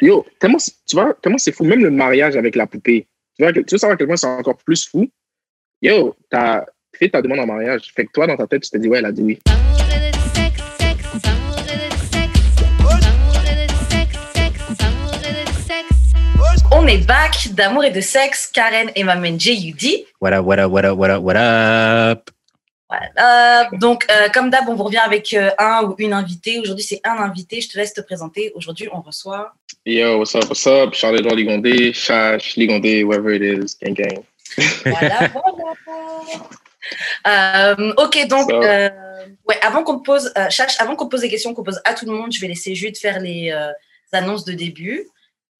Yo, tellement, tu vois, tellement c'est fou. Même le mariage avec la poupée. Tu vois, tu veux savoir à quel point c'est encore plus fou? Yo, t'as fait ta demande en mariage. Fait que toi, dans ta tête, tu t'es dit, ouais, elle a dit oui. On est back d'amour et de sexe. Karen et ma main J.U.D. What up, what up, what up, what up, what up? Voilà. Donc, euh, comme d'hab, on vous revient avec euh, un ou une invitée. Aujourd'hui, c'est un invité. Je te laisse te présenter. Aujourd'hui, on reçoit. Yo, what's up, what's up? Charles-Edouard Ligondé, Chash, Ligondé, whatever it is, gang gang. Voilà, voilà. Euh, ok, donc, So- euh, ouais, avant qu'on pose, euh, Chash, avant qu'on pose des questions qu'on pose à tout le monde, je vais laisser Jude faire les euh, annonces de début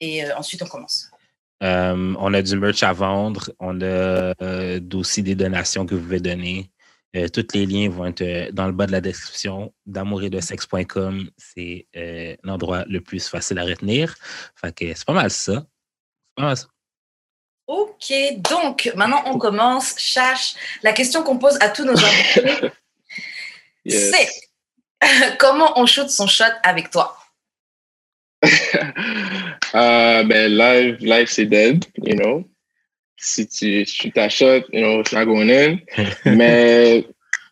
et euh, ensuite on commence. Euh, on a du merch à vendre. On a euh, aussi des donations que vous pouvez donner. Euh, tous les liens vont être euh, dans le bas de la description d'amouretdesexe.com. C'est euh, l'endroit le plus facile à retenir. Fait que c'est pas mal ça. C'est pas mal ça. Ok, donc maintenant on commence. Chash, la question qu'on pose à tous nos invités, Yes. c'est comment on shoot son shot avec toi? Euh, ben, live, live, c'est dead, you know. Si tu shoot ta shot, you know, it's not going in. Mais,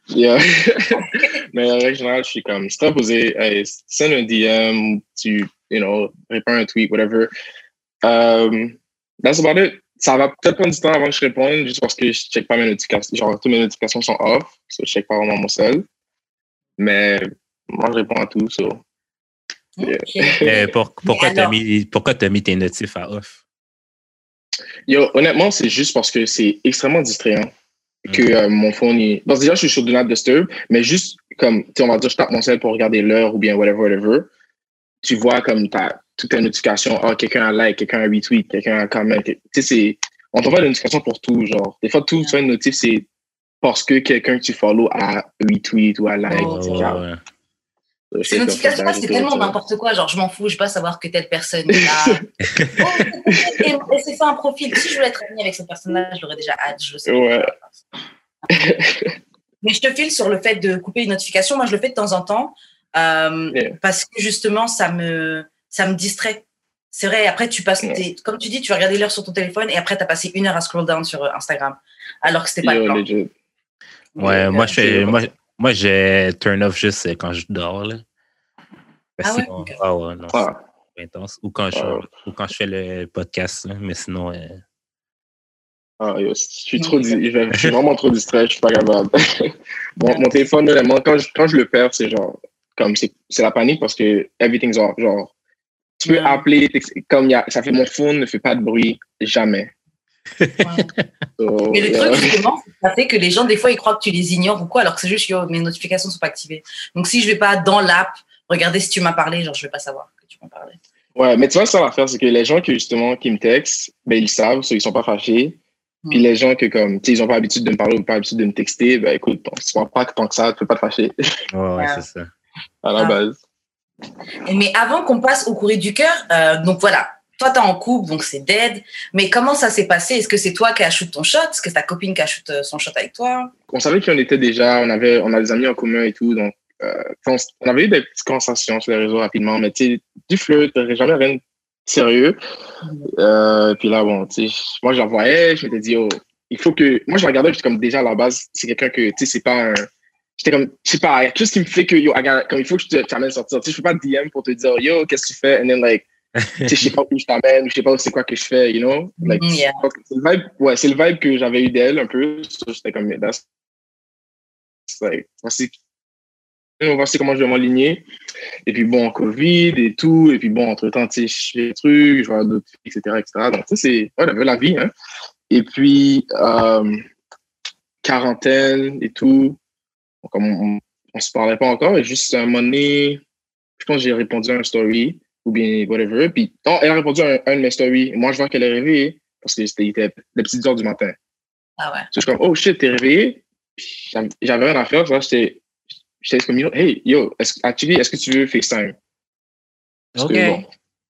yeah. Mais en règle générale, je suis comme, très posé, hey, send un DM, tu, you know, réponds un tweet, whatever. Um, that's about it. Ça va peut-être prendre du temps avant que je réponde, juste parce que je check pas mes notifications. Genre, toutes mes notifications sont off, so je check pas vraiment mon cell. Mais moi, je réponds à tout, so. Yeah. Ok. Euh, pour- pourquoi tu as alors? mis, pourquoi t'as mis tes notifs à off? Yo, honnêtement, c'est juste parce que c'est extrêmement distrayant que euh, mon phone est. Parce que déjà, je suis sur Do Not Disturb, mais juste comme, tu sais, on va dire, je tape mon cell pour regarder l'heure ou bien whatever, whatever. Tu vois comme t'as toutes tes notifications. Ah, quelqu'un a like, quelqu'un a retweet, quelqu'un a comment. Tu sais, c'est. On t'envoie des notifications pour tout, genre. Des fois, tout, tu vois, une notif, c'est parce que quelqu'un que tu follow a retweet ou a like. Oh, etc. Ouais, ouais. C'est j'ai tellement n'importe quoi. Genre, je m'en fous, je veux pas savoir que telle personne est là. oh, et, et c'est fait un profil. Si je voulais être amie avec cette personne-là, je l'aurais déjà hâte. Je le sais. Ouais. Mais je te file sur le fait de couper une notification. Moi, je le fais de temps en temps euh, Yeah. parce que justement, ça me, ça me distrait. C'est vrai, après, tu passes, Yeah. tes- comme tu dis, tu vas regarder l'heure sur ton téléphone et après, tu as passé une heure à scroll down sur euh, Instagram. Alors que c'était pas le Yo, plan. legit. Ouais, Euh, moi, je fais, c'est- moi, moi, j'ai turn off juste quand je dors. Là. Ah ouais? sinon- Ok. ah ouais, non, Ah. intense. Ou quand, je, Ah. ou quand je fais le podcast, là, mais sinon, euh, Ah, yo, je suis trop, je je suis vraiment trop distrait, je suis pas capable. mon, mon téléphone, honnêtement, quand je, quand je le perds, c'est genre, comme, c'est c'est la panique parce que everything's off. Genre, tu peux Ouais. appeler, comme y a, ça fait, mon phone ne fait pas de bruit, jamais. Ouais. So, Mais le yeah. truc, justement, c'est que les gens, des fois, ils croient que tu les ignores ou quoi, alors que c'est juste que mes notifications sont pas activées. Donc, si je vais pas dans l'app, regarder si tu m'as parlé, genre, je vais pas savoir que tu m'as parlé. Ouais, mais tu vois, ça l'affaire, c'est que les gens qui, justement, qui me textent, ben, ils savent, so, ils sont pas fâchés. Puis Mm. les gens que, comme, tu sais, ils ont pas l'habitude de me parler ou pas l'habitude de me texter, ben, écoute, bon, si tu vois pas que tant que ça, tu peux pas te fâcher, ouais, ouais, Ouais. c'est ça. à la Ah. base. Mais avant qu'on passe au courrier du cœur, euh, donc voilà, toi, tu es en couple, donc c'est dead. Mais comment ça s'est passé? Est-ce que c'est toi qui as shoot ton shot? Est-ce que c'est ta copine qui a shoot euh, son shot avec toi? On savait qui on était déjà, on avait, on a des amis en commun et tout, donc euh, on, avait eu des petites conversations sur les réseaux rapidement, mais tu sais, du flirt, jamais rien de sérieux. Euh, puis là, bon, tu sais, moi je la voyais, je m'étais dit, oh, il faut que, moi je la regardais, j'étais comme déjà à la base, c'est quelqu'un que, tu sais, c'est pas un, j'étais comme, je sais pas, il y a quelque chose qui me fait que, yo, I gotta- comme il faut que je te- t'amène sortir, tu sais, je fais pas de DM pour te dire, yo, qu'est-ce que tu fais, and then like, je sais pas où je t'amène, je sais pas c'est quoi que je fais, you know? Like, Mm, yeah. c'est le vibe, ouais, c'est le vibe que j'avais eu d'elle un peu. So, J'étais comme, that's, like, voici, voici comment je vais m'aligner. Et puis bon, Covid et tout. Et puis bon, entre-temps, tu sais, je fais des trucs, je vois d'autres filles, etc., etc. Donc, tu sais, c'est, ouais, la vie, hein. Et puis, euh, quarantaine et tout. Donc, on, on, on se parlait pas encore. Et juste à un moment donné, je pense que j'ai répondu à un story ou bien whatever. Puis, non, elle a répondu à un, un de mes stories. Moi, je vois qu'elle est réveillée parce que c'était était les petites heures du matin. Ah ouais. So, je suis comme, oh shit, t'es réveillé? J'avais- rien à faire. so là, J'étais j'étais comme, yo, hey, yo, est-ce, actually, est-ce que tu veux FaceTime? Parce que, Ok. bon,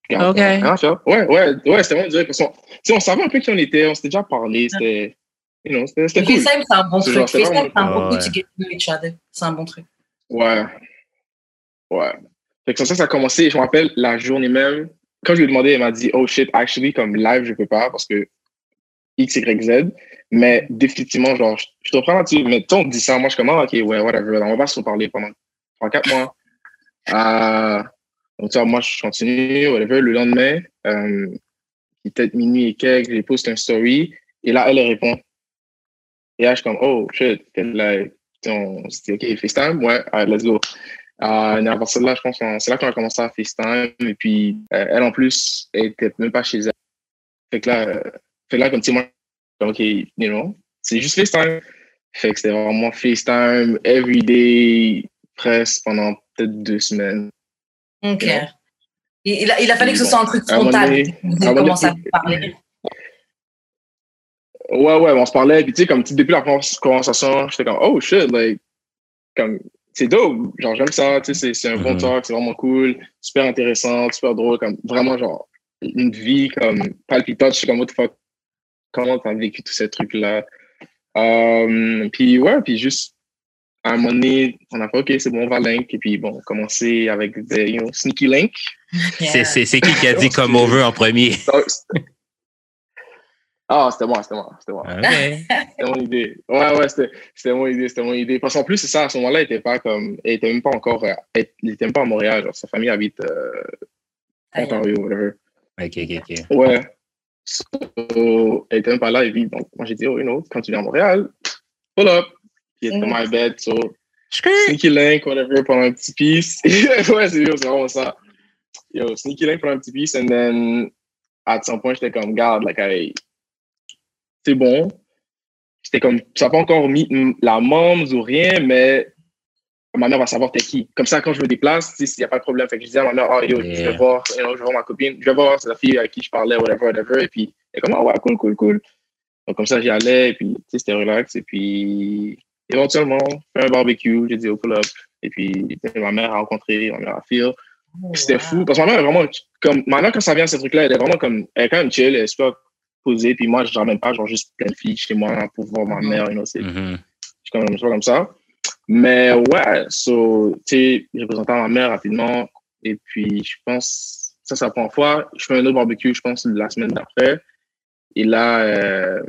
regarde, Ok. rien à faire. Ouais, ouais, ouais, c'était vraiment dur. Parce qu'on, tu sais, on savait un peu qui on était, on s'était déjà parlé, c'était, you know, c'était, cool. FaceTime, c'est un bon C'est truc. FaceTime, c'est un bon Ouais. to get to know each other. C'est un bon truc. Ouais. Ouais. Fait que ça, ça a commencé, je me rappelle, la journée même, quand je lui ai demandé, elle m'a dit, oh shit, actually, comme live, je peux pas parce que X, Y, Z. Mais définitivement, genre, je, te reprends là-dessus. Mais toi, on dit ça, moi, je suis comme, ah, ok, ouais, whatever. On va se reparler pendant 3-4 mois. Euh, donc, vois, moi, je continue, whatever. Le lendemain, euh, peut-être minuit et quelques, j'ai posté un story. Et là, elle répond. Et là, je suis comme, oh shit. Là, on s'est dit, ok, FaceTime, ouais, right, let's go. Euh, à partir de là, je pense c'est là qu'on a commencé à FaceTime. Et puis, euh, elle, en plus, elle était même pas chez elle. Fait que là, euh, fait que là comme tu sais, moi, OK, you know, c'est juste FaceTime. Fait que c'était vraiment FaceTime, everyday, presque pendant peut-être deux semaines. Ok. You know? Il, a, il a fallu que ce Bon. soit un truc frontal. Vous avez commencé à parler. Ouais, ouais, on se parlait. Puis, tu sais, comme depuis la première conversation, j'étais comme, oh shit, like, comme, c'est dope. Genre, j'aime ça. Tu sais, c'est- c'est un bon Mhm. talk, c'est vraiment cool, super intéressant, super drôle. Comme, vraiment, genre, une vie comme palpitante. Je suis comme, what the fuck, comment t'as vécu tous ces trucs-là? Euh, puis, ouais, puis juste, à un moment donné, on a fait, OK, c'est bon, on va link. Et puis, bon, commencer avec des, you know, sneaky link. C'est- C'est c'est qui qui a dit come over en premier? Ah, c'était moi, c'était moi, c'était moi. Ok. C'était mon idée. Ouais, ouais, c'était c'était mon idée, c'était mon idée. Parce qu'en plus, c'est ça, à ce moment-là, il était pas comme, il était même pas encore, euh, il était même pas à Montréal. Genre, sa famille habite euh, Ailleurs. Ontario, whatever. Ok, ok, ok. Ouais. So, elle était même pas là. Et puis, donc, moi, j'ai dit, oh, you know, quand tu viens à Montréal, pull up. Puis, il était Mhm. my bed, so, sneaky link, whatever, pendant un petit piece. ouais, c'est vraiment ça. Yo, sneaky link pendant un petit piece. And then, at some point, j'étais comme, garde, like, I, c'est bon. C'était comme, ça n'a pas encore mis la moms ou rien, mais ma mère va savoir t'es qui. Comme ça, quand je me déplace, il n'y a pas de problème. Fait que je disais à ma mère, oh, yo, je vais voir, you know, je vais voir ma copine, je vais voir, c'est la fille à qui je parlais, whatever, whatever. Et puis, elle est comme, ah ouais, cool, cool, cool. Donc, comme ça, j'y allais, et puis, tu sais, c'était relax. Et puis, éventuellement, fait un barbecue, j'ai dit, oh, pull up. Et puis, ma mère a rencontré, ma mère a fait. C'était fou. Parce que ma mère est vraiment comme. Ma mère, quand ça vient à ces trucs-là, elle est vraiment comme. Elle est quand même chill, elle est super posée. Puis moi, je ramène pas, genre, juste plein de filles chez moi pour voir ma Mhm. mère. You know, c'est, je suis quand même pas comme ça. Mais ouais, so, tu sais, j'ai présenté à ma mère rapidement. Et puis, je pense, ça, c'est la première fois. Je fais un autre barbecue, je pense, la semaine d'après. Et là, euh,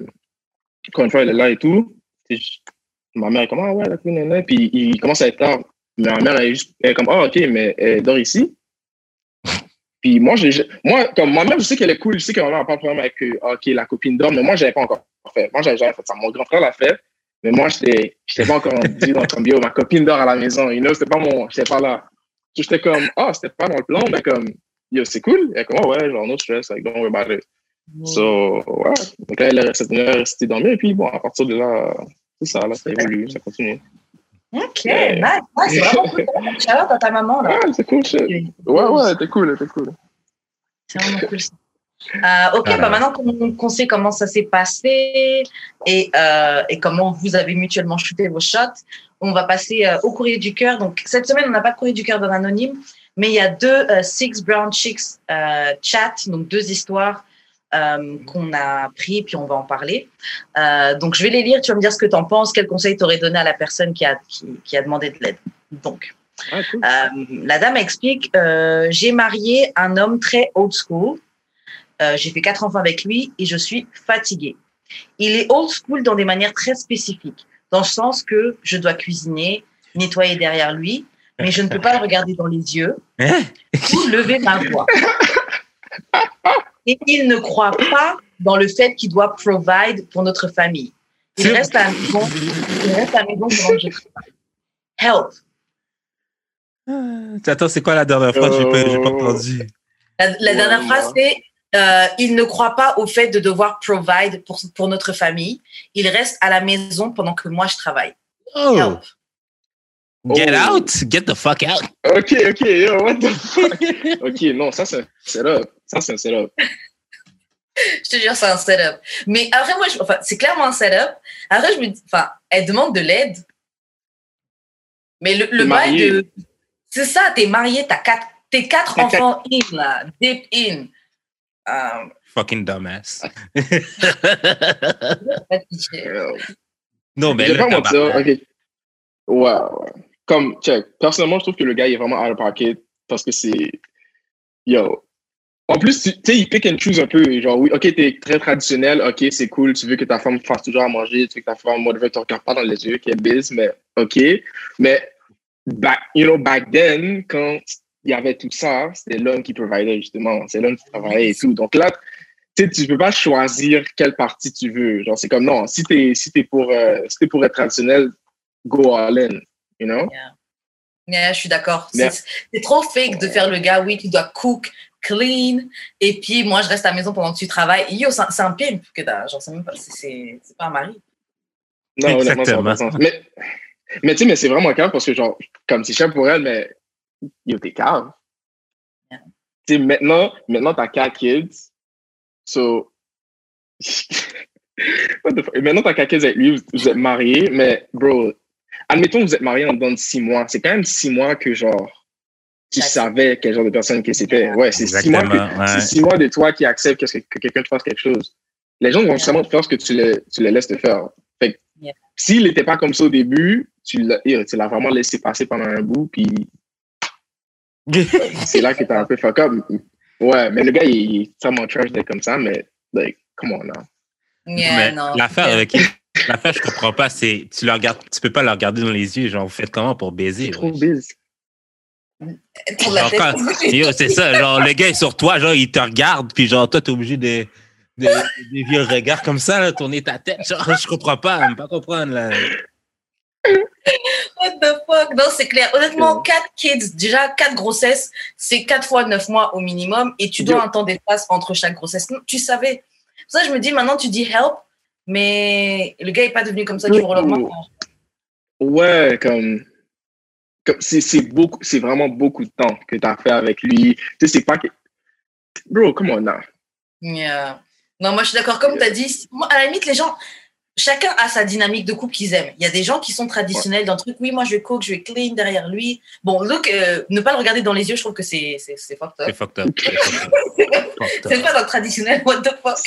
encore une fois, elle est là et tout. Sais, je- ma mère est comme, ah ouais, la queen est là. Puis il commence à être tard. Mais ma mère, elle est, juste, elle est comme, ah, ok, mais elle dort ici. Puis moi, je, moi, comme mère, je sais qu'elle est cool. Je sais n'a pas de problème avec, euh, ok, la copine dort. Mais moi, je n'avais pas encore fait. Moi, j'avais jamais fait ça. Mon grand frère l'a fait. Mais moi, je n'étais pas encore dit dans yo, ma copine dort à la maison. You know, c'était pas mon, j'étais pas là. J'étais comme, ah, c'était pas dans le plan, mais comme, yo, c'est cool. Elle est comme, oh, ouais, genre, no stress, like, don't worry about it. So, ouais. Donc là, elle est restée, elle est restée dormir. Et puis, bon, à partir de là, c'est ça, là, ça évolue, ça continue. Ok, nice, nice, c'est vraiment cool. Shout-out à ta maman, là. Ouais, c'est cool. Ouais, ouais, c'était cool, c'était cool. C'est vraiment cool. ça. Euh, ok, Voilà. bah maintenant qu'on sait comment ça s'est passé et, euh, et comment vous avez mutuellement shooté vos shots, on va passer euh, au courrier du cœur. Donc cette semaine, on n'a pas de courrier du cœur d'un anonyme, mais il y a deux euh, Six Brown Chicks euh, chat, donc deux histoires euh, qu'on a pris, puis on va en parler. Euh, donc je vais les lire, tu vas me dire ce que tu en penses, quel conseil tu aurais donné à la personne qui a, qui, qui a demandé de l'aide. Donc, Ah, cool. euh, la dame explique euh, J'ai marié un homme très old school. Euh, J'ai fait quatre enfants avec lui et je suis fatiguée. Il est old school dans des manières très spécifiques, dans le sens que je dois cuisiner, nettoyer derrière lui, mais je ne peux pas le regarder dans les yeux Hein? ou lever ma voix. Et il ne croit pas dans le fait qu'il doit provide pour notre famille. Il reste à la maison, il reste à la maison pendant que je travaille. Help. Ah, Attends, c'est quoi la dernière fois? J'ai pas, pas entendu. La, la Ouais, dernière phrase, c'est euh, il ne croit pas au fait de devoir provide pour, pour notre famille. Il reste à la maison pendant que moi je travaille. Oh! Help. Get Oh. out! Get the fuck out! Ok, ok, yo, what the fuck? ok, non, ça, c'est un setup. Ça, c'est un setup. Je te jure, c'est un setup. Mais après, moi, je- enfin, c'est clairement un setup. Après, je me dis, enfin, elle demande de l'aide. Mais le, le bail de. C'est ça, t'es marié, t'as quatre, t'es quatre T'as quatre- enfants in, là, deep in. Euh, Fucking dumbass. Yo. non, mais Je vais pas mentir, ok. Ouais, ouais. Comme, check. Personnellement, je trouve que le gars est vraiment out of pocket parce que c'est. Yo. En plus, tu sais, il pick and choose un peu. Genre, oui, OK, t'es très traditionnel. OK, c'est cool. Tu veux que ta femme fasse toujours à manger. Tu veux que ta femme, moi, te regarde pas dans les yeux, qu'elle bise, mais OK. Mais, back, you know, back then, quand il y avait tout ça, c'était l'homme qui providait, justement. C'est l'homme qui travaillait et tout. Donc là, tu sais, tu peux pas choisir quelle partie tu veux. Genre, c'est comme, non, si t'es, si t'es pour, euh, si pour être traditionnel, go all in, you know? Yeah. Yeah, je suis d'accord. C'est trop fake de faire le gars, oui, tu dois cook, clean, et puis moi, je reste à la maison pendant que tu travailles. Yo, c'est un pimp que t'as. Genre, c'est même pas, c'est pas un mari. Non, sens. Mais, mais tu sais, mais c'est vraiment calme parce que, genre, comme si cher pour elle, mais yo, t'es calme. Yeah. Tu sais, maintenant, maintenant, t'as quatre kids. So, What the fuck? Maintenant, t'as quatre kids avec lui, vous êtes mariés, mais bro, admettons que vous êtes mariés en dedans de six mois. C'est quand même six mois que, genre, tu savais quel genre de personne que c'était. Ouais, c'est six, mois ouais. six mois de toi qui accepte que, que quelqu'un te fasse quelque chose. Les gens vont justement te faire ce que tu les, tu les laisses te faire. Fait yeah. s'il n'était pas comme ça au début, tu l'as vraiment laissé passer pendant un bout, puis c'est là que t'as un peu fuck up. Ouais, mais le gars, il est tellement trash d'être comme ça, mais, like, come on now. Yeah, l'affaire avec l'affaire, je comprends pas, c'est tu le regardes, tu peux pas le regarder dans les yeux, genre, vous faites comment pour baiser? Trop bise. c'est ça, genre, le gars est sur toi, genre, il te regarde, puis genre, toi, t'es obligé de, de, de, vieux regards comme ça, là, tourner ta tête. Genre, je comprends pas, je pas comprendre, là. What the fuck? Non, c'est clair. Honnêtement, quatre kids, déjà quatre grossesses, c'est quatre fois neuf mois au minimum et tu dois un temps d'espace entre chaque grossesse. Tu savais. Pour ça, je me dis, maintenant, tu dis help, mais le gars n'est pas devenu comme ça du jour au lendemain. Ouais, comme. c'est beaucoup, c'est vraiment beaucoup de temps que tu as fait avec lui. Tu sais, c'est pas que. Bro, come on now. Yeah. Non, moi, je suis d'accord. Comme tu as dit, moi, à la limite, les gens, chacun a sa dynamique de couple qu'ils aiment. Il y a des gens qui sont traditionnels dans le truc. Oui, moi, je cook, je vais clean derrière lui. Bon, look, euh, ne pas le regarder dans les yeux, je trouve que c'est fucked up. C'est fucked up. c'est pas dans le traditionnel, what the fuck.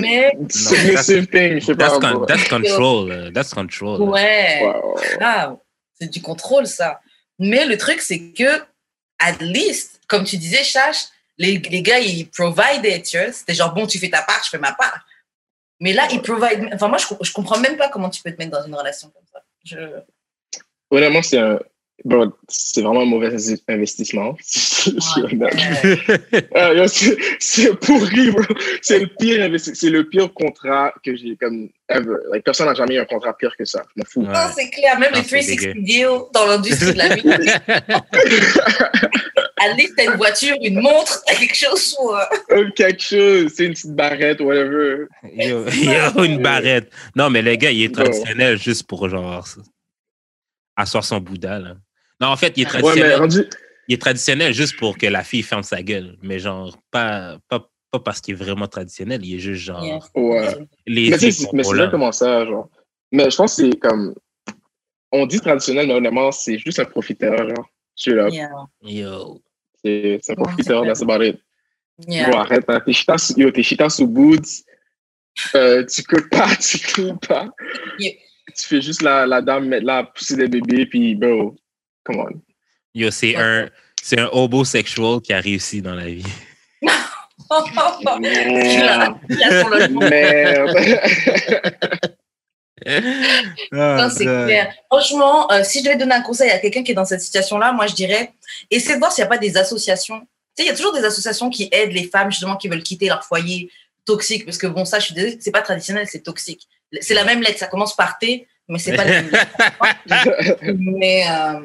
Mais. C'est le same thing, je sais pas. That's, control. Uh, that's control. Ouais. Ah, c'est du contrôle, ça. Mais le truc, c'est que, at least, comme tu disais, Chash, les, les gars, ils provide it, C'était genre, bon, tu fais ta part, je fais ma part. Mais là, il provide. Enfin, moi, je, je comprends même pas comment tu peux te mettre dans une relation comme ça. Je... Honnêtement, c'est un. Bon, c'est vraiment un mauvais investissement. Ah, c'est pourri, bro. C'est le pire C'est le pire contrat que j'ai comme ever. Like, personne n'a jamais eu un contrat pire que ça. Je m'en fous. Non, c'est clair. Même les 360 deals dans l'industrie de la musique. à least t'as une voiture, une montre, t'as quelque chose ou... Euh... quelque chose, c'est une petite barrette, whatever. Yo, yo, une barrette. Non, mais le gars, il est traditionnel juste pour genre asseoir son Bouddha. Là. Non, en fait, il est traditionnel. Ouais, rendu... Il est traditionnel juste pour que la fille ferme sa gueule, mais genre pas, pas, pas parce qu'il est vraiment traditionnel, il est juste genre. Yeah. Ouais. Les mais c'est vrai comment ça, genre. Mais je pense que c'est comme. On dit traditionnel, mais honnêtement, c'est juste un profiteur, genre. Up. Yeah. Yo. C'est un profiteur, that's about it. Yeah. Bon, arrête, hein. t'es chita, yo, t'es chita sous boots. Euh, tu coupes pas, tu coupes pas. Yeah. Tu fais juste la, la dame mettre là, pousser des bébés, puis bro, come on. Yo, c'est un, c'est un homosexual qui a réussi dans la vie. Merde. Merde. non, c'est clair. Franchement, euh, si je devais donner un conseil à quelqu'un qui est dans cette situation-là, moi, je dirais, essaie de voir s'il n'y a pas des associations. Tu sais, il y a toujours des associations qui aident les femmes, justement, qui veulent quitter leur foyer toxique. Parce que, bon, ça, je suis désolée, c'est pas traditionnel, c'est toxique. C'est la même lettre, ça commence par T, mais c'est pas la même Mais euh,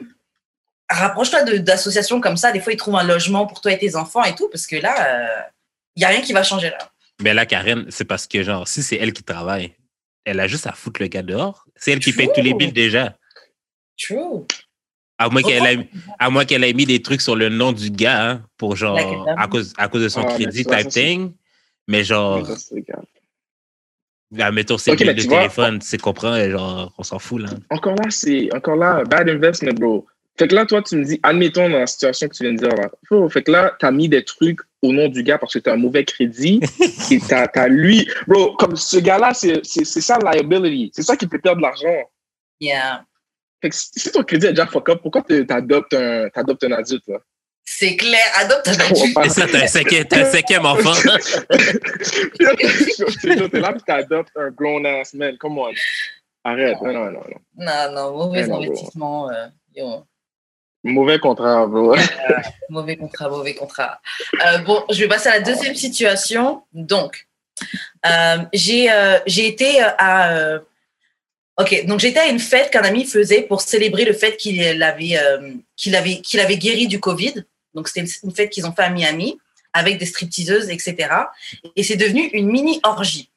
rapproche-toi d'associations comme ça. Des fois, ils trouvent un logement pour toi et tes enfants et tout, parce que là, il euh, n'y a rien qui va changer là. Mais là, Karen, c'est parce que, genre, si c'est elle qui travaille, elle a juste à foutre le gars dehors. C'est elle qui paye tous les billes déjà. True. À moins qu'elle ait, à moins qu'elle ait mis des trucs sur le nom du gars hein, pour genre à cause, à cause de son ah, crédit type thing. Mais genre. Ah, mettons, c'est okay, le téléphone, c'est comprend, genre, on s'en fout, là. Encore là, c'est, encore là, bad investment, bro. Fait que là, toi, tu me dis, admettons dans la situation que tu viens de dire, là. fait que là, t'as mis des trucs au nom du gars parce que tu as un mauvais crédit et tu as, lui. Bro, comme ce gars-là, c'est ça liability. C'est ça qui peut perdre de l'argent. Yeah. Fait que si ton crédit est déjà fuck up, pourquoi tu adoptes un, un adulte, là? C'est clair. Adopte un adulte. C'est ça, t'as un cinquième, t'as un cinquième enfant. T'es là, puis t'adoptes un grown-ass man. Come on. Arrête. Non, non, non. Non, non, mauvais investissement. Euh, Mauvais contrat, mauvais contrat, mauvais contrat. Euh, bon, je vais passer à la deuxième situation. Donc, euh, j'ai euh, été à. ok, donc j'étais à une fête qu'un ami faisait pour célébrer le fait qu'il avait, qu'il avait, qu'il avait guéri du Covid. Donc, c'était une fête qu'ils ont fait à Miami avec des stripteaseuses, etc. Et c'est devenu une mini orgie.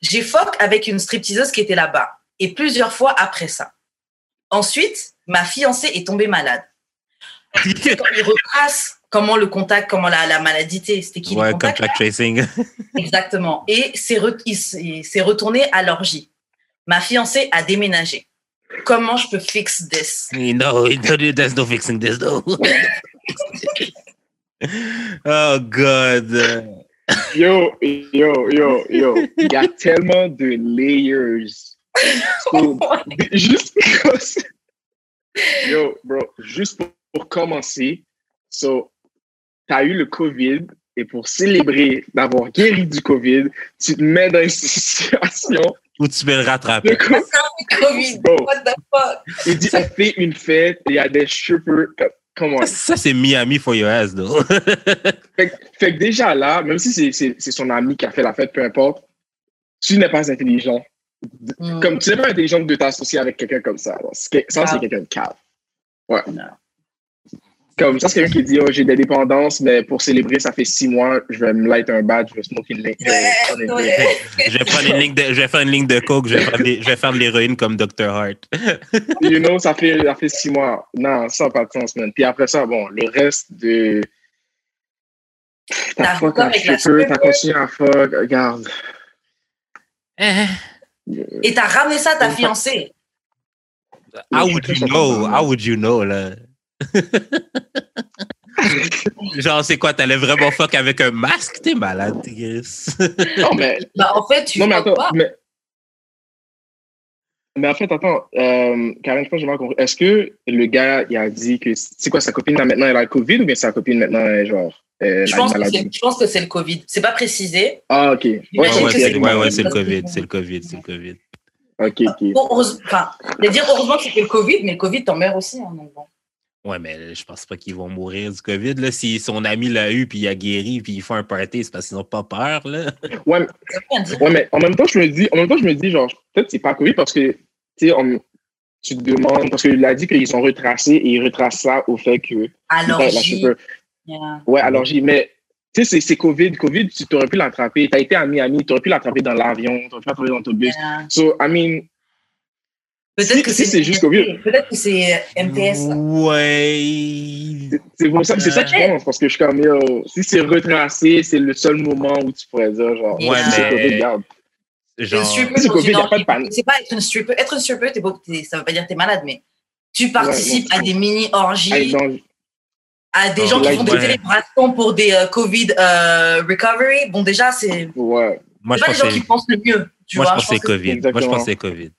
J'ai foc avec une stripteaseuse qui était là-bas et plusieurs fois après ça. Ensuite, ma fiancée est tombée malade. Quand il retrace comment le contact, comment la, la maladie c'était qui ouais, contact tracing. Exactement. Et c'est il s'est retourné à l'orgie. Ma fiancée a déménagé. Comment je peux fix this? No, there's no fixing this though. oh God. Yo, yo, yo, yo. Il y a tellement de layers. So, juste Yo, bro, juste pour, commencer, so, tu as eu le COVID et pour célébrer d'avoir guéri du COVID, tu te mets dans une situation où tu veux le rattraper. COVID, bro. what the fuck? Il dit, on fait une fête, il y a des strippers. Comment? Ça, c'est Miami for your ass, though. fait, fait, que déjà là, même si c'est son ami qui a fait la fête, peu importe, tu n'es pas intelligent Mm. Comme tu n'es pas intelligent de t'associer avec quelqu'un comme ça. Ça, c'est ah. quelqu'un de calme. Ouais. Comme ça, c'est quelqu'un qui dit oh, j'ai des dépendances, mais pour célébrer, ça fait six mois, je vais me light un badge, je vais smoker une ligne. je, vais une ligne de, je vais faire une ligne de coke, je vais faire, je vais faire de l'héroïne comme Dr. Hart. you know, ça fait, ça fait six mois. Non, ça n'a pas de sens, man. Puis après ça, bon, le reste de. T'as fuck à t'as continué à fuck, regarde. Eh. Et t'as ramené ça à ta fiancée. How would you know? How would you know, là? Genre, c'est quoi? T'allais vraiment fuck avec un masque? T'es malade, Tigris. non, mais. Bah, en fait, tu non, mais attends, pas. Mais... mais en fait, attends, euh, Karen, je pense que j'ai mal compris. Est-ce que le gars, il a dit que. C'est quoi, sa copine, maintenant, elle a le COVID ou bien sa copine, maintenant, est genre. Euh, je, pense je, pense que c'est le Covid. C'est pas précisé. Ah, ok. Ouais, ouais, c'est le COVID. C'est le COVID. C'est le COVID. Ok, ok. Enfin, dire heureusement que c'était le Covid, mais le Covid t'en meurs aussi. Hein, donc bon. Ouais, mais je pense pas qu'ils vont mourir du COVID. Là. Si son ami l'a eu, puis il a guéri, puis il fait un party, c'est parce qu'ils n'ont pas peur. Là. Ouais, mais, ouais, mais en même temps, je me dis, en même temps, je me dis, genre, peut-être c'est pas COVID parce que, tu sais, tu te demandes, parce qu'il a dit qu'ils sont retracés et ils retracent ça au fait que. Alors, Ouais, alors j'ai, mais tu sais, c'est COVID. COVID, tu aurais pu l'attraper. Tu as été à Miami, tu aurais pu l'attraper dans l'avion, tu aurais pu l'attraper dans ton bus. So, I mean, Peut-être que c'est juste COVID. Peut-être que c'est MTS. Ouais. C'est pour ça, c'est ça que je pense, parce que je suis comme, si c'est retracé, c'est le seul moment où tu pourrais dire, genre, ouais, mais... c'est COVID, garde. Genre... C'est COVID, il n'y a pas de panique. C'est pas être une stripper. Être une stripper, ça ne veut pas dire que tu es malade, mais tu participes à des mini-orgies à des gens qui font des célébrations pour des euh, COVID euh, recovery. Bon, déjà, c'est ouais. Moi, pas les gens qui pensent le mieux. Tu moi, vois, je pense que c'est COVID. Moi, je pense que c'est COVID.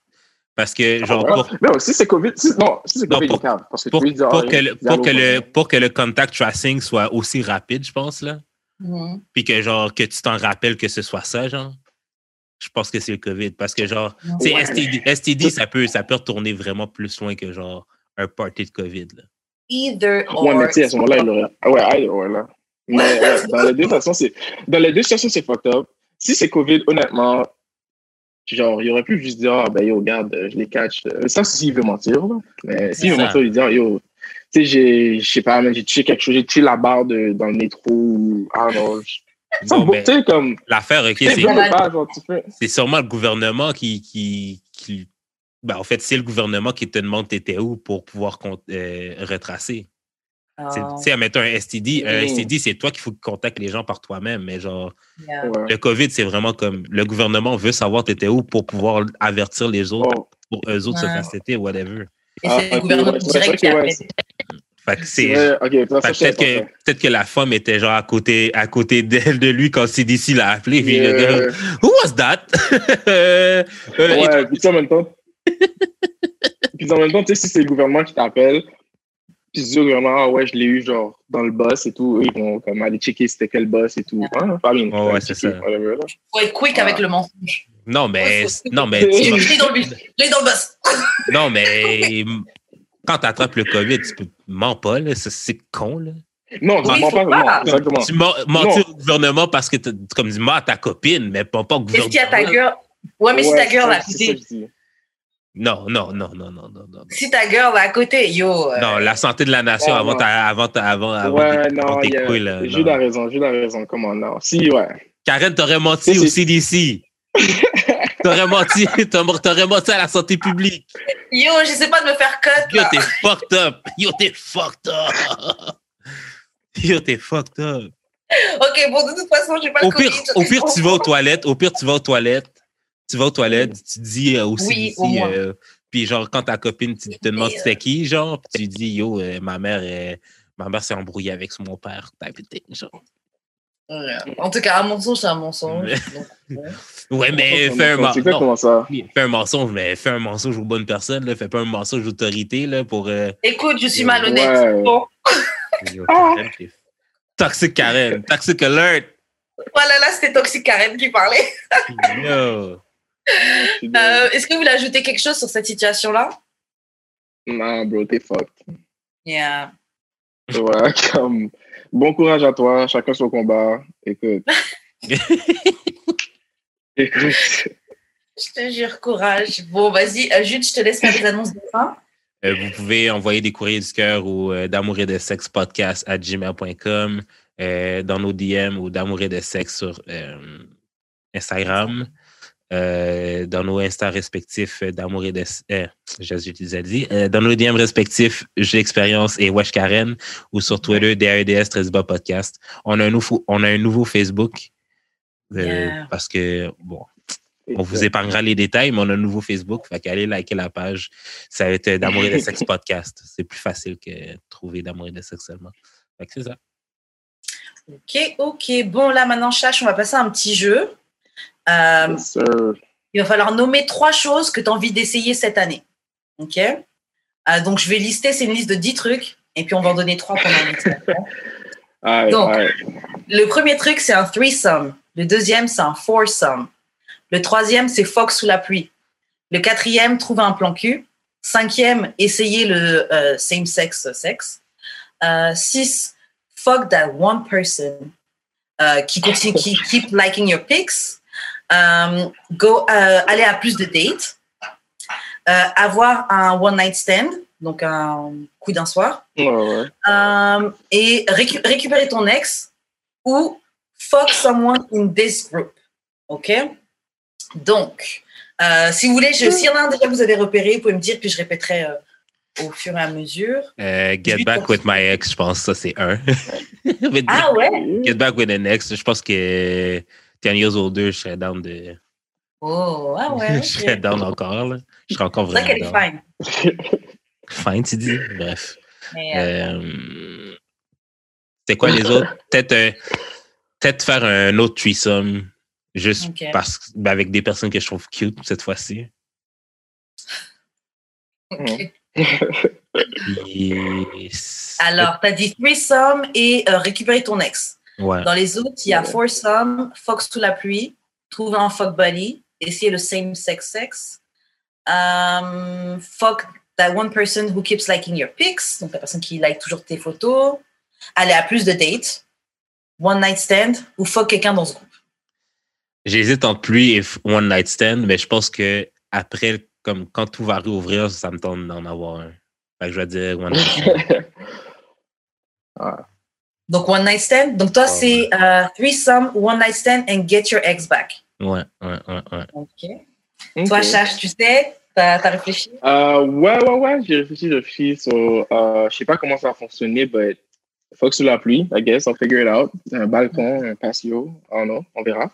Parce que, genre, pour... Non, si c'est COVID, non, si c'est COVID, pour, parce que pour, dire, pour, que le, pour, que le, pour que le contact tracing soit aussi rapide, je pense, là. Mm-hmm. Puis que, genre, que tu t'en rappelles que ce soit ça, genre. Je pense que c'est le COVID. Parce que, genre, ouais. STD, STD ça, peut, ça peut retourner vraiment plus loin que, genre, un party de COVID, là either or. Ouais, mais tu sais, à ce moment-là, il aurait. Ah ouais, either or, là. Mais dans les deux façons, c'est. Dans les deux situations, c'est fucked up. Si c'est COVID, honnêtement, genre, il aurait pu juste dire, ah, ben yo, regarde, je les catch. Ça, c'est s'il veut mentir, là. Mais s'il veut mentir, il dit, ah, yo, tu sais, j'ai, je sais pas, j'ai tué quelque chose, j'ai tué la barre de, dans le métro, ah non. Bon, ben, comme. L'affaire, ok, c'est. sûrement le gouvernement qui, qui ben, en fait, c'est le gouvernement qui te demande t'étais où pour pouvoir euh, retracer. Tu sais, oh. un STD, un STD, c'est toi qu'il faut que tu contactes les gens par toi-même. Mais genre, le COVID, c'est vraiment comme le gouvernement veut savoir t'étais où pour pouvoir avertir les autres, oh. pour eux autres se faire tester, whatever. Et c'est le ah, gouvernement direct qui a fait que c'est. peut-être que, peut que la femme était genre à côté, à côté d'elle, de lui quand CDC l'a appelé. Puis le gars, Who was that? euh, ouais, puis en même temps, puis en même temps, tu sais, si c'est le gouvernement qui t'appelle, Puis c'est sûr que vraiment, ah ouais, je l'ai eu genre dans le boss et tout. Ils vont comme aller checker c'était quel boss et tout. Hein? Pas bien. Ouais, ouais, c'est ça. whatever, là. Faut être quick avec le mensonge. Non, mais. Non, mais. Tu- dans le bus. Je l'ai dans le boss. Non, mais. Quand tu attrapes le COVID, tu peux. Mens pas, là. C'est- con, là. Non, Oui, tu mens pas pas. Exactement. Tu mens- mentir au gouvernement parce que, comme dis moi à ta copine, mais pas, pas au Et si à ta gouvernement. girl. Ouais, mais si ta girl ouais, Non, non, non, non, non, non, non. Si ta girl à côté, yo. euh, Non, la santé de la nation Ouais, avant, ta, avant, ta- avant, avant Ouais, tes, non, avant tes il y a- couilles, là, Jude non. a raison, Jude a raison. Comment non? Si, ouais. Karen, t'aurais menti Si, au. CDC. t'aurais menti, t'aurais t'aurais menti à la santé publique. Yo, j'essaie pas de me faire cut. Yo, t'es fucked up. Yo, t'es fucked up. Yo, t'es fucked up. Ok, bon, de toute façon, j'ai pas Au le pire, Covid. au pire, tu vas aux toilettes. Au pire, tu vas aux toilettes. Tu vas aux toilettes, tu dis euh, au Oui, CDC, au moins. euh, puis genre, quand ta copine tu te demande c'était qui, genre, puis tu dis, yo, euh, ma mère, euh, ma mère s'est embrouillée avec mon père. Type of thing, genre. Ouais. En tout cas, un mensonge, c'est un mensonge. Donc. Ouais, mais C'est fais un, men- non, exactement ça? fais un mensonge, mais fais un mensonge aux bonnes personnes, là. Fais pas un mensonge d'autorité, là, pour. euh, Écoute, je suis Ouais. malhonnête. Bon, Toxic Karen, toxic alert. voilà, là, c'était Toxic Karen qui parlait. Yo. Désolé. Euh, Est-ce que vous voulez ajouter quelque chose sur cette situation-là? Non, bro, t'es fucked. Yeah. Ouais, comme, bon courage à toi, chacun son combat. Écoute. Écoute. Je te jure, courage. Bon, vas-y, euh, Jude, je te laisse faire les annonces de fin. Euh, vous pouvez envoyer des courriers du cœur au euh, d'amour et de sexe podcast à gmail.com, euh, dans nos DM ou d'amour et de sexe sur euh, Instagram, euh, dans nos Insta respectifs d'amour et de euh, je, dit, euh, dans nos DM respectifs, j'ai l'expérience et Wesh Karen, ou sur Twitter, DRDS 13 bas podcast. On a un nouveau, on a un nouveau Facebook. euh, Yeah. Parce que, bon, on vous épargnera les détails, mais on a un nouveau Facebook. Fait qu'allez liker la page. Ça va être D'amour et de sexe podcast. C'est plus facile que trouver D'amour et de sexe seulement. Fait que c'est ça. Ok, ok. Bon, là, maintenant, Chache, on va passer à un petit jeu. Euh, Yes, il va falloir nommer trois choses que tu as envie d'essayer cette année. Ok? Euh, Donc, je vais lister, c'est une liste de 10 trucs, et puis on va en donner trois liste. Alright, Donc. Le premier truc, c'est un threesome. Le deuxième, c'est un foursome. Le troisième, c'est Fox sous la pluie. Le quatrième, trouver un plan cul. Cinquième, essayer le euh, same-sex sexe. Euh, six, fuck that one person qui continue, qui keep liking your pics. Euh, go, euh, aller à plus de dates. Euh, avoir un one night stand, donc un coup d'un soir. Ouais, ouais. Euh, et récu- récupérer ton ex ou fuck someone in this group. OK? Donc, euh, si vous voulez, je- s'il y en a un déjà que vous avez repéré, vous pouvez me dire, puis je répéterai euh, au fur et à mesure. Euh, get back with my ex, je pense ça, c'est un. Ah ouais? Get back with an ex, je pense que 10 years older, je serais down de. Oh, ah ouais. je serais down encore, là. Je serais encore C'est vrai vraiment qu'elle est down. fine. Fine, tu dis. Bref. Mais, euh, Euh, C'était quoi les autres? Peut-être euh, peut-être faire un autre threesome, juste parce que ben, avec des personnes que je trouve cute cette fois-ci. ok. Puis, c'est- Alors, tu as dit threesome et euh, récupérer ton ex. Ouais. Dans les autres, il y a foursome, fuck sous la pluie, trouver un fuck buddy, essayer le same sex sex, um, fuck that one person who keeps liking your pics, donc la personne qui like toujours tes photos, aller à plus de dates, one night stand ou fuck quelqu'un dans ce groupe. J'hésite entre lui et One Night Stand, mais je pense que après, comme quand tout va réouvrir, ça me tente d'en avoir un. Fait que je vais dire One Night Stand. Donc one night stand, donc toi Ah, c'est euh, threesome, one night stand and get your ex back. Ouais, ouais, ouais, ouais. Ok. Toi. Chash, tu sais, t'as as réfléchi? Euh, ouais, ouais, ouais, j'ai réfléchi, j'ai réfléchi. So, euh, je sais pas comment ça va fonctionner, but fuck sous la pluie, I guess, I'll figure it out. Un balcon, un patio, don't know, on verra.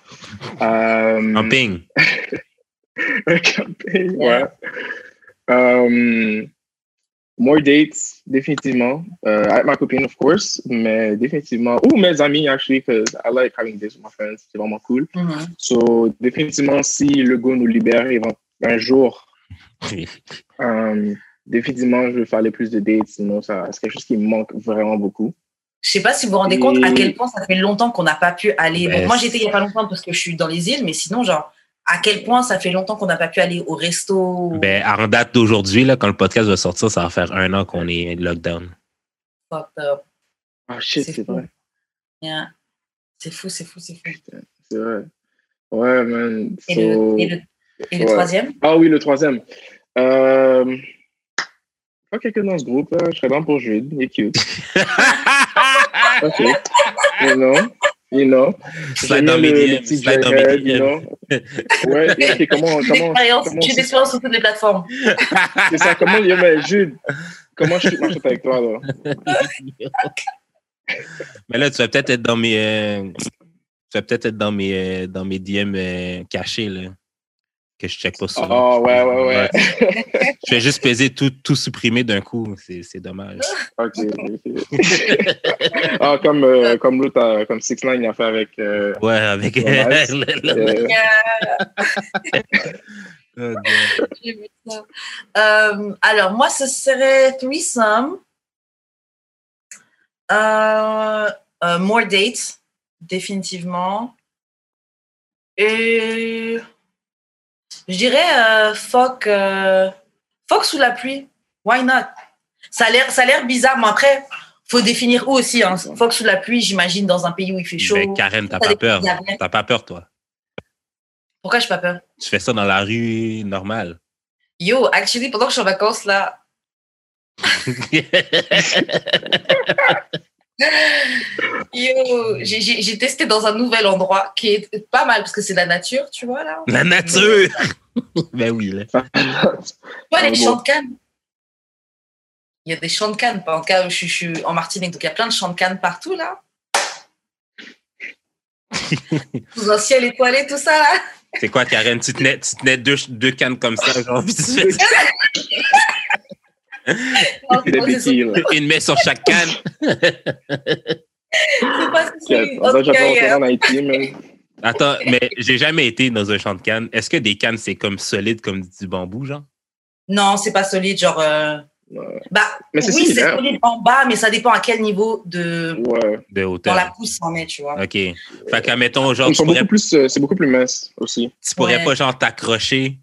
Euh, Camping. un camping, ouais. More dates, définitivement. Euh, avec ma copine, of course, mais définitivement. Ou mes amis, actually, because I like having dates with my friends. C'est vraiment cool. Mhm. So, définitivement, si le go nous libère un jour, euh, définitivement, je veux faire les plus de dates, sinon ça, c'est quelque chose qui me manque vraiment beaucoup. Je sais pas si vous vous rendez Et- compte à quel point ça fait longtemps qu'on n'a pas pu aller. Bon, moi, j'étais il y a pas longtemps parce que je suis dans les îles, mais sinon, genre, à quel point ça fait longtemps qu'on n'a pas pu aller au resto. Ben, en date d'aujourd'hui, là, quand le podcast va sortir, ça va faire un an qu'on est lockdown. Fucked up. Ah shit, C'est c'est fou. vrai. Yeah. C'est fou, c'est fou, c'est fou. C'est vrai. Ouais, man. Et So- le, et le, et le troisième? Ah oui, le troisième. Euh... Pas quelqu'un dans ce groupe, je serais dans pour Jude. Il est cute. Ok. Know? You know? Slide dans petit slide dans DM. you know? Ouais, ok, comment, comment, comment, j'ai d'expérience sur toutes les plateformes. c'est ça, comment, yo, mais Jude, comment je suis avec toi, là? Mais là, tu vas peut-être être dans mes. euh, tu vas peut-être être dans mes, euh, dans mes DM euh, cachés, là. Que je check pas souvent. Oh, ouais, ouais, ouais. Je vais juste peser tout, tout supprimer d'un coup. C'est c'est dommage. Ok. ok. ah, comme, euh, comme l'autre, euh, comme Six Nine, a fait avec. euh, Ouais, avec. Oh, God. J'ai vu ça. Alors, moi, ce serait threesome. Euh, more dates, définitivement. Et je dirais euh, fuck, euh, fuck sous la pluie. Why not? Ça a l'air, ça a l'air bizarre, mais après, faut définir où aussi. Hein. Fuck sous la pluie, j'imagine, dans un pays où il fait chaud. Ben, Karen, t'as pas peur. T'as pas peur, toi? Pourquoi j'ai pas peur? Tu fais ça dans la rue normale. Yo, actually, pendant que je suis en vacances, là, j'ai- j'ai testé dans un nouvel endroit qui est pas mal parce que c'est la nature, tu vois là. la nature! ben oui, là. Tu vois les champs de canne. Il y a des champs de canne, pas en cas où je, suis- je suis en Martinique, donc il y a plein de champs de canne partout là. Sous un ciel étoilé, tout ça là. C'est quoi, Karen? Tu tenais, tu tenais deux, deux cannes comme ça, genre, une main sur chaque canne. c'est pas Ok, c'est- on en Haïti, mais. Attends, mais j'ai jamais été dans un champ de canne. Est-ce que des cannes, c'est comme solide comme du bambou, genre? Non, c'est pas solide, genre. euh, Ouais. Bah, Mais c'est oui, c'est similaire. solide en bas, mais ça dépend à quel niveau de Ouais. De dans hauteur. la pousse on est, tu vois. OK. Fait qu'à mettons, genre, pourrais, beaucoup plus, euh, c'est beaucoup plus mince aussi. tu pourrais Ouais. pas, genre, t'accrocher,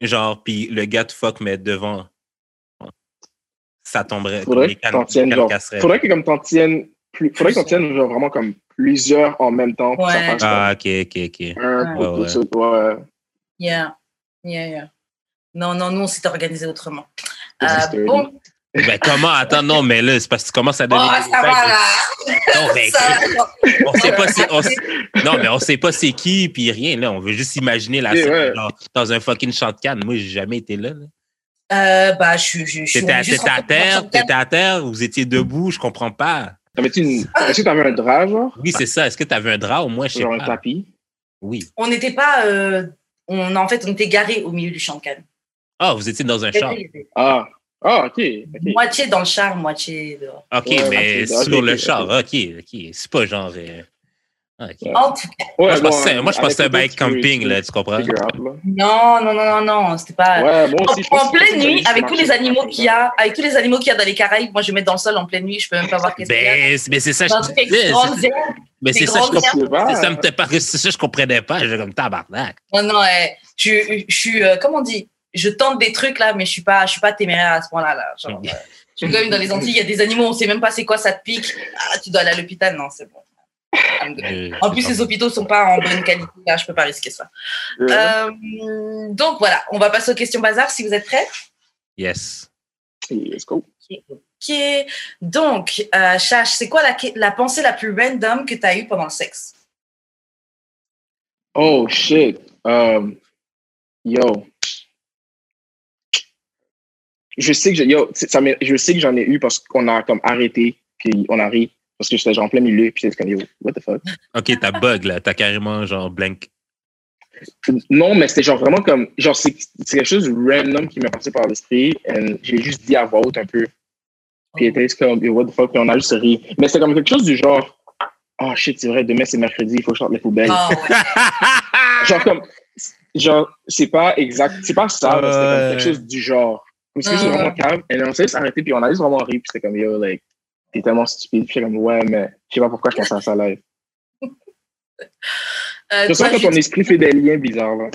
genre, puis le gars te fuck, mais devant. Ça tomberait. Faudrait que t'en tiennes, genre. Faudrait que comme t'en tiennes, plus, faudrait que t'en tiennes genre vraiment comme plusieurs en même temps. ça Ouais. fasse Ah, OK, OK, OK. un Ouais, tout ouais. ça. Ouais. Yeah, yeah, yeah. Non, non, nous, on s'est organisé autrement. C'est Euh, bon, Ben, comment? Attends, non, mais là, c'est parce que tu commences à oh, donner. des ça va là. Non, mais Ça, on sait pas c'est- on non, mais on sait pas c'est qui, puis rien, là. On veut juste imaginer la scène, ouais. genre, dans un fucking champ de canne. Moi, j'ai jamais été là. là. Euh, bah, je suis. Je, je suis T'étais à, juste terre, t'étais à terre, vous étiez debout, je comprends pas. T'avais-tu une... Est-ce que t'avais un drap, genre? Oui, c'est ça. Est-ce que t'avais un drap au moins, je sais Genre un pas. tapis? Oui. On n'était pas. euh, on, en fait, on était garés au milieu du champ de canne. Ah, vous étiez dans un champ. Ah. Ah, ok. ok. Moitié dans le char, moitié dehors. OK, Ouais, mais sur le char. ok. OK, OK. C'est pas genre. euh, OK. Ouais. En tout cas, Ouais, Moi, je bon, pensais, moi, je avec pensais un bike camping, tu là, tu comprends? non, non, non, non, non, c'était pas. Ouais, moi aussi, je en, pleine nuit, avec tous les animaux qu'il y a, avec tous les animaux qu'il y a dans les Caraïbes, moi je vais mettre dans le sol en pleine nuit, je peux même pas voir qu'est-ce qu'il y a. Ben, c'est- mais c'est ça, je disais. Mais c'est ça, je sais pas. C'est ça, me pas- c'est ça, je comprenais pas. J'étais comme tabarnak. Non, non, ouais. je, suis, euh, comment on dit, je tente des trucs là, mais je suis pas, je suis pas téméraire à ce point-là. Là. Genre, Ok. euh, je suis comme dans les Antilles, il y a des animaux, on sait même pas c'est quoi, ça te pique. Ah, tu dois aller à l'hôpital, non, c'est bon. En plus, les hôpitaux sont pas en bonne qualité, là, je peux pas risquer ça. Ouais. Euh, donc voilà, on va passer aux questions bazar si vous êtes prêts. Yes. Let's go. Ok. Donc, euh, Chache, c'est quoi la, la pensée la plus random que tu as eue pendant le sexe? Oh, shit. Um, yo. Je sais que yo, ça je sais que j'en ai eu parce qu'on a comme arrêté, puis on a ri, parce que j'étais genre en plein milieu, puis j'étais comme yo, what the fuck? OK, t'as bug, là. T'as carrément, genre, blank. Non, mais c'était genre vraiment comme, genre c'est c'est quelque chose de random qui m'est passé par l'esprit, et j'ai juste dit à voix haute un peu. Puis était comme, yo, what the fuck, puis on a juste ri. Mais c'était comme quelque chose du genre, oh shit, c'est vrai, demain c'est mercredi, il faut que je sorte les poubelles. Ah, ouais. Genre comme, genre, c'est pas exact, c'est pas ça, mais c'était comme quelque chose du genre. Parce que c'est Ah. vraiment calme. Et on s'est juste arrêté, puis on a juste vraiment ri, puis c'était comme, yo, like, t'es tellement stupide. Puis comme, ouais, mais je sais pas pourquoi je pensais à ça live. Euh, Je sens que ton esprit fait des liens bizarres, là.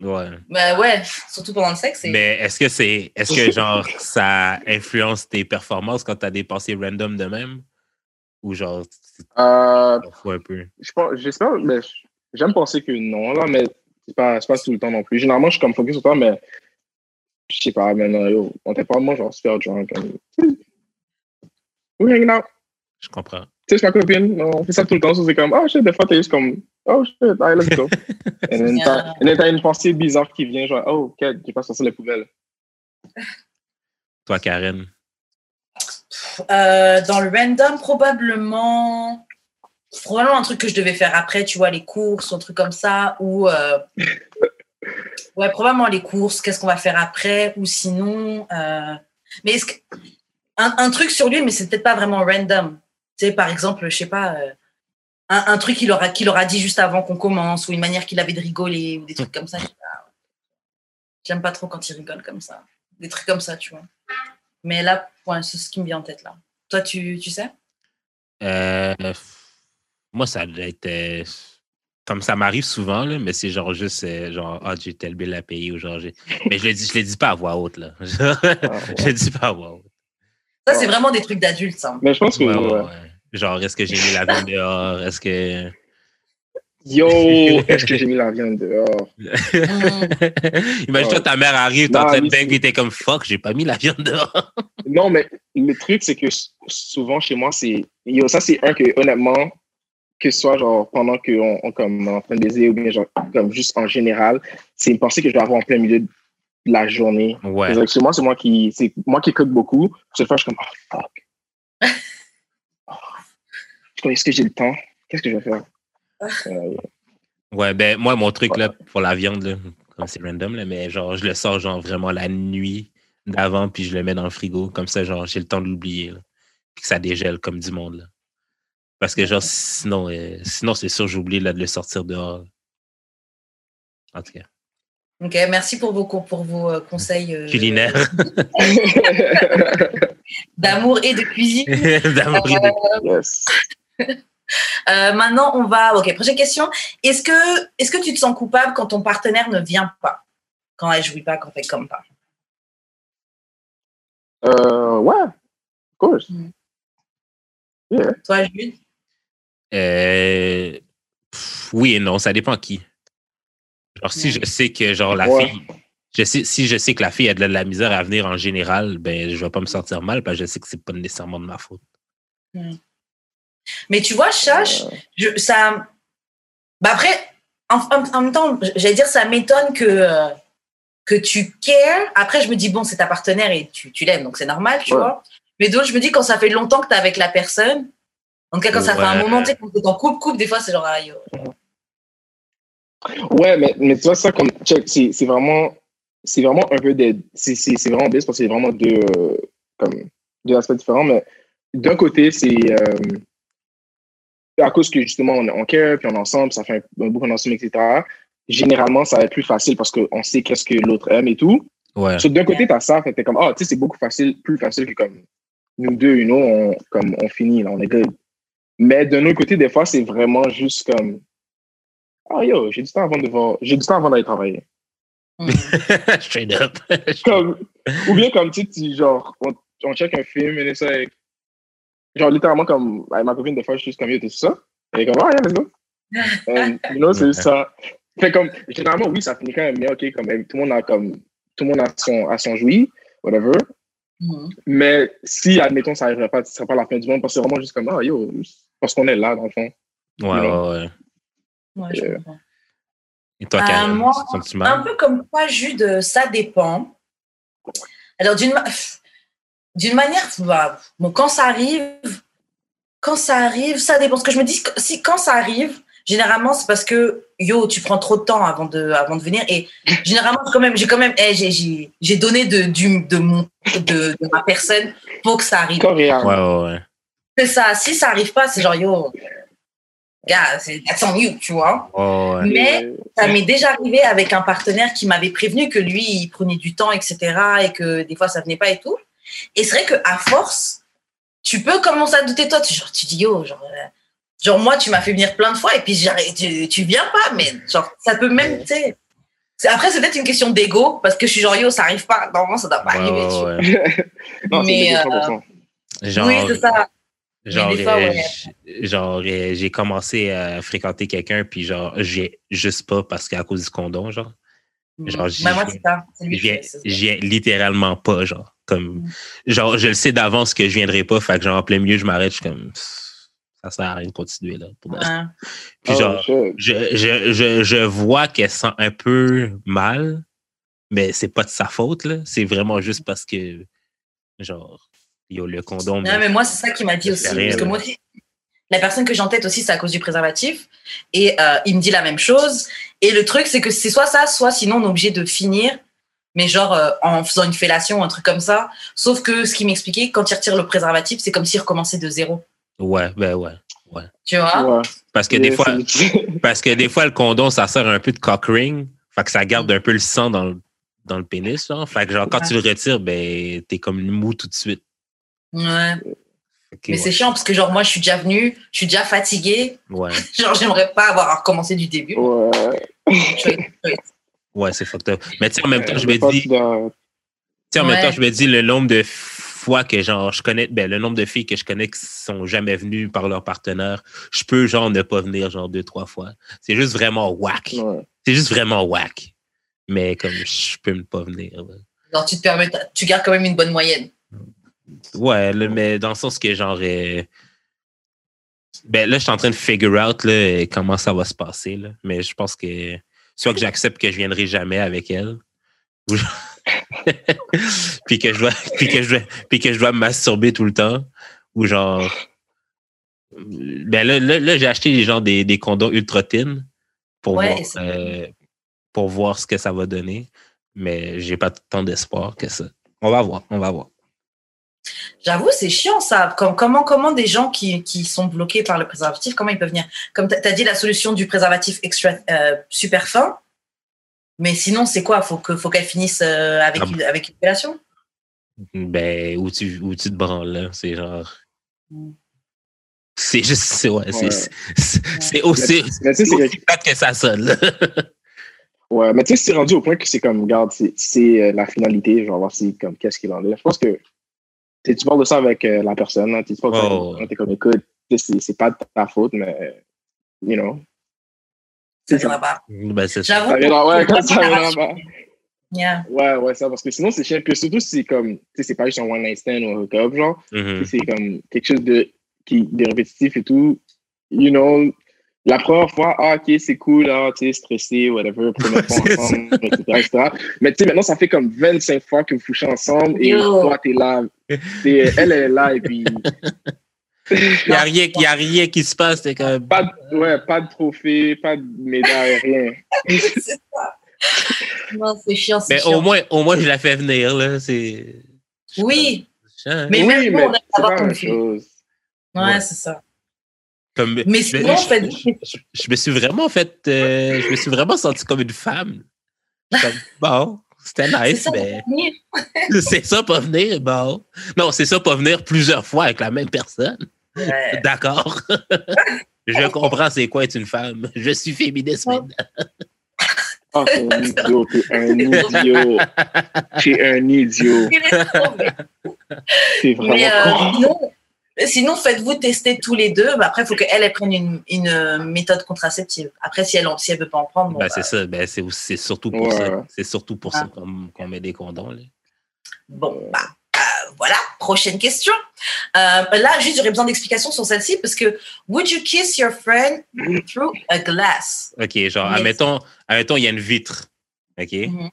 Ouais. Bah ouais, surtout pendant le sexe. Mais est-ce que c'est est-ce que genre ça influence tes performances quand t'as des pensées random de même? Ou genre Euh, un peu? je pense, j'espère, mais j'aime penser que non, là, mais c'est pas, c'est pas tout le temps non plus. Généralement, je suis comme focus sur toi, mais je sais pas, mais non, yo, on était pas moi, genre, super drunk. Comme, we hanging out. Je comprends. Tu sais, c'est ma copine, on fait ça tout le temps, so c'est comme, oh shit, des fois, t'es juste comme, oh shit, allez, let's go. Et then, Yeah. t'as une pensée bizarre qui vient, genre, oh, ok, j'ai pas sorti les poubelles. Toi, Karen. Euh, dans le random, probablement, probablement un truc que je devais faire après, tu vois, les courses, un truc comme ça, ou euh, ouais, probablement les courses, qu'est-ce qu'on va faire après, ou sinon, euh, mais est-ce que un, un truc sur lui, mais c'est peut-être pas vraiment random. Tu sais, par exemple, je sais pas, euh, un, un truc qu'il aura, qu'il aura dit juste avant qu'on commence, ou une manière qu'il avait de rigoler, ou des trucs comme ça. je sais pas. J'aime pas trop quand il rigole comme ça. Des trucs comme ça, tu vois. Mais là, ouais, c'est ce qui me vient en tête là. Toi, tu, tu sais? Euh, moi, ça être. euh, comme ça m'arrive souvent, là, mais c'est genre juste euh, genre Ah, j'ai tel bill à payer ou genre. Mais je le dis, je le dis pas à voix haute, là. je Ah, le dis pas à voix haute. Ça, c'est vraiment des trucs d'adultes, ça. Mais je pense que, Ouais, ouais, ouais. ouais. Genre, est-ce que j'ai mis la viande dehors? Est-ce que. yo, est-ce que j'ai mis la viande dehors? Imagine-toi, ta mère arrive, t'es en train de et t'es comme fuck, j'ai pas mis la viande dehors. Non, mais le truc, c'est que souvent chez moi, c'est. Yo, ça, c'est un que, honnêtement, que ce soit genre pendant qu'on on, comme, en train de baiser ou bien genre, comme juste en général, c'est une pensée que je vais avoir en plein milieu de la journée. Ouais. Chez moi, c'est moi qui, c'est moi qui cook beaucoup. Cette fois, je suis comme, oh, fuck. Oh. Je Est-ce que j'ai le temps? Qu'est-ce que je vais faire? Euh, Ouais, ben, moi, mon truc, là, pour la viande, là, comme c'est random, là, mais genre, je le sors, genre, vraiment la nuit d'avant, puis je le mets dans le frigo. Comme ça, genre, j'ai le temps de l'oublier. Puis que ça dégèle comme du monde, là. Parce que, genre, sinon, euh, sinon c'est sûr, j'oublie, là, de le sortir dehors. En tout cas, Ok, merci pour vos, pour vos euh, conseils euh, culinaire. d'amour et de cuisine. D'amour et de- yes. Euh, maintenant, on va. Ok, prochaine question. Est-ce que, est-ce que tu te sens coupable quand ton partenaire ne vient pas? Quand elle jouit pas, quand elle comme pas? Euh, ouais, of course. Mm. Yeah. Toi, Jude? Euh, pff, oui et non, ça dépend qui. Genre, si je sais que, genre, la Ouais. fille, je sais, si je sais que la fille a de la, de la misère à venir en général, ben, je vais pas me sentir mal parce que je sais que c'est pas nécessairement de ma faute. Mais tu vois, Chache, je, ça. Bah après, en, en- en même temps, j'allais dire, ça m'étonne que, euh, que tu cares. Après, je me dis, bon, c'est ta partenaire et tu, tu l'aimes, donc c'est normal, tu Ouais. vois. Mais d'autres, je me dis, quand ça fait longtemps que tu es avec la personne, en tout cas, quand ça fait un moment, tu sais, quand t'es en couple, couple, des fois, c'est genre, ah, yo. Ouais, mais, mais tu vois, ça, comme, check, c'est c'est vraiment, c'est vraiment un peu des, c'est c'est- c'est vraiment bizarre parce que c'est vraiment deux, euh, comme, deux aspects différents, mais d'un côté, c'est, euh, à cause que justement, on est en care, puis on est ensemble, ça fait un, un bout qu'on est ensemble, etc. Généralement, ça va être plus facile parce qu'on sait qu'est-ce que l'autre aime et tout. Ouais. So, d'un côté, t'as ça, fait t'es comme, ah, tu sais, c'est beaucoup facile, plus facile que comme nous deux, you know, on, comme, on finit, là, on est good. Mais d'un autre côté, des fois, c'est vraiment juste comme, ah, yo, j'ai du temps avant de voir, j'ai du temps avant d'aller travailler. Straight up. Comme, ou bien comme, tu sais, tu- genre, on, on check un film et ça, avec- genre, littéralement, comme, avec ma copine, des fois, je suis juste comme, yo, t'es ça? Est comme, ah, yeah, let's go. And, you know, c'est ça. Fait comme, généralement, oui, ça finit quand même bien, ok, comme, tout le monde a comme, tout le monde a son, a son joui, whatever. Mhm. Mais si, admettons, ça n'arriverait pas, ce serait pas la fin du monde, parce que c'est vraiment juste comme, ah, yo, parce qu'on est là, dans le fond. Ouais, ouais, ouais. Ouais, je Euh, comprends. Et toi, Euh, moi, Un peu comme toi, Jude, euh, ça dépend. Alors, d'une ma- d'une manière, bah, bon, quand ça arrive, quand ça arrive, ça dépend. Ce que je me dis, si quand ça arrive, généralement, c'est parce que yo, tu prends trop de temps avant de, avant de venir. Et généralement, quand même, j'ai quand même, eh, j'ai- j'ai donné de, du, de, mon, de, de ma personne pour que ça arrive. Coréen. Ouais, ouais, ouais. C'est ça. Si ça arrive pas, c'est genre yo, gars, c'est that's on you, tu vois. Oh, ouais. Mais ça m'est déjà arrivé avec un partenaire qui m'avait prévenu que lui, il prenait du temps, etc. et que des fois, ça venait pas et tout. Et c'est vrai qu'à force, tu peux commencer à douter de toi. Tu, genre, tu dis, yo, genre, euh, genre moi, tu m'as fait venir plein de fois et puis tu, tu viens pas, mais genre, ça peut même, tu sais. Après, c'est peut-être une question d'ego parce que je suis genre, yo, ça arrive pas. Normalement, ça doit pas Ouais, arriver. ouais, tu vois. ouais. non, Mais, euh, 100%. Genre, oui, c'est ça. Genre, euh, genre euh, j'ai commencé à fréquenter quelqu'un, puis genre, j'ai juste pas parce qu'à cause du condom, genre. Genre, viens, fait ça. je viens littéralement pas, genre. Comme, Mm. genre, je le sais d'avance que je viendrai pas, fait que genre, en plein milieu, je m'arrête, je suis comme, ça sert à rien de continuer, là. pour. Puis Oh, genre, je, je, je, je vois qu'elle sent un peu mal, mais c'est pas de sa faute, là. C'est vraiment juste parce que, genre, yo, le condom. Non, mais moi, c'est ça qui m'a dit aussi. parce que moi aussi, la personne que j'ai en tête aussi, c'est à cause du préservatif. Et euh, il me dit la même chose. Et le truc, c'est que c'est soit ça, soit sinon on est obligé de finir, mais genre euh, en faisant une fellation, un truc comme ça. Sauf que ce qu'il m'expliquait, quand il retire le préservatif, c'est comme s'il recommençait de zéro. Ouais, ben ouais. Tu vois? Ouais. Parce que des fois, parce que des fois, le condom, ça sert un peu de cock ring. Fait que ça garde un peu le sang dans le, dans le pénis, genre. Fait que genre, quand tu le retires, ben, t'es comme mou tout de suite. Ouais. Que, Mais ouais. c'est chiant parce que genre moi, je suis déjà venue, je suis déjà fatiguée. Ouais, Genre, j'aimerais pas avoir à recommencer du début. Ouais. Ouais, c'est fucked up. Mais tu sais, en même temps, je me dis, tu sais, en même temps, je me dis le nombre de fois que genre je connais, ben, le nombre de filles que je connais qui sont jamais venues par leur partenaire, je peux genre ne pas venir genre deux, trois fois. C'est juste vraiment whack. Ouais. C'est juste vraiment whack. Mais comme je peux ne pas venir. Genre, tu te permets, tu gardes quand même une bonne moyenne. Ouais, là, mais dans le sens que genre. euh, ben là, je suis en train de figure out là, euh, comment ça va se passer. Là. Mais je pense que soit que j'accepte que je viendrai jamais avec elle. ou- puis que je dois puis que je dois puis que je dois me masturber tout le temps ou genre ben là, là, là, j'ai acheté des genre des, des condoms ultra thin pour Ouais, voir euh, pour voir ce que ça va donner mais j'ai pas tant d'espoir que ça on va voir on va voir J'avoue, c'est chiant ça. Comme, comment, comment des gens qui, qui sont bloqués par le préservatif, comment ils peuvent venir? Comme tu as dit, la solution du préservatif extra, euh, super fin. Mais sinon, c'est quoi? Faut que faut qu'elle finisse euh, avec, Ah une, avec une fellation? Ben, où tu, où tu te branles, là? C'est genre. Mm. C'est juste. C'est ouais, c'est- Ouais. c'est- c'est c'est aussi, Mais tu sais, c'est c'est aussi plate que ça sonne, là. Ouais, mais tu sais, c'est rendu au point que c'est comme, regarde, c'est- c'est euh, la finalité, genre, voir si, comme, qu'est-ce qu'il en est. Je pense que tu parles de ça avec euh, la personne, hein, tu parles ça Oh. t'es comme, écoute, c'est c'est pas de ta faute, mais, you know. Ça viendra pas. Ben, c'est ça. J'avoue. Ça ouais, quand ça. Yeah. Ouais, ouais, ça, parce que sinon, c'est chiant. Puis surtout, c'est comme, tu sais, c'est pas juste un one night stand ou un hook-up, genre. Mhm. C'est comme quelque chose de, qui, de répétitif et tout. You know, la première fois, ah, ok, c'est cool, ah, tu sais, stressé, whatever, première fois ensemble, etc., etc. Mais tu sais, maintenant, ça fait comme 25 fois que vous couchez ensemble et Yo. toi, t'es là. T'es- elle est là et puis Il n'y a, rien- y a rien qui se passe, c'est comme. pas de, ouais, pas de trophée, pas de médaille, rien. c'est ça. Non, c'est chiant, c'est Mais chiant. au moins, au moins, je la fais venir, là. C'est. Oui, Hein? Mais même oui, nous, mais on aime c'est savoir pas la même chose. ouais, Ouais. c'est ça. Comme, Mais je- sinon, je, faites- je- je me suis vraiment fait. euh, je me suis vraiment senti comme une femme. Comme, bon, c'était C'est nice, ça, mais. C'est ça, pas venir, bon. Non, c'est ça, pas venir plusieurs fois avec la même personne. Ouais. D'accord. Je comprends c'est quoi être une femme. Je suis féministe Ouais. maintenant. Oh, t'es un idiot, t'es un idiot. T'es un idiot. Vraiment Mais euh. Sinon, faites-vous tester tous les deux. Bah, après, il faut qu'elle elle prenne une, une méthode contraceptive. Après, si elle ne si elle veut pas en prendre, bon, bah, c'est ça. C'est, surtout pour Ouais. ça. C'est surtout pour ça qu'on, met des condoms. Là. bon, bah, euh, voilà. Prochaine question. Euh, là, juste, j'aurais besoin d'explications sur celle-ci parce que Would you kiss your friend through a glass? OK, genre, Yes. admettons, admettons, il y a une vitre. OK? Mhm.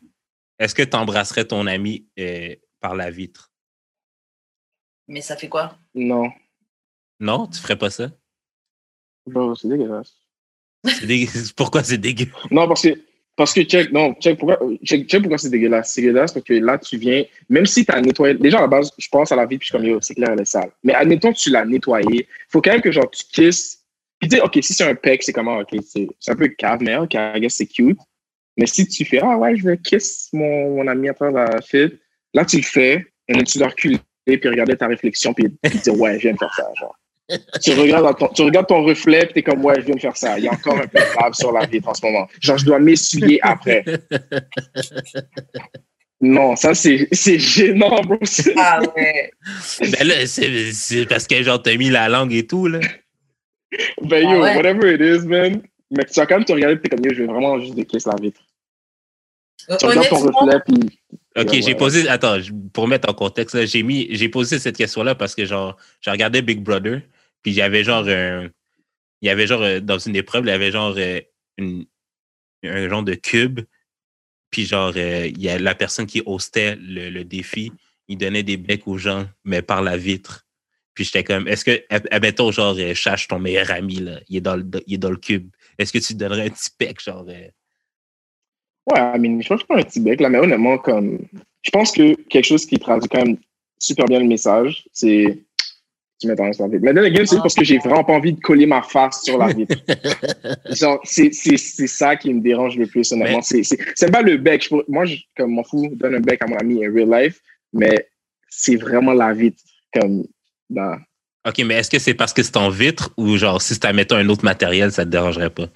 Est-ce que tu embrasserais ton ami euh, par la vitre? Mais ça fait quoi? Non. Non, tu ferais pas ça? Bro, c'est dégueulasse. Pourquoi c'est dégueu? Non, parce que, parce que check, non, check pourquoi, check, check pourquoi c'est dégueulasse. C'est dégueulasse parce que là, tu viens, même si tu as nettoyé, déjà à la base, je pense à la vie, puis je suis comme, yo, c'est clair, elle est sale. Mais admettons que tu l'as nettoyée, faut quand même que genre, tu kisses, tu dis, OK, si c'est un pec, c'est comment, OK, c'est c'est un peu cave, mais OK, I guess c'est cute. Mais si tu fais, ah ouais, je veux kiss mon, mon ami à travers la fille, là, tu le fais, et là, tu dois reculer, puis regarder ta réflexion, puis puis dire, ouais, je viens de faire ça, genre. tu, regardes ton, tu regardes ton reflet, puis t'es comme, ouais, je viens de faire ça. Il y a encore un peu de grave sur la vitre en ce moment. Genre, je dois m'essuyer après. Non, ça, c'est c'est gênant, bro. Ah ouais. Ben là, c'est parce que genre t'as mis la langue et tout, là. Ben yo, Ah ouais. whatever it is, man. Mais tu vas quand même te regarder, puis t'es comme, yo, je vais vraiment juste décaisser la vitre. Tu regardes ton Honnêtement, reflet, puis. Ok, j'ai ouais. posé. Attends, pour mettre en contexte, là, j'ai mis, j'ai posé cette question-là parce que genre, j'ai regardé Big Brother, puis il y avait genre un, il y avait genre euh, dans une épreuve, il y avait genre euh, une, un genre de cube, puis genre euh, il y a la personne qui hostait le, le défi, il donnait des becs aux gens, mais par la vitre. Puis j'étais comme, est-ce que, ad- admettons genre, euh, Chache, ton meilleur ami là, il est dans le, il est dans le cube, est-ce que tu donnerais un petit bec genre? Ouais, I mean, je pense que un petit bec, là, mais honnêtement, comme. Je pense que quelque chose qui traduit quand même super bien le message, c'est. Tu mets ton sur la vitre. Mais then again, c'est parce que j'ai vraiment pas envie de coller ma face sur la vitre. Genre, c'est c'est- c'est ça qui me dérange le plus, honnêtement. C'est c'est- c'est pas le bec. Je moi, je, comme m'en fous, donne un bec à mon ami in real life, mais c'est vraiment la vitre. Comme. Dans, OK, mais est-ce que c'est parce que c'est en vitre ou genre si c'était, mettons, un autre matériel, ça te dérangerait pas?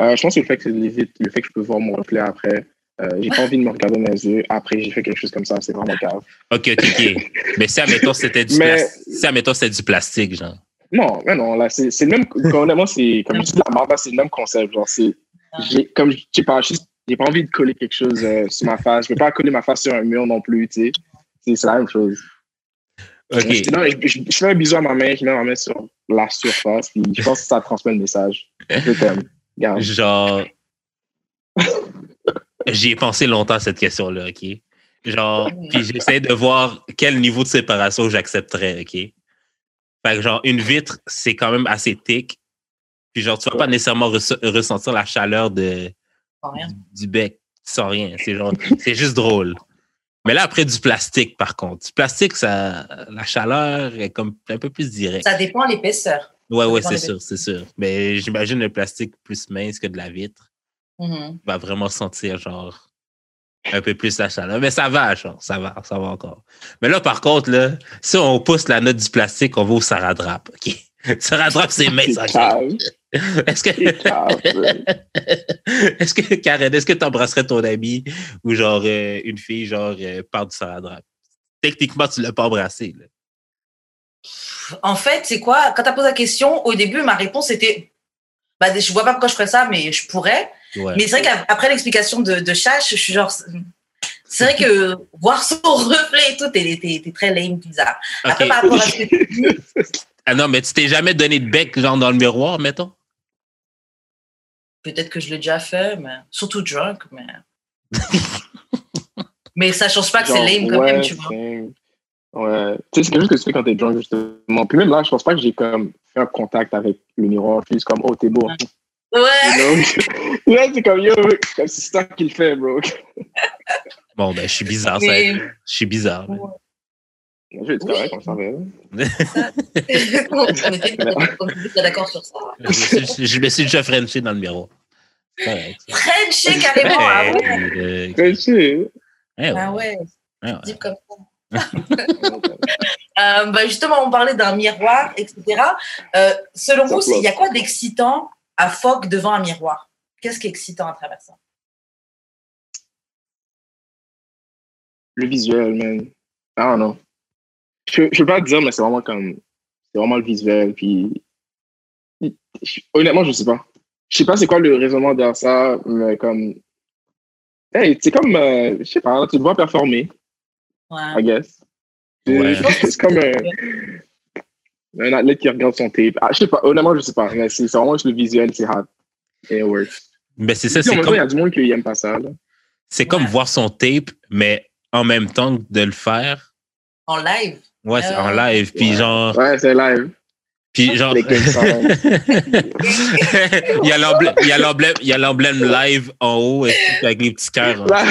Euh, je pense que le fait que le fait que je peux voir mon reflet après, euh, j'ai pas envie de me regarder dans les yeux. Après, j'ai fait quelque chose comme ça, c'est vraiment grave. OK, OK, OK. mais si, admettons, c'était du, Mais- si, c'était du plastique, genre. Non, mais non, là, c'est le même. Honnêtement, c'est comme je dis la marde, c'est le même concept. Genre, c'est. Comme je sais pas, j'ai pas envie de coller quelque chose euh, sur ma face. Je veux pas coller ma face sur un mur non plus, tu sais. C'est- la même chose. OK. Non, je, je- je fais un bisou à ma main, je mets ma main sur la surface, puis je pense que ça transmet le message. Je t'aime. Genre. J'y ai pensé longtemps à cette question-là, OK? Genre, puis j'essaie de voir quel niveau de séparation j'accepterais, OK? Fait que, genre, une vitre, c'est quand même assez thick. Puis, genre, tu vas pas nécessairement res- ressentir la chaleur de, rien. du, du bec sans rien. C'est genre, c'est juste drôle. Mais là, après du plastique, par contre. Du plastique, ça, la chaleur est comme un peu plus directe. Ça dépend de l'épaisseur. Ouais, ouais, dépend c'est sûr, c'est sûr. Mais j'imagine le plastique plus mince que de la vitre Mhm. va vraiment sentir, genre, un peu plus la chaleur. Mais ça va, genre, ça va, ça va encore. Mais là, par contre, là, si on pousse la note du plastique, on va au Saradrap, OK? Saradrap, c'est mince. Est-ce que, est-ce que, Karen, est-ce que tu embrasserais ton ami ou genre euh, une fille, genre, euh, par du Saradrap? Techniquement, tu l'as pas embrassé, là. En fait, c'est quoi? Quand tu as posé la question, au début, ma réponse était bah, je vois pas pourquoi je ferais ça, mais je pourrais. Ouais. Mais c'est vrai qu'après l'explication de, de Chash, je suis genre. C'est vrai que voir son reflet et tout, t'es, très lame, bizarre. Après, par rapport à ce que tu dis, Ah non, mais tu t'es jamais donné de bec, genre, dans le miroir, mettons? peut-être que je l'ai déjà fait, mais surtout drunk, mais. mais ça change pas que c'est lame quand ouais, même, tu vois. C'est- Ouais. Tu sais, c'est quelque chose que tu fais quand t'es drunk, justement. Puis même là, je pense pas que j'ai comme fait un contact avec le miroir. Je suis juste comme, oh, t'es beau. Ouais. You know? ouais, c'est comme, yo, comme c'est ça qu'il fait, bro. Bon, ben, je suis bizarre, ça. Je suis bizarre. mais- Je vais être correct, on s'en va. d'accord sur ça? je, me suis, je me suis déjà frenché dans le miroir. C'est. Frenché carrément, ah ouais. Ouais, je sais. eh ouais. Ah ouais, ouais. deep comme ça. Euh, bah justement, on parlait d'un miroir, etc. Euh, selon Ça vous, il y a quoi d'excitant à Fogg devant un miroir? Qu'est-ce qui est excitant à travers ça? Le visuel. I don't know. Je, je peux pas te dire, mais c'est vraiment comme. C'est vraiment le visuel. Puis. je- honnêtement, je sais pas. Je sais pas c'est quoi le raisonnement derrière ça, mais comme. Hey, c'est comme. euh, je sais pas, tu te vois performer, Ouais. I guess. C'est- Ouais. C'est comme un, un athlète qui regarde son tape. Ah, je sais pas, honnêtement, je sais pas, mais c'est c'est vraiment juste le visuel, c'est hot. Et it works. Mais c'est ça, c'est temps, il y comme, a du monde qui aime pas ça. C'est comme Ouais. voir son tape, mais en même temps que de le faire. En live Ouais, c'est en Ouais. live. Puis Ouais. genre. Ouais, c'est live. Puis genre. Il y a l'emblème, il y a l'emblème, il y a l'emblème live en haut avec les petits cœurs. hein.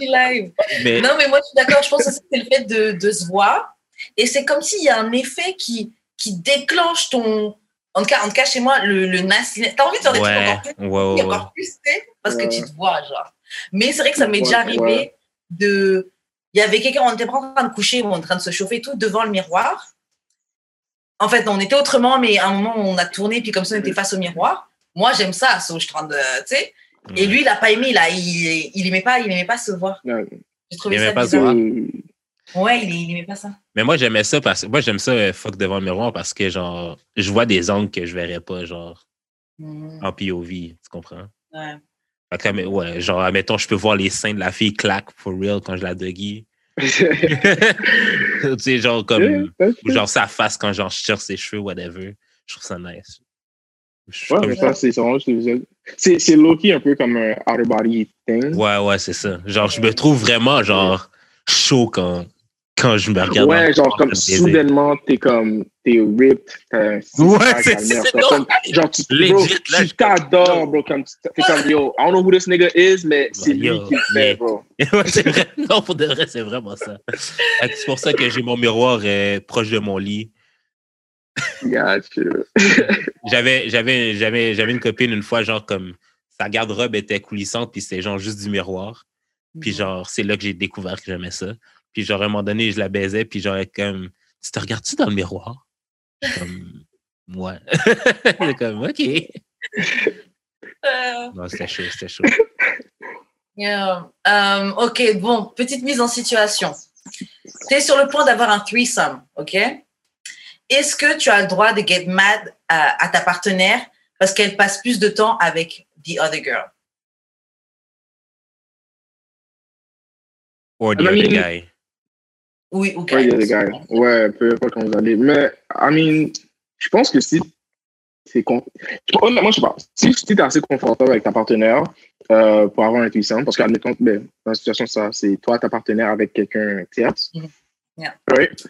Live. Mais Non, mais moi, je suis d'accord. Je pense que c'est le fait de, de se voir. et c'est comme s'il y a un effet qui, qui déclenche ton. En tout cas, en tout cas chez moi, le, le nasty. T'as envie de faire des Ouais, trucs encore plus, ouais, ouais, encore plus, parce que tu te vois, genre. Mais c'est vrai que ça m'est Ouais, déjà arrivé ouais. de. Il y avait quelqu'un, on était pas en train de coucher, ou en train de se chauffer tout devant le miroir. En fait, on était autrement, mais à un moment, on a tourné, puis comme ça, on était face au miroir. Moi, j'aime ça, so, je suis en train de. Tu sais. Et lui, il a pas aimé, là. Il, il aimait pas, il aimait pas se voir. Ouais. J'ai trouvé Il ça aimait pas se voir. Ouais, il, il aimait pas ça. Mais moi, j'aimais ça parce que moi, j'aime ça euh, fuck devant le miroir parce que, genre, je vois des angles que je verrais pas, genre, Mhm. en POV, tu comprends? Ouais. Ouais, genre, admettons, je peux voir les seins de la fille claque for real quand je la doggy. tu sais, genre, comme, ou genre sa face quand genre, je tire ses cheveux, whatever. Je trouve ça nice. Je Ouais, mais ça, c'est. C'est c'est low-key un peu comme un outer body thing. ouais, ouais, c'est ça. Genre, je me trouve vraiment, genre, chaud quand, quand je me regarde. Ouais, genre comme soudainement, t'es comme, t'es ripped. Ouais, c'est comme-. Genre, tu Legit, bro, là, tu je- t'adores, bro. Comme, tu- t'es comme, yo, I don't know who this nigga is, mais c'est lui qui le fait, bro. Ouais, c'est vrai. Non, pour de vrai, c'est vraiment ça. C'est pour ça que j'ai mon miroir euh, proche de mon lit. Gotcha. J'avais, j'avais, j'avais, j'avais une copine une fois, genre comme sa garde-robe était coulissante, puis c'était genre juste du miroir. Puis Mhm. genre, c'est là que j'ai découvert que j'aimais ça. Puis genre, à un moment donné, je la baisais, puis genre, comme, tu te regardes-tu dans le miroir? Comme, ouais. C'est comme, OK. Euh, Non, c'était chaud, c'était chaud. yeah. Euh, ok, bon, petite mise en situation. Tu es sur le point d'avoir un threesome, ok? Est-ce que tu as le droit de get mad à, à ta partenaire parce qu'elle passe plus de temps avec the other girl? Or the I other guy. Oui, ou Ouais, il y a des gars. Ouais, peu importe quand vous allez. Mais, I mean, je pense que si c'est con... Honnêtement, je sais pas. Si, si t'es assez confortable avec ta partenaire euh, pour avoir un threesome, parce qu'admettons, ben, dans la situation, ça, c'est toi, ta partenaire avec quelqu'un tierce. Mhm. Yeah. Right?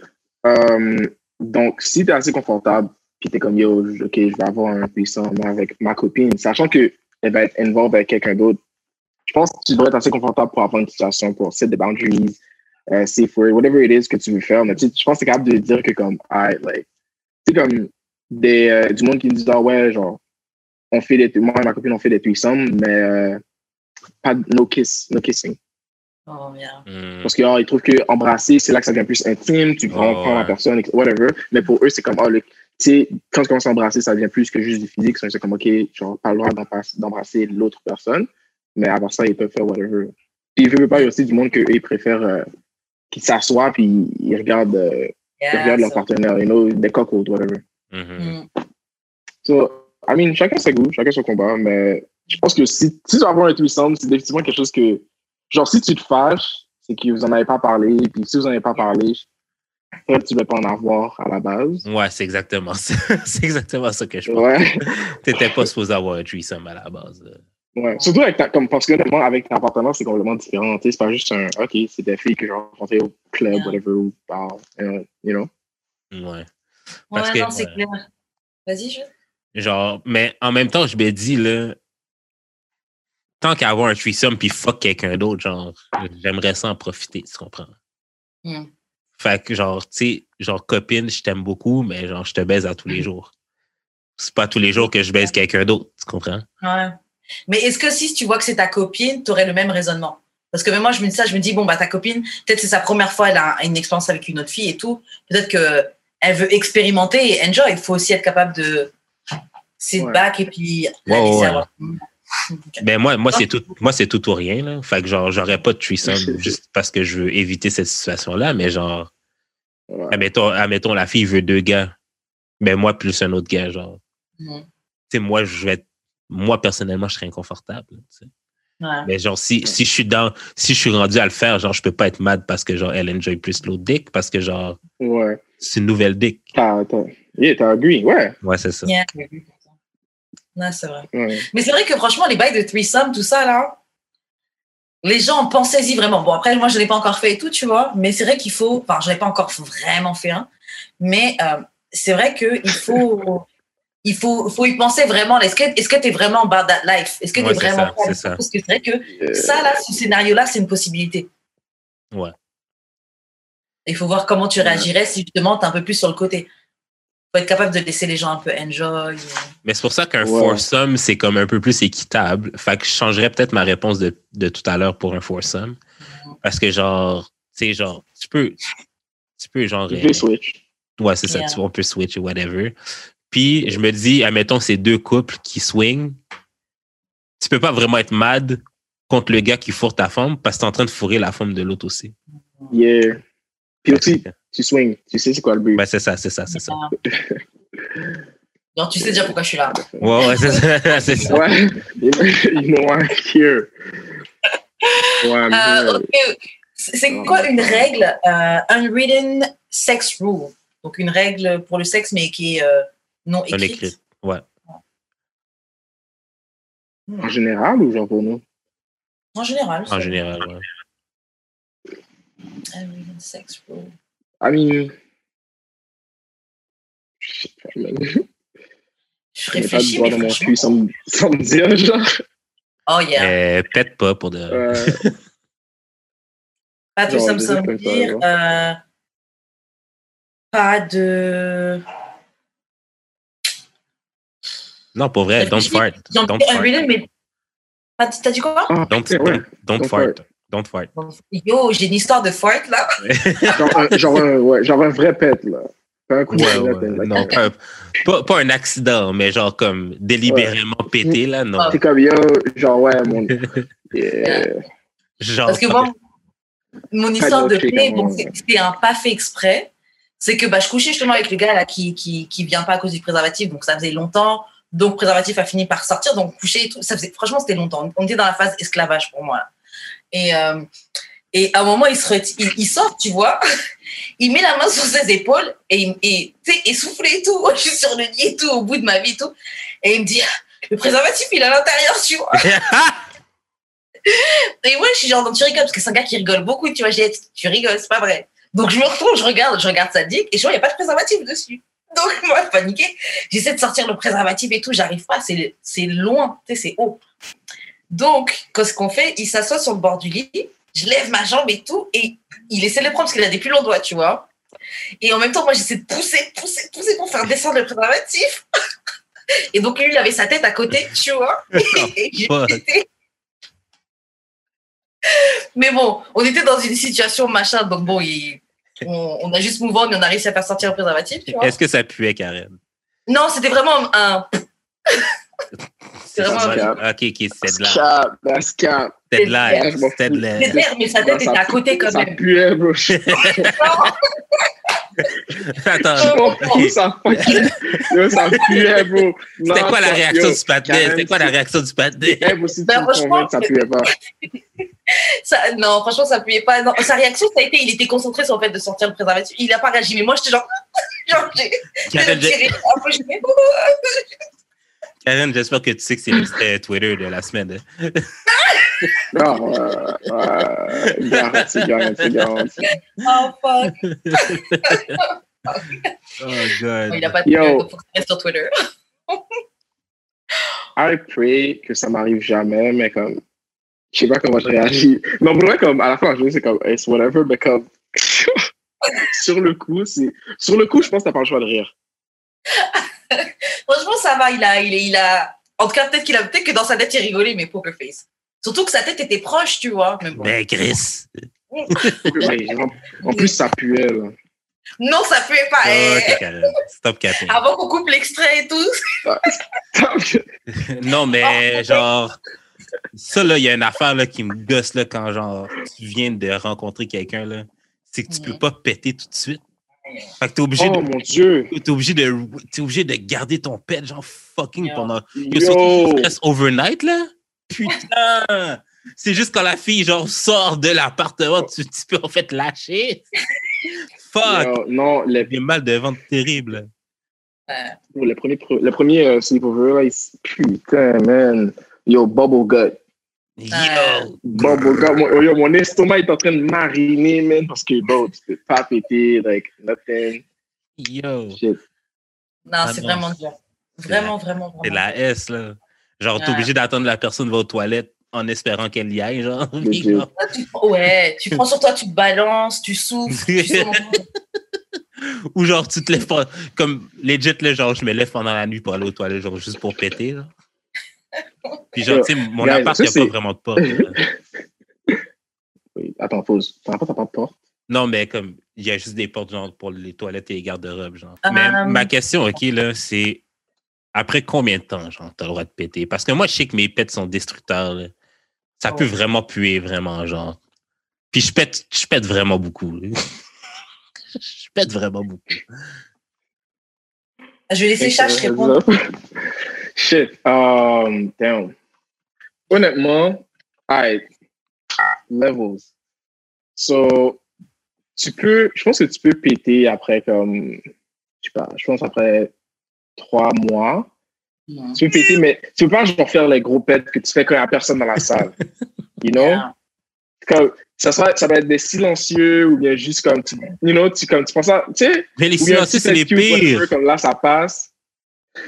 Euh, donc, si t'es assez confortable, puis t'es comme, yo, OK, je vais avoir un threesome avec ma copine, sachant qu'elle va être involved avec quelqu'un d'autre, je pense que tu dois être assez confortable pour avoir une situation, pour set des boundaries, euh, safe word, whatever it is que tu veux faire. Mais tu sais, je pense que c'est capable de dire que comme, ah, like, c'est comme des, euh, du monde qui me dit, ah ouais, genre, on fait des, moi et ma copine, on fait des threesomes, mais euh, pas, de- no kiss, no kissing. Oh, bien. Hmm. Parce qu'ils trouvent que embrasser, c'est là que ça devient plus intime, tu prends, Oh, prends la personne, whatever. Mais pour eux, c'est comme, ah, le, tu sais, quand tu commences à embrasser, ça devient plus que juste du physique. C'est comme, OK, genre, pas le droit d'embrasser- l'autre personne, mais avant ça, ils peuvent faire whatever. Puis, ils veulent pas, il y a aussi du monde qu'eux, ils préfèrent, euh, qui s'assoient, puis ils regardent, euh, ils Yeah, regardent leur so- partenaire, you know, des cockles, whatever. Mhm. Mm. So, I mean, chacun ses goûts, chacun son combat, mais je pense que si, si tu vas avoir un threesome, c'est définitivement quelque chose que, genre, si tu te fâches, c'est que vous en avez pas parlé, puis si vous en avez pas parlé, tu ne vas pas en avoir à la base. Ouais, c'est exactement ça. c'est exactement ça que je pense. Ouais, T'étais pas supposé avoir un threesome à la base. Ouais. Surtout avec ta, comme, parce que honnêtement, avec ta partenaire, c'est complètement différent. Tu sais, c'est pas juste un, OK, c'est des filles que j'ai rencontrées au club, Yeah. whatever, ou par, euh, you know? Ouais. Parce Ouais, que- non, c'est ouais. clair. Vas-y, je. Genre, mais en même temps, je me dis, là, tant qu'à avoir un threesome puis fuck quelqu'un d'autre, genre, j'aimerais ça en profiter, tu comprends? Mm. Fait que, genre, tu sais, genre, copine, je t'aime beaucoup, mais genre, je te baise à tous les jours. C'est pas tous les jours que je baise quelqu'un d'autre, tu comprends? Ouais. Mais est-ce que si tu vois que c'est ta copine, tu aurais le même raisonnement? Parce que même moi, je me dis ça, je me dis, bon, bah, ta copine, peut-être c'est sa première fois, elle a une expérience avec une autre fille et tout. Peut-être qu'elle veut expérimenter et enjoy. Il faut aussi être capable de sit Ouais. back et puis Ouais, ouais. avoir- Ben, moi, moi, c'est tout, moi, c'est tout ou rien, là. Fait que, genre, j'aurais pas de threesome juste parce que je veux éviter cette situation-là, mais genre, Ouais. admettons, admettons, la fille veut deux gars, mais moi plus un autre gars, genre. Tu sais, moi, je vais être- moi, personnellement, je serais inconfortable. tu sais. Ouais. Mais genre, si, si je suis dans, si je suis rendu à le faire, genre, je peux pas être mad parce que, genre, elle enjoy plus l'autre dick parce que, genre, Ouais. c'est une nouvelle dick. T'as, t'as, yeah, t'as agree, ouais. Ouais, c'est ça. Yeah. Non, c'est vrai. ouais. Mais c'est vrai que franchement, les bails de threesome, tout ça, là, les gens, pensez-y vraiment. Bon, après, moi, je ne l'ai pas encore fait et tout, tu vois, mais c'est vrai qu'il faut, enfin, je n'ai pas encore vraiment fait un, mais euh, c'est vrai qu'il faut, il faut, faut y penser vraiment. Est-ce que est-ce que tu es vraiment about that life? Est-ce que tu Ouais, es c'est vraiment ça, ça. Parce que c'est vrai que Euh, ça, là, ce scénario-là, c'est une possibilité. Ouais. Il faut voir comment tu Ouais. réagirais si justement tu es un peu plus sur le côté. faut être capable de laisser les gens un peu enjoy. Mais c'est pour ça qu'un Ouais. foursome, c'est comme un peu plus équitable. Fait que je changerais peut-être ma réponse de, de tout à l'heure pour un foursome. Parce que genre, tu sais, genre, tu peux, tu peux genre, Je euh, vais switch. ouais, c'est ça, tu, on peut switch ou whatever. Puis je me dis, admettons, c'est deux couples qui swing. Tu peux pas vraiment être mad contre le gars qui fourre ta femme parce que t'es en train de fourrer la femme de l'autre aussi. Yeah. Puis aussi, tu swing. Tu sais c'est quoi le but. Ben, c'est ça, c'est ça, c'est ça. Genre, tu sais déjà pourquoi je suis là. Ouais, ouais, c'est ça. c'est ça. Ouais. you know I'm here. Ouais, Euh, ok. C'est quoi une règle euh, unwritten sex rule? Donc une règle pour le sexe mais qui est euh, non Non écrite. écrite. Ouais. En général ou genre pour nous? En général. En général, ouais. Unwritten sex rule. I mean. Je sais pas, man. Je Je mets pas de réfléchis, doigt mais dans mon cul sans, me- sans me dire, genre. Oh yeah. Euh, pète pas pour de. Euh, Pas de genre, ça me dire. euh, pas de. Non, pour vrai, don't fart. Don't fart. T'as dit quoi? Don't, don't, don't fart. Don't fart. Yo, j'ai une histoire de fart là. Genre, un, genre, un, ouais, genre un vrai pet, là. Pas un coup Ouais, de ouais. pet, là. Non, pas, pas, pas un accident, mais genre comme délibérément pété, là, non. C'est comme yo, genre, ouais, mon. Yeah. Genre, Parce que moi, mon histoire de chic, bon, c'est un pas fait exprès. C'est que bah, je couchais justement avec le gars là qui, qui, qui vient pas à cause du préservatif, donc ça faisait longtemps. Donc, le préservatif a fini par sortir, donc coucher et tout. Ça faisait, franchement, c'était longtemps. On était dans la phase esclavage pour moi. là. Et, euh, et à un moment, il, se reti- il, il sort, tu vois, il met la main sur ses épaules et, il- sais, essoufflé et tout. Moi, je suis sur le lit et tout, au bout de ma vie et tout. Et il me dit, le préservatif, il est à l'intérieur, tu vois. Et moi, je suis genre, tu rigoles, parce que c'est un gars qui rigole beaucoup, tu vois, j'ai tu rigoles, c'est pas vrai. Donc je me retourne, je regarde, je regarde sa dick, et je vois, il n'y a pas de préservatif dessus. Donc moi, paniqué, j'essaie de sortir le préservatif et tout, j'arrive pas, c'est loin, c'est haut. Donc, qu'est-ce qu'on fait? Il s'assoit sur le bord du lit, je lève ma jambe et tout, et il essaie de le prendre parce qu'il a des plus longs doigts, tu vois. Et en même temps, moi, j'essaie de pousser, pousser, pousser pour faire descendre le préservatif. Et donc, lui, il avait sa tête à côté, tu vois. Et. Mais bon, on était dans une situation machin, donc bon, il- on, on a juste move on et on a réussi à faire sortir le préservatif. Est-ce que ça puait, Karen? Non, c'était vraiment un. C'est vraiment un- Ok, ok, c'était de la. Cap, that's cap. C'était de la. je m'en C'était de la. C'était l'air, mais sa tête était à côté quand Ça même. puait, bro. Attends. comprends, ça ça puait, bro. C'était quoi la réaction du patinet? C'était quoi la c'est- réaction du patinet? Eh, Ben, me franchement, ça puait pas. Ça, non, franchement, ça puait pas. Non, sa réaction, ça a été, il était concentré sur le fait de sortir le préservatif. Il a pas réagi, mais moi, j'étais genre. genre, j'ai. j'ai Karen, Karen, j'espère que tu sais que c'est l'extrait Twitter de la semaine. hein. Non, euh, euh, garanti, garanti, garanti. Oh fuck. Oh, God. Il a pas de Yo. Reste sur Twitter. I pray que ça m'arrive jamais, mais comme, je sais pas comment je réagis. Non, pour vrai, comme, à la fin, je c'est comme, it's whatever, mais comme, sur le coup, c'est, sur le coup, je pense que t'as pas le choix de rire. Franchement, ça va. Il a, il, a. En tout cas, peut-être qu'il a, peut-être que dans sa tête, il rigolait, mais poker face. Surtout que sa tête était proche, tu vois. Mais bon. Ben, Chris. En, plus, ça puait, là. Non, ça puait pas. eh. Stop capping. Avant qu'on coupe l'extrait et tout. Non, mais genre, ça, là, il y a une affaire là, qui me gosse là, quand genre, tu viens de rencontrer quelqu'un, là. C'est que tu peux pas péter tout de suite. Fait que t'es obligé, Oh de, mon dieu! t'es obligé, de, t'es obligé de garder ton pet, genre fucking Yo. pendant. Yo, surtout tu overnight, là. Putain! C'est juste quand la fille, genre, sort de l'appartement, tu, tu peux en fait lâcher. Fuck! Yo, non, les, J'ai mal de ventre terrible. le premier, le premier euh, sleepover, là, il, putain, man. Yo, bubble gut. Yo! Gut. Mon, yo, mon estomac est en train de mariner, man, parce que, bro, tu peux pas péter, like, nothing. Yo! Shit. Non, Ah c'est vraiment dur. Vraiment, vraiment, vraiment. C'est la S, là. Genre, t'es obligé d'attendre la personne va aux toilettes en espérant qu'elle y aille, genre. Legit. genre. Tu- ouais, tu prends sur toi, tu te balances, tu souffles. Ou genre, tu te lèves pas. Comme legit, là, genre, je me lève pendant la nuit pour aller aux toilettes, genre, juste pour péter. Là. Puis genre, tu sais, mon Guys, appart, il n'y a pas vraiment de porte. Oui. Attends, pause. T'as pas, t'as pas de porte? Non, mais comme, il y a juste des portes, genre, pour les toilettes et les garde-robes, genre. Ah, mais ma question, OK, là, c'est après combien de temps, genre, t'as le droit de péter? Parce que moi, je sais que mes pets sont destructeurs, là. Ça Oh. peut vraiment puer, vraiment, genre. Puis je pète, je pète vraiment beaucoup. je pète vraiment beaucoup. Je vais laisser Chache répondre. Shit. Um, damn. Honnêtement, alright. Levels. So, tu peux, je pense que tu peux péter après comme, je sais pas, je pense après trois mois. Tu peux péter, mais tu peux pas genre faire les gros pets que tu fais quand il y a personne dans la salle. You know? Yeah. Comme, ça, sera, ça va être des silencieux ou bien juste comme, tu, you know, tu, comme, tu penses à, tu sais, Mais les silencieux, si c'est les pires. Comme là, ça passe.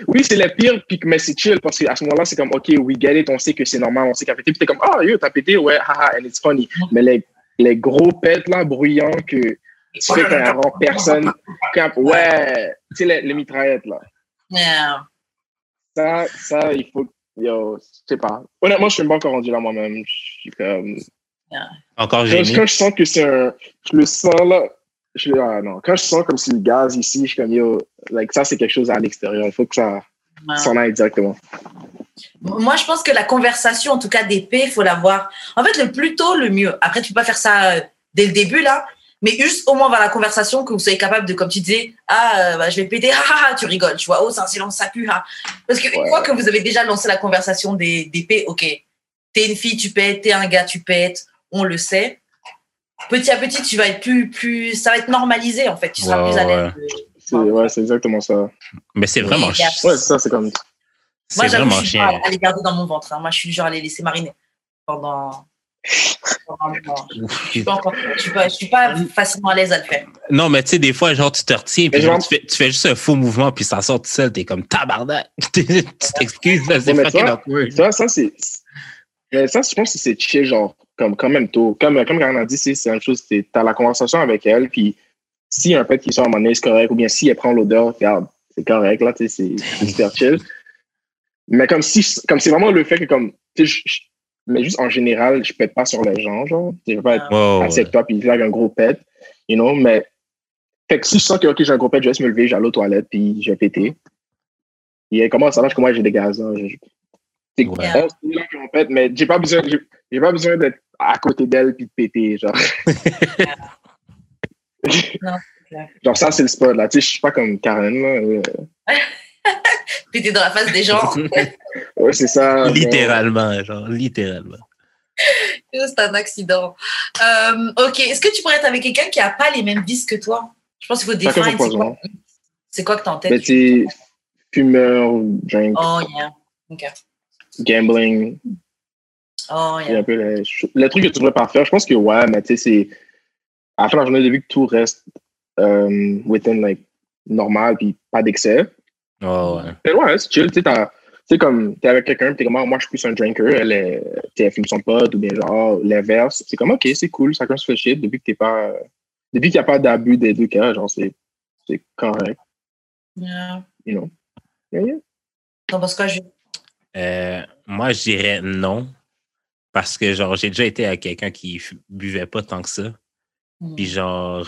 Oui, c'est les pires, puis, mais c'est chill parce qu'à ce moment-là, c'est comme, OK, we get it, on sait que c'est normal, on sait qu'à péter. Puis t'es comme, ah, yo, t'as pété, ouais, haha, and it's funny. Mais les, les gros pets, là, bruyants, que tu fais quand vraiment personne. Quand, ouais, tu sais, les, les mitraillettes, là. Yeah. Ça, ça, il faut, yo, je sais pas. Honnêtement, je suis même pas encore rendu là moi-même. Je suis comme, Encore quand, gêné. quand je sens que c'est un, je le sens là, je, ah non, quand je sens comme c'est le gaz ici, je suis comme, yo, like, ça, c'est quelque chose à l'extérieur. Il faut que ça s'en aille directement. Moi, je pense que la conversation, en tout cas d'épée, il faut l'avoir. En fait, le plus tôt, le mieux. Après, tu peux pas faire ça euh, dès le début, là. Mais juste au moins avoir la conversation que vous soyez capable de, comme tu disais, ah, euh, bah, je vais péter, ah, ah, ah, tu rigoles, tu vois, oh, c'est un silence, ça pue, ah. Parce qu'une Ouais. fois que vous avez déjà lancé la conversation d'épée, ok, t'es une fille, tu pètes, t'es un gars, tu pètes, on le sait. Petit à petit, tu vas être plus, plus, ça va être normalisé, en fait. Tu seras plus à ouais. l'aise. C'est, ouais, c'est exactement ça. Mais c'est vraiment, Oui, il y a- chi- Ouais, c'est ça, c'est comme, c'est Moi, j'avoue, vraiment je suis pas chiant. à les garder dans mon ventre. hein. Moi, je suis du genre à les laisser mariner pendant. pendant un moment. Je suis pas encore. Je suis pas, je suis pas facilement à l'aise à le faire. Non, mais tu sais, des fois, genre, tu te retiens, puis genre, tu, fais, tu fais juste un faux mouvement, puis ça sort tout seul, t'es comme tabarnak. tu t'excuses, c'est fucking awkward. ça, ça, c'est, mais ça, je pense que c'est chill, genre, comme, quand même tôt. Comme, comme Karen a dit, c'est, la même chose, c'est, t'as la conversation avec elle, puis si un pet qui sort à un moment donné, c'est correct, ou bien si elle prend l'odeur, regarde, c'est correct, là, tu c'est, super chill. Mais comme si, comme c'est vraiment le fait que, comme, tu mais juste en général, je pète pas sur les gens, genre, je vais pas être Wow, assis avec toi, puis là, un gros pet, you know, mais, fait que si je sens que, ok, j'ai un gros pet, je vais me lever, j'allais aux toilettes, puis je vais péter. Et à savoir que moi, j'ai des gaz, là. Je- C'est Ouais. on sait là qu'on pète, mais j'ai pas besoin, j'ai, j'ai pas besoin d'être à côté d'elle puis de péter, genre. Non, c'est genre, ça, c'est le spot, là. Tu sais, je suis pas comme Karen, là. T'es dans la face des gens. Ouais, c'est ça. littéralement, genre, littéralement. C'est un accident. Euh, ok. Est-ce que tu pourrais être avec quelqu'un qui a pas les mêmes vices que toi? Je pense qu'il faut définir. C'est quoi, poison. c'est quoi que t'as en tête tu sais, fumeur, drink, Oh, yeah. Ok. Gambling, Oh, yeah. un peu les trucs que tu devrais pas faire. Je pense que, ouais, mais tu sais, c'est. À la fin de la journée, début que tout reste euh, within, like, normal puis pas d'excès. Oh, ouais. Mais ouais, c'est chill. Tu sais, t'as- tu sais, comme, t'es avec quelqu'un, t'es comme, Ah, moi, je suis plus un drinker, elle, est, elle fume son pote, ou bien genre, l'inverse. C'est comme, ok, c'est cool, chacun se fait shit, depuis que t'es pas. Depuis qu'il n'y a pas d'abus des deux cas, genre, c'est c'est correct, Yeah. you know. Yeah, yeah. T'en penses quoi, je... Euh, moi, je dirais non. Parce que, genre, j'ai déjà été avec quelqu'un qui buvait pas tant que ça. Puis, genre,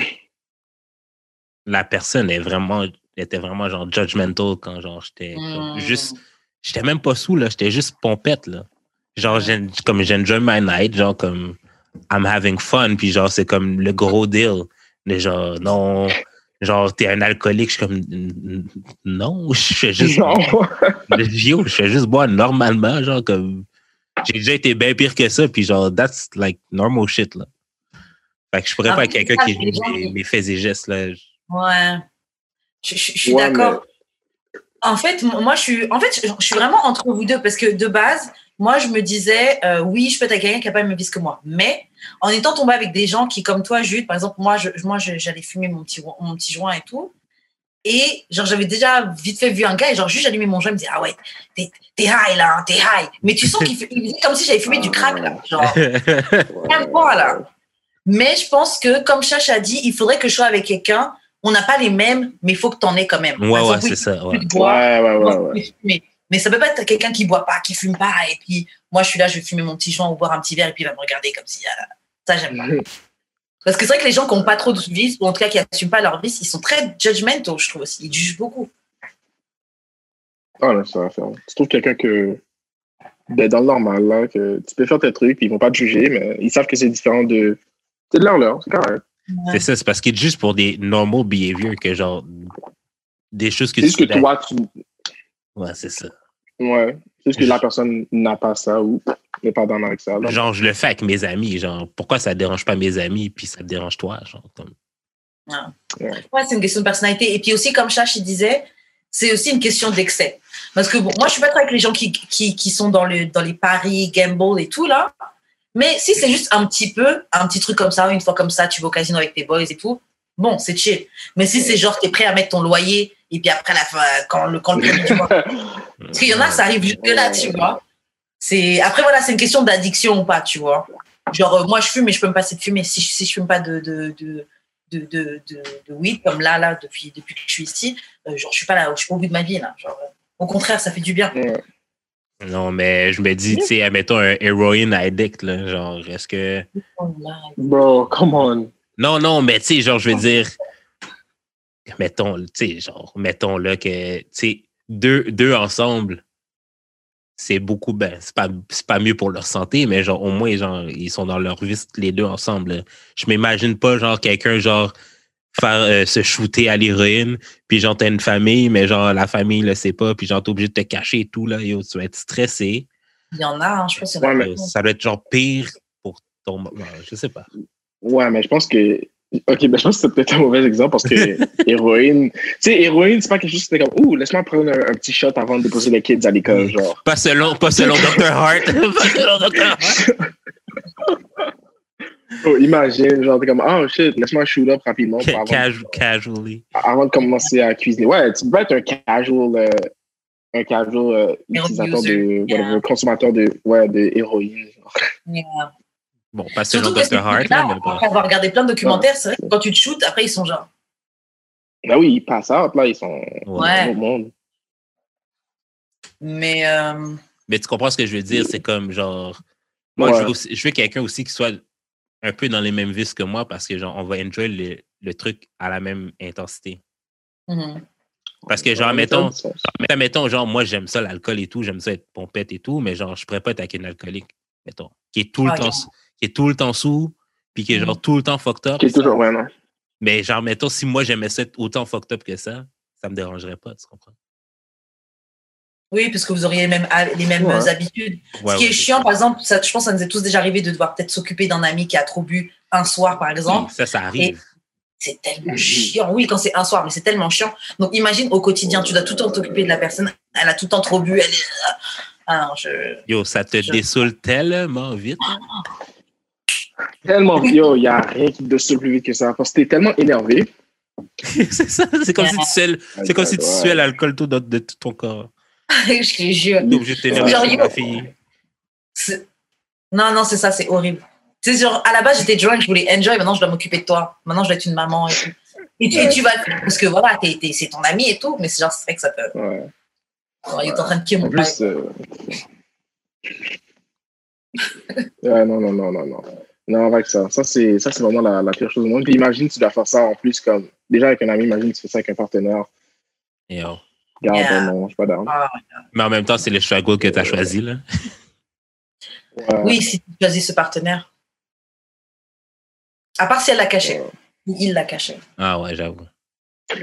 la personne est vraiment, était vraiment, genre, judgmental quand, genre, j'étais Mm. juste. J'étais même pas sous, là. J'étais juste pompette, là. Genre, comme j'enjoy my night, genre, comme I'm having fun. Puis, genre, c'est comme le gros deal. Mais, genre, non. Genre, t'es un alcoolique. Je suis comme, non, je fais juste Non. Je fais juste boire normalement, genre comme. J'ai déjà été bien pire que ça, puis genre, that's like normal shit, là. Fait que je pourrais Ah, pas être quelqu'un qui gens mes, mes faits et gestes, là. Ouais. Je, je- je suis Ouais, d'accord. En fait, moi, je suis, en fait, je, je suis vraiment entre vous deux parce que de base, moi, je me disais, euh, oui, je peux être quelqu'un qui n'a pas le même vice que moi. Mais en étant tombée avec des gens qui, comme toi, Jude, par exemple, moi, je, moi, j'allais fumer mon petit, mon petit joint et tout. Et genre, j'avais déjà vite fait vu un gars et genre, juste j'allumais mon joint, il me dit, ah ouais, t'es high là, hein, t'es high. Mais tu sens qu'il faisait comme si j'avais fumé du crack là. Genre, là. Mais je pense que, comme Chacha a dit, il faudrait que je sois avec quelqu'un. On n'a pas les mêmes, mais il faut que t'en aies quand même. Ouais, ouais, c'est oui, ça. Ouais. bois, Ouais, ouais, ouais, moi, ouais. Mais ça peut pas être quelqu'un qui boit pas, qui fume pas, et puis moi je suis là, je vais fumer mon petit joint ou boire un petit verre, et puis il va me regarder comme si. ah, ça, j'aime pas. Parce que c'est vrai que les gens qui n'ont pas trop de vices, ou en tout cas qui n'assument pas leur vice, ils sont très judgmentaux, je trouve aussi. Ils jugent beaucoup. Ah, là, ça va faire. Tu trouves quelqu'un que. Ben, dans le normal, là, que tu peux faire tes trucs, puis ils vont pas te juger, mais ils savent que c'est différent de. C'est de leur leur, c'est correct. C'est ça, c'est parce qu'il est juste pour des normal behaviors que genre des choses que C'est juste tu que toi, tu. Ouais, c'est ça. Ouais. C'est juste que la personne n'a pas ça ou n'est pas dans avec ça. là? Genre, je le fais avec mes amis. Genre, pourquoi ça dérange pas mes amis puis ça te dérange toi? Genre, comme... Ouais, c'est une question de personnalité. Et puis aussi, comme Chach il disait, c'est aussi une question d'excès. Parce que bon, moi, je suis pas trop avec les gens qui, qui, qui sont dans, le, dans les paris, gamble et tout, là. Mais si c'est juste un petit peu, un petit truc comme ça, une fois comme ça, tu vas au casino avec tes boys et tout, bon, c'est chill. Mais si c'est genre, t'es prêt à mettre ton loyer et puis après, la fin, quand le, quand le premier du mois. Parce qu'il y en a, ça arrive jusque-là, tu vois. C'est... Après, voilà, c'est une question d'addiction ou pas, tu vois. Genre, euh, moi, je fume, mais je peux me passer de fumer. Si, je- si je fume pas de, de, de, de, de, de, de weed, comme là, là, depuis, depuis que je suis ici, euh, genre, je suis pas là, je suis pas au bout de ma vie, là. Genre, euh, au contraire, ça fait du bien. Non, mais je me dis, tu sais, admettons un heroin addict, là, genre, est-ce que. Oh. Bro, come on. Non, non, mais tu sais, genre, je veux dire, mettons, tu sais, genre, mettons là que, tu sais, deux, deux ensemble, c'est beaucoup, ben, c'est pas, c'est pas mieux pour leur santé, mais genre, au moins, genre, ils sont dans leur vie, les deux ensemble. là. Je m'imagine pas, genre, quelqu'un, genre, faire euh, se shooter à l'héroïne, puis genre, t'as une famille, mais genre, la famille le sait pas, puis genre, t'es obligé de te cacher et tout, là, yo, tu vas être stressé. Il y en a, hein, je pense a. Ouais, mais- ça doit être genre pire pour ton. ouais, je sais pas. Ouais, mais je pense que. Ok, ben je pense que c'est peut-être un mauvais exemple parce que héroïne. Tu sais, héroïne, c'est pas quelque chose qui était comme Ouh, laisse-moi prendre un, un petit shot avant de déposer les kids à l'école, genre. Pas selon, pas selon Dr. Hart. pas selon Dr. Hart. Oh, imagine, genre, t'es comme Oh shit, laisse-moi shoot up rapidement pour avant, Casu- casually. avant de commencer à cuisiner. Ouais, tu peux être un casual. euh, un casual euh, utilisateur de. yeah. whatever, consommateur de, ouais, de héroïne. genre. Yeah. Bon, pas ces Dr. Hart, là, mais bon. après avoir regardé plein de documentaires, c'est vrai que quand tu te shootes, après, ils sont genre. Ben oui, ils passent out, là, ils sont Ouais. au monde. Mais. euh, Mais tu comprends ce que je veux dire? C'est comme genre. Moi, Ouais. je veux, aussi- je veux quelqu'un aussi qui soit un peu dans les mêmes vices que moi parce que genre, on va enjoy le, le truc à la même intensité. mhm. Parce que, genre, mettons, mettons, genre, moi, j'aime ça, l'alcool et tout, j'aime ça être pompette et tout, mais genre, je pourrais pas être avec une alcoolique, mettons, qui est tout le Ah, temps. Qui est tout le temps sous, puis qui est genre Mhm. tout le temps fucked up. Qui est toujours, ouais, non. Mais genre, mettons, si moi j'aimais ça être autant fucked up que ça, ça me dérangerait pas, tu comprends? Oui, parce que vous auriez les mêmes, les mêmes Ouais. habitudes. Ouais, Ce qui ouais, est chiant, ça. par exemple, ça, je pense que ça nous est tous déjà arrivé de devoir peut-être s'occuper d'un ami qui a trop bu un soir, par exemple. Oui, ça, ça arrive. C'est tellement chiant. Oui, quand c'est un soir, mais c'est tellement chiant. Donc, imagine au quotidien, tu dois tout le temps t'occuper de la personne. Elle a tout le temps trop bu. Elle est... Ah je. Yo, ça te Je- dessoule tellement vite. Tellement, yo, il n'y a rien qui te descend plus vite que ça. Parce que t'es tellement énervé. c'est ça, c'est comme si tu suais, c'est comme si tu suais l'alcool tout de, de tout ton corps. je te jure. T'es obligé de t'énerver ma fille. C'est- Non, non, c'est ça, c'est horrible. Tu sais, genre, à la base, j'étais drunk, je voulais enjoy, maintenant, je dois m'occuper de toi. Maintenant, je dois être une maman et tout. Et tu, et tu vas, parce que voilà, t'es- t'es- c'est ton ami et tout, mais c'est genre, c'est vrai que ça peut. Ouais. il est en train de kill mon père. plus. euh, ouais, non, non, non, non, non. Non, avec ça. Ça, c'est ça, c'est vraiment la, la pire chose au monde. Puis imagine, tu dois faire ça en plus comme. Déjà avec un ami, imagine, tu fais ça avec un partenaire. Yo. Garde, Yeah. non, je suis pas down. Ah, Mais en même temps, c'est le struggle que tu as choisi. Là. Ouais. oui, si tu choisis ce partenaire. À part si elle l'a caché. Ouais. Ou il l'a caché. Ah ouais, j'avoue.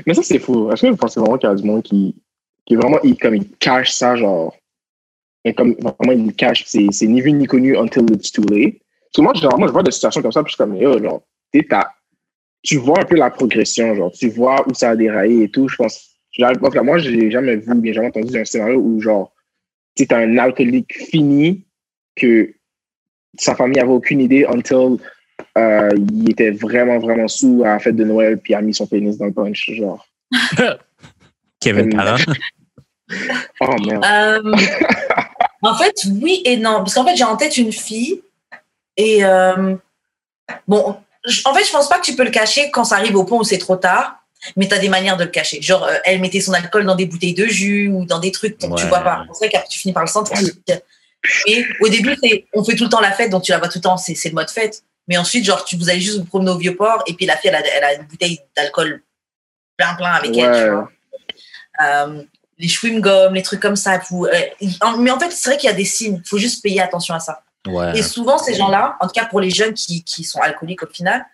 Mais ça, c'est fou. Est-ce que vous pensez vraiment qu'il y a du monde qui, qui vraiment, il, comme il cache ça, genre. Et comme vraiment, il cache, c'est c'est ni vu ni connu until it's too late. Parce que moi, généralement, je vois des situations comme ça, puis je suis comme, yo, genre, tu sais, t'as- tu vois un peu la progression, genre, tu vois où ça a déraillé et tout. Je pense, j'arrive- en tout cas, moi, j'ai jamais vu, bien jamais entendu un scénario où, genre, tu un alcoolique fini que sa famille avait aucune idée until euh, il était vraiment, vraiment sous à la fête de Noël, puis a mis son pénis dans le punch, genre. Kevin Parent. Oh merde. Euh, en fait, oui et non. Parce qu'en fait, j'ai en tête une fille. Et euh, bon, je- en fait, je pense pas que tu peux le cacher quand ça arrive au point où c'est trop tard. Mais tu as des manières de le cacher. Genre, euh, elle mettait son alcool dans des bouteilles de jus ou dans des trucs dont tu Ouais. vois pas. C'est vrai qu'après, tu finis par le sentir. Et au début, on fait tout le temps la fête, donc tu la vois tout le temps, c'est, le mode fête. Mais ensuite, genre, tu, vous allez juste vous promener au Vieux-Port et puis la fille, elle a, elle a une bouteille d'alcool plein, plein avec elle, tu vois. Euh, les chewing-gums, les trucs comme ça. Vous, euh, en- mais en fait, c'est vrai qu'il y a des signes. Il faut juste payer attention à ça. Ouais. Et souvent, ces gens-là, en tout cas pour les jeunes qui, qui sont alcooliques au final,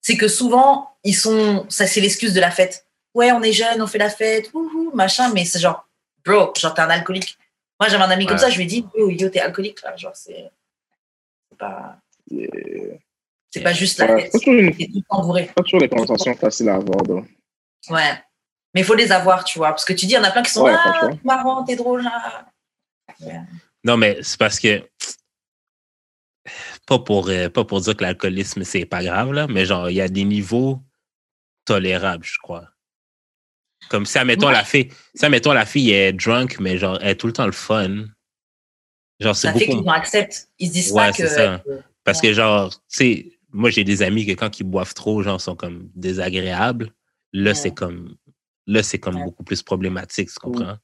c'est que souvent, ils sont. Ça, c'est l'excuse de la fête. Ouais, on est jeune, on fait la fête, wouhou, machin, mais c'est genre, bro, genre, t'es un alcoolique. Moi, j'avais un ami comme ça, je lui ai dit, yo, yo, t'es alcoolique, là. Genre, c'est. C'est pas, C'est c'est pas juste la ouais, fête. C'est tout bourré. pas toujours des conversations faciles à avoir. donc. Ouais. Mais il faut les avoir, tu vois. Parce que tu dis, il y en a plein qui sont Ouais, ah, marrant, t'es drôle, là. Ouais. Non, mais c'est parce que. Pas pour, euh, pas pour dire que l'alcoolisme, c'est pas grave, là, mais genre, il y a des niveaux tolérables, je crois. Comme si, admettons, Ouais. la fille, si, admettons, la fille est drunk, mais genre, elle est tout le temps le fun. Genre, c'est Ça fait qu'ils en acceptent. Ils se disent Ouais, pas c'est que. ça. Parce que, genre, tu sais, moi, j'ai des amis que quand ils boivent trop, genre, sont comme désagréables. Là, c'est comme. Là, c'est comme beaucoup plus problématique, tu comprends?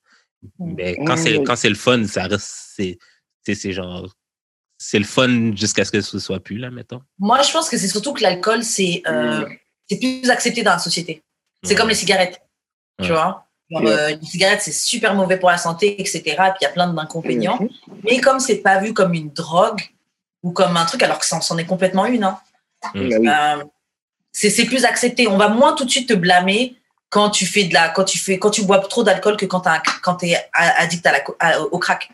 Mm. Mais quand Ouais, c'est quand c'est le fun, ça reste. C'est- c'est genre. C'est le fun jusqu'à ce que ce soit plus, là, mettons. Moi, je pense que c'est surtout que l'alcool, c'est euh, c'est plus accepté dans la société. C'est Ouais. comme les cigarettes, tu Ouais. vois. Genre, Ouais. euh, les cigarettes, c'est super mauvais pour la santé, etc. Et puis, il y a plein d'inconvénients. Mais comme c'est pas vu comme une drogue ou comme un truc, alors que ça en- c'en est complètement une, hein, Mm. Oui. euh, c'est c'est plus accepté. On va moins tout de suite te blâmer quand tu fais de la, quand tu fais, quand tu bois trop d'alcool que quand tu quand es addict à la, co- à- au crack.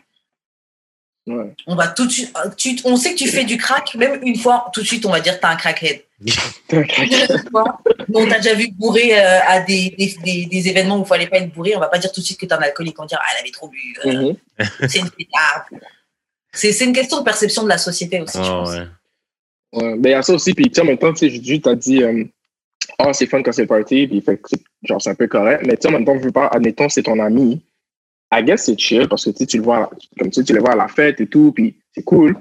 Ouais. On va tout de suite, tu- on sait que tu fais du crack, même une fois, tout de suite, on va dire que tu as un crackhead. Bon, on t'a déjà vu bourré euh, à des, des, des, des événements où il fallait pas être bourré, on va pas dire tout de suite que tu es un alcoolique, on va dire ah, elle avait trop bu, euh, Mhm. c'est une pétarde. C'est c'est une question de perception de la société aussi, je Ouais, pense. ouais. Ouais, ben, il y a ça aussi. Puis, tu sais, en même temps, tu sais, juste, t'as dit, euh, ah, c'est fun quand c'est le party, puis fait que c'est- genre, c'est un peu correct. Mais, tu sais, en même temps, je veux pas, admettons, c'est ton ami. I guess c'est chill parce que, tu sais, tu le vois, à la- comme tu sais, tu les vois à la fête et tout, puis c'est cool.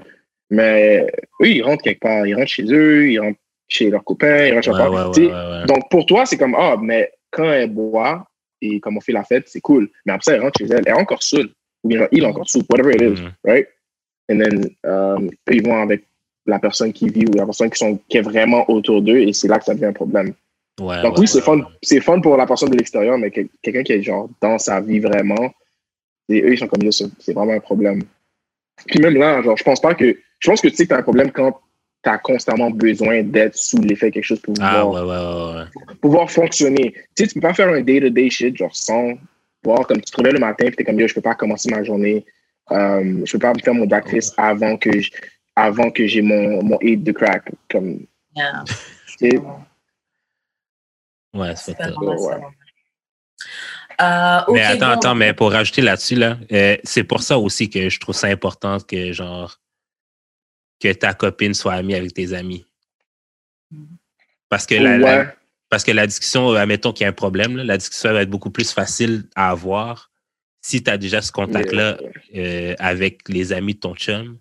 Mais, eux, ils rentrent quelque part. Ils rentrent chez eux, ils rentrent chez leurs copains, ils rentrent chez Ouais, leurs ouais. Donc, pour toi, c'est comme, ah, mais quand elle boit et comme on fait la fête, c'est cool. Mais après ça, elle rentre chez elle, elle est encore saoule. Ou bien il est encore saoul, whatever it is, Mhm. right? And then, um, eux, ils vont avec la personne qui vit ou la personne qui, sont, qui est vraiment autour d'eux et c'est là que ça devient un problème. Donc, oui, c'est fun, fun pour la personne de l'extérieur, mais que- quelqu'un qui est genre dans sa vie vraiment, et eux, ils sont comme ça, c'est vraiment un problème. Puis même là, genre, je pense pas que. Je pense que tu sais que t'as un problème quand t'as constamment besoin d'être sous l'effet de quelque chose pour Ah, pouvoir ouais, ouais, ouais, ouais. pouvoir fonctionner. Tu sais, tu peux pas faire un day-to-day shit, genre sans voir comme tu te réveilles le matin, puis t'es comme yo, je peux pas commencer ma journée, euh, je peux pas me faire mon breakfast avant que avant que j'ai mon, mon hit de crack. Comme, Yeah. tu Ouais, c'est ça. Euh, mais attends, attends, mais pour rajouter là-dessus, là, euh, c'est pour ça aussi que je trouve ça important que, genre, que ta copine soit amie avec tes amis. Parce que la, parce que la discussion, admettons qu'il y a un problème, là, la discussion va être beaucoup plus facile à avoir si tu as déjà ce contact-là euh, avec les amis de ton chum,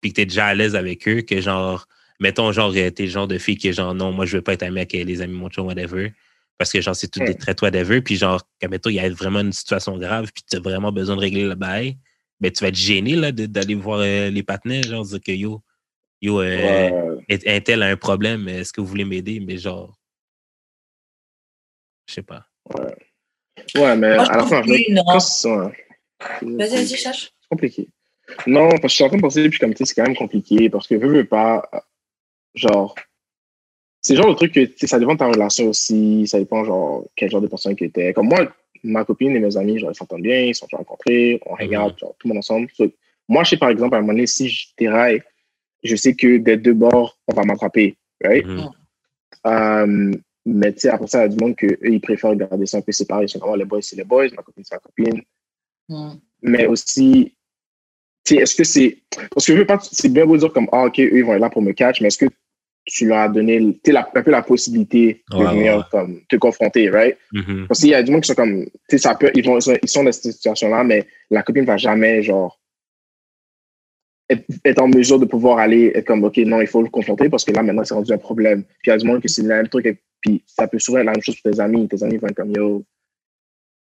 puis que tu es déjà à l'aise avec eux, que genre, mettons, genre, t'es le genre de fille qui est genre, non, moi, je veux pas être amie avec les amis de mon chum, whatever, parce que genre, c'est tout des traits whatever, puis genre, mettons, il y a vraiment une situation grave, puis tu as vraiment besoin de régler le bail, ben, tu vas être gêné, là, d'aller voir euh, les partenaires, genre, dire que yo, yo, euh, ouais. est- un tel a un problème, est-ce que vous voulez m'aider? Mais genre, je sais pas. Ouais, mais Moi, à la fin, je. Vas-y, vas-y, cherche. C'est compliqué. Non, parce que je suis en train de penser, puis comme tu sais, c'est quand même compliqué parce que veux, veux pas, euh, genre, c'est le genre de truc que, ça dépend de ta relation aussi, ça dépend, genre, quel genre de personne que t'es. Comme moi, ma copine et mes amis, genre, ils s'entendent bien, ils sont déjà rencontrés, on hang out, genre, tout le monde ensemble. So, moi, je sais, par exemple, à un moment donné, si je déraille, je sais que des deux bords, on va m'attraper, right? Mhm. Euh, mais tu sais, après ça, il y a du monde que eux, ils préfèrent garder ça un peu séparé. Ils sont comme, oh, les boys, c'est les boys, ma copine, c'est ma copine. Hmm. Mais aussi, tu sais, est-ce que c'est. Parce que je veux pas, c'est bien beau de dire comme, ah, ok, eux, ils vont être là pour me catch, mais est-ce que tu leur as donné la- un peu la possibilité de Ouais, venir ouais. comme, te confronter, right? Mhm. Parce qu'il y a du monde qui sont comme, tu sais, ça peut, ils, vont, ils sont dans cette situation-là, mais la copine va jamais, genre, être, être en mesure de pouvoir aller, être comme, OK, non, il faut le confronter parce que là, maintenant, c'est rendu un problème. Puis il y a du monde qui c'est le même truc, et puis ça peut souvent être la même chose pour tes amis. Tes amis vont être comme, yo,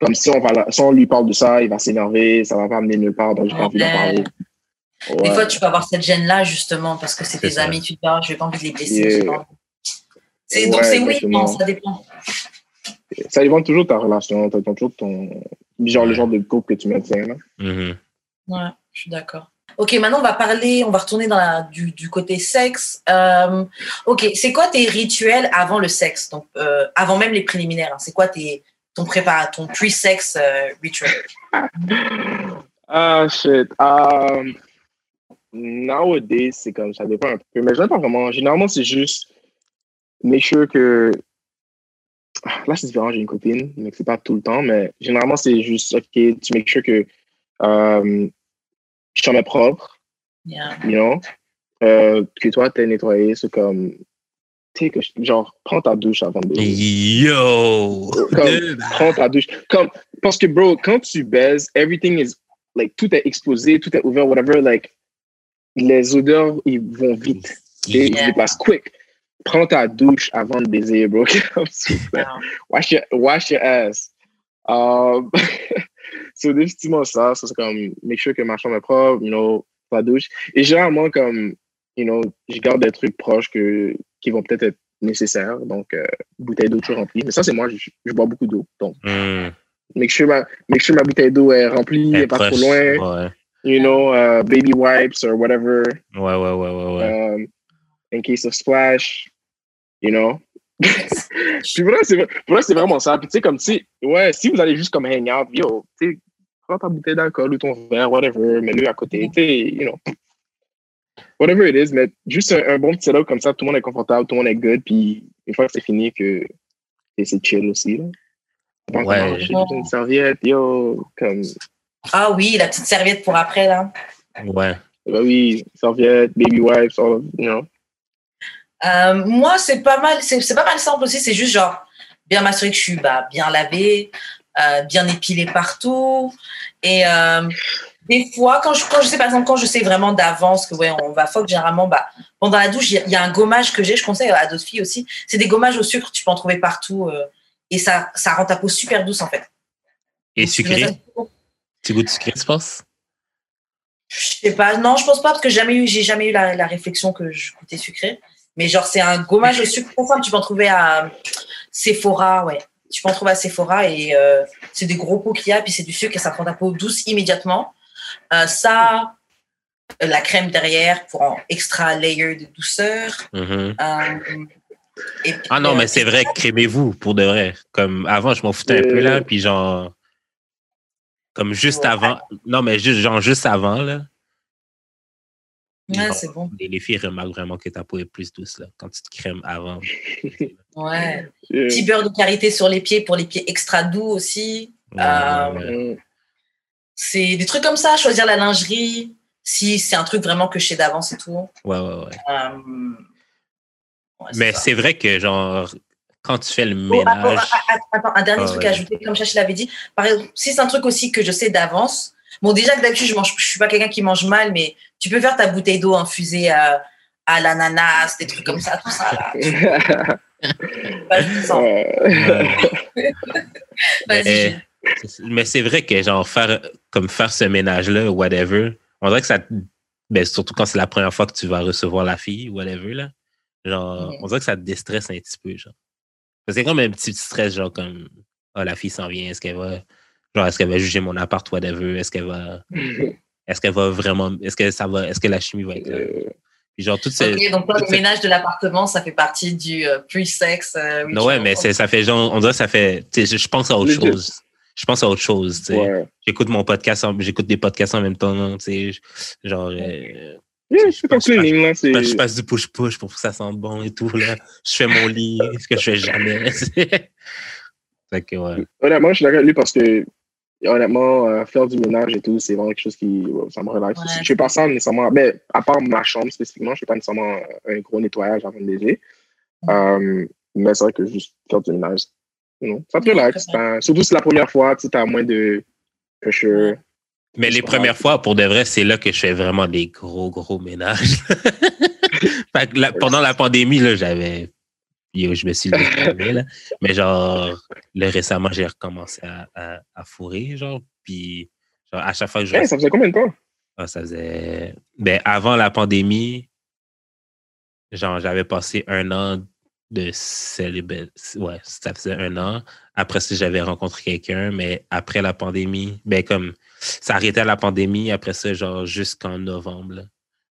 comme si on, va, si on lui parle de ça, il va s'énerver, ça va pas amener nulle part, donc j'ai pas envie d'en Ouais. Des fois, tu peux avoir cette gêne-là, justement, parce que c'est tes ça. amis, tu te dis, ah, je n'ai pas envie de les blesser. Yeah. j'ai pas envie. C'est- Donc, Ouais, c'est oui, non, ça dépend. Ça dépend toujours de ta relation, ça dépend toujours de ton, genre, le genre de couple que tu maintiens, là. Mhm. Ouais, je suis d'accord. Ok, maintenant on va parler, on va retourner dans la, du, du côté sexe. Euh, ok, c'est quoi tes rituels avant le sexe? Donc, euh, avant même les préliminaires, hein, c'est quoi tes, ton prépa, ton pre-sex euh, rituel? Ah, shit. Um, nowadays, c'est comme ça dépend un peu. Mais je n'ai pas vraiment. Généralement, c'est juste make sure que. Ah, Là, c'est différent, j'ai une copine, mais c'est pas tout le temps. Mais généralement, c'est juste, OK, tu make sure que euh, chambre est propre, Yeah. you know, euh, que toi, t'es nettoyé. C'est comme. Tu sais, que, genre, prends ta douche avant de. Yo! Comme, prends ta douche. Comme, parce que, bro, quand tu baises, everything is, like, tout est exposé, tout est ouvert, whatever, like, les odeurs, ils vont vite. Et ils se Yeah. déplacent quick. Prends ta douche avant de baiser, bro. Wash your, wash your ass. Um, c'est définitivement ça. Ça, c'est comme, make sure que ma chambre est propre, you know, ta douche. Et généralement, comme, you know, je garde des trucs proches que, qui vont peut-être être nécessaires. Donc, euh, bouteille d'eau toujours remplie. Mais ça, c'est moi, je, je bois beaucoup d'eau. Donc, Mhm. make sure ma, make sure ma bouteille d'eau est remplie, n'est pas trop loin. Ouais, You know, uh, baby wipes or whatever. ouais, ouais, ouais, ouais. ouais. um, in case of splash, you know? Puis voilà, c'est voilà, c'est vraiment ça. Puis tu sais, comme si, ouais, si vous allez juste comme hang out, yo, tu sais, prends ta bouteille d'alcool ou ton verre, whatever, mets-le à côté, tu sais, you know. Whatever it is, mais juste un, un bon petit setup comme ça, tout le monde est confortable, tout le monde est good, puis une fois que c'est fini, que c'est chill aussi, là. Ouais. une serviette, yo, comme, Ah oui, la petite serviette pour après, là. Ouais. bah oui, serviette, baby wipes, all of, you know. Euh, moi, c'est pas mal, c'est c'est pas mal simple aussi. C'est juste genre bien m'assurer que je suis bah, bien lavée, euh, bien épilée partout. Et euh, des fois, quand je, quand je sais, par exemple, quand je sais vraiment d'avance que ouais, on va fuck, généralement, bah, pendant la douche, il y y, a un gommage que j'ai. Je conseille à d'autres filles aussi. C'est des gommages au sucre, tu peux en trouver partout. euh, et ça, ça rend ta peau super douce, en fait. Et sucré? Ça- Tu goûtes sucré, tu penses? Je sais pas, non, je pense pas parce que jamais eu, j'ai jamais eu la, la réflexion que je goûtais sucré. Mais genre, c'est un gommage au sucre simple. Tu peux en trouver à Sephora, ouais. Tu peux en trouver à Sephora et euh, c'est des gros pots qu'il y a, puis c'est du sucre et ça rend ta peau douce immédiatement. Euh, ça, la crème derrière pour un extra layer de douceur. Mhm. Euh, et puis, Ah non, euh, mais c'est vrai, crémez-vous, pour de vrai. Comme avant, je m'en foutais un peu là, puis genre. Comme juste Ouais. avant. Non, mais juste, genre, juste avant, là. Ouais, genre, c'est bon. Les, les filles remarquent vraiment que ta peau est plus douce, là, quand tu te crèmes avant. Ouais. Yeah. Petit beurre de karité sur les pieds pour les pieds extra doux aussi. Ouais, Euh, ouais. C'est des trucs comme ça, choisir la lingerie, si c'est un truc vraiment que je sais d'avance et tout. ouais, ouais, ouais. Euh, ouais, Mais c'est vrai que, genre, quand tu fais le Oh, attends, ménage. attends, attends, un dernier Ah, truc ouais. à ajouter, comme Chachi l'avait dit. Par exemple, si c'est un truc aussi que je sais d'avance, bon, déjà que d'habitude, je mange, je suis pas quelqu'un qui mange mal, mais tu peux faire ta bouteille d'eau infusée à, à l'ananas, des trucs comme ça, tout ça. Là. Mais, c'est- mais c'est vrai que, genre, faire, comme faire ce ménage-là, whatever, on dirait que ça. te- Ben, surtout quand c'est la première fois que tu vas recevoir la fille, whatever, là. Genre, on dirait que ça te déstresse un petit peu, genre. Parce comme un petit stress, genre, comme, ah, la fille s'en vient, est-ce qu'elle va. Genre, est-ce qu'elle va juger mon appart, whatever, est-ce qu'elle va. Est-ce qu'elle va vraiment. Est-ce que ça va. Est-ce que la chimie va être là? Euh, Puis genre, toutes ces. Ok, donc toi, le ces- ménage de l'appartement, ça fait partie du euh, pre-sex. euh, Non, ouais, mais c'est- ça fait genre. On dirait ça fait. Je pense à autre Les deux. chose. Je pense à autre chose, tu sais. ouais. J'écoute mon podcast, j'écoute des podcasts en même temps, tu sais. je- Genre, euh, Yeah, je passe- cleaning, là, c'est... je passe du push-push pour que ça sente bon et tout, là. Je fais mon lit, ce que je fais jamais. fait que, ouais. Honnêtement, je suis d'accord avec lui parce que honnêtement, euh, faire du ménage et tout, c'est vraiment quelque chose qui ça me relaxe. Ouais. Je fais pas ça nécessairement, ben, à part ma chambre spécifiquement, je fais pas nécessairement un gros nettoyage avant de baiser. Mm. Euh, mais c'est vrai que juste faire du ménage, non, ça te relaxe. Surtout si c'est la première fois, tu as moins de pressure. Mais les premières fois, pour de vrai, c'est là que je fais vraiment des gros, gros ménages. Fait que la- pendant la pandémie, là, j'avais. Je me suis levé, là. Mais genre, là, récemment, j'ai recommencé à, à, à fourrer, genre. Puis, genre, à chaque fois que je. Hey, ça faisait combien de temps? Ah, ça faisait. Ben, avant la pandémie, genre, j'avais passé un an de célibat. Ouais, ça faisait un an. Après ça, j'avais rencontré quelqu'un, mais après la pandémie, ben, comme ça arrêtait à la pandémie, après ça, genre, jusqu'en novembre. là.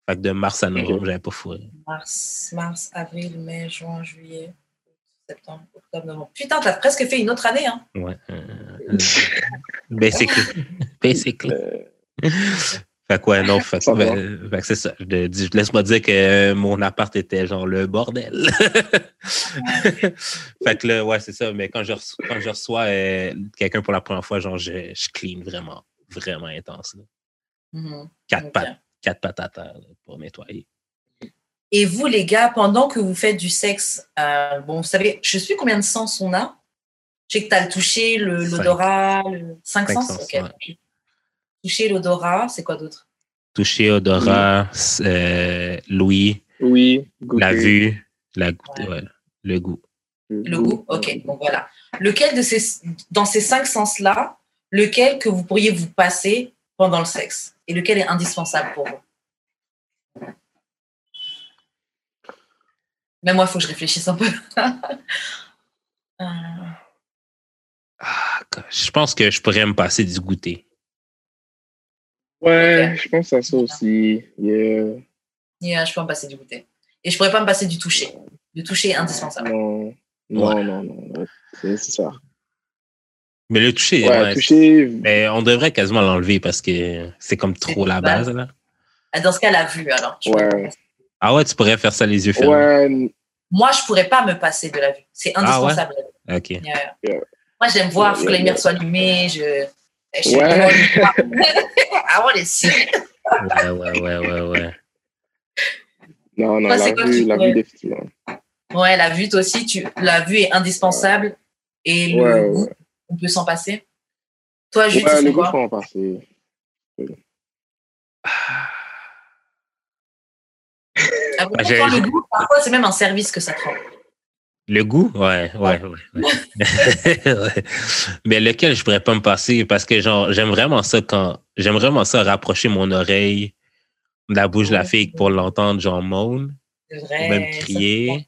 Fait que de mars à novembre, j'avais pas fourré. Mars, mars, avril, mai, juin, juillet, septembre, octobre, novembre. Putain, t'as presque fait une autre année, hein. Ouais. euh, euh, basically. Basically. Euh, Fait que ouais, non, fait, Ça va. ben, fait que c'est ça. Je, laisse-moi dire que mon appart était genre le bordel. fait que là, ouais, c'est ça. Mais quand je reçois, quand je reçois euh, quelqu'un pour la première fois, genre, je, je clean vraiment, vraiment intense. là. Mhm. Quatre, Ok. pattes, quatre pattes à terre là, pour nettoyer. Et vous, les gars, pendant que vous faites du sexe, euh, bon, vous savez, je sais combien de sens on a. Je sais que tu as le toucher, l'odorat, le... cinq, Cinq sens? sens, ok. ouais. Toucher, l'odorat, c'est quoi d'autre? Toucher, odorat, euh, l'ouïe, oui, goûter. la vue, la, goût- Ouais. ouais, le goût. Le goût? Ok, donc voilà. Lequel de ces, dans ces cinq sens-là, lequel que vous pourriez vous passer pendant le sexe Et lequel est indispensable pour vous? Même moi, il faut que je réfléchisse un peu. Euh, Ah, je pense que je pourrais me passer du goûter. Ouais, je pense à ça aussi. Yeah. yeah, je peux me passer du goûter. Et je pourrais pas me passer du toucher. Le toucher est indispensable. Non, non, Ouais. non, non. C'est c'est ça. Mais le toucher, Ouais, ouais, toucher. Mais on devrait quasiment l'enlever parce que c'est comme trop la base. Là. Ah, Dans ce cas, la vue, alors. Ouais. Ah ouais, tu pourrais faire ça les yeux fermés. Ouais, Moi, je pourrais pas me passer de la vue. C'est indispensable. OK. Yeah. Yeah. Moi, j'aime voir, il faut que les lumières soient allumées. Je, I want to see. Ouais, ouais, ouais, ouais, ouais. non, non, c'est la vue, tu la pourrais- vue, définitivement. Ouais, la vue, toi aussi, tu... la vue est indispensable. Et le Ouais, goût, ouais. On peut s'en passer. Toi, Jules, tu Ouais, fais le goût, quoi faut en passer. Ah, le goût, parfois, c'est même un service que ça te rend. Le goût? Ouais, ouais, ouais. ouais. Ouais. Mais lequel je pourrais pas me passer? Parce que genre j'aime vraiment ça quand j'aime vraiment ça rapprocher mon oreille de la bouche de la fille pour l'entendre genre moan C'est ou vrai. même crier.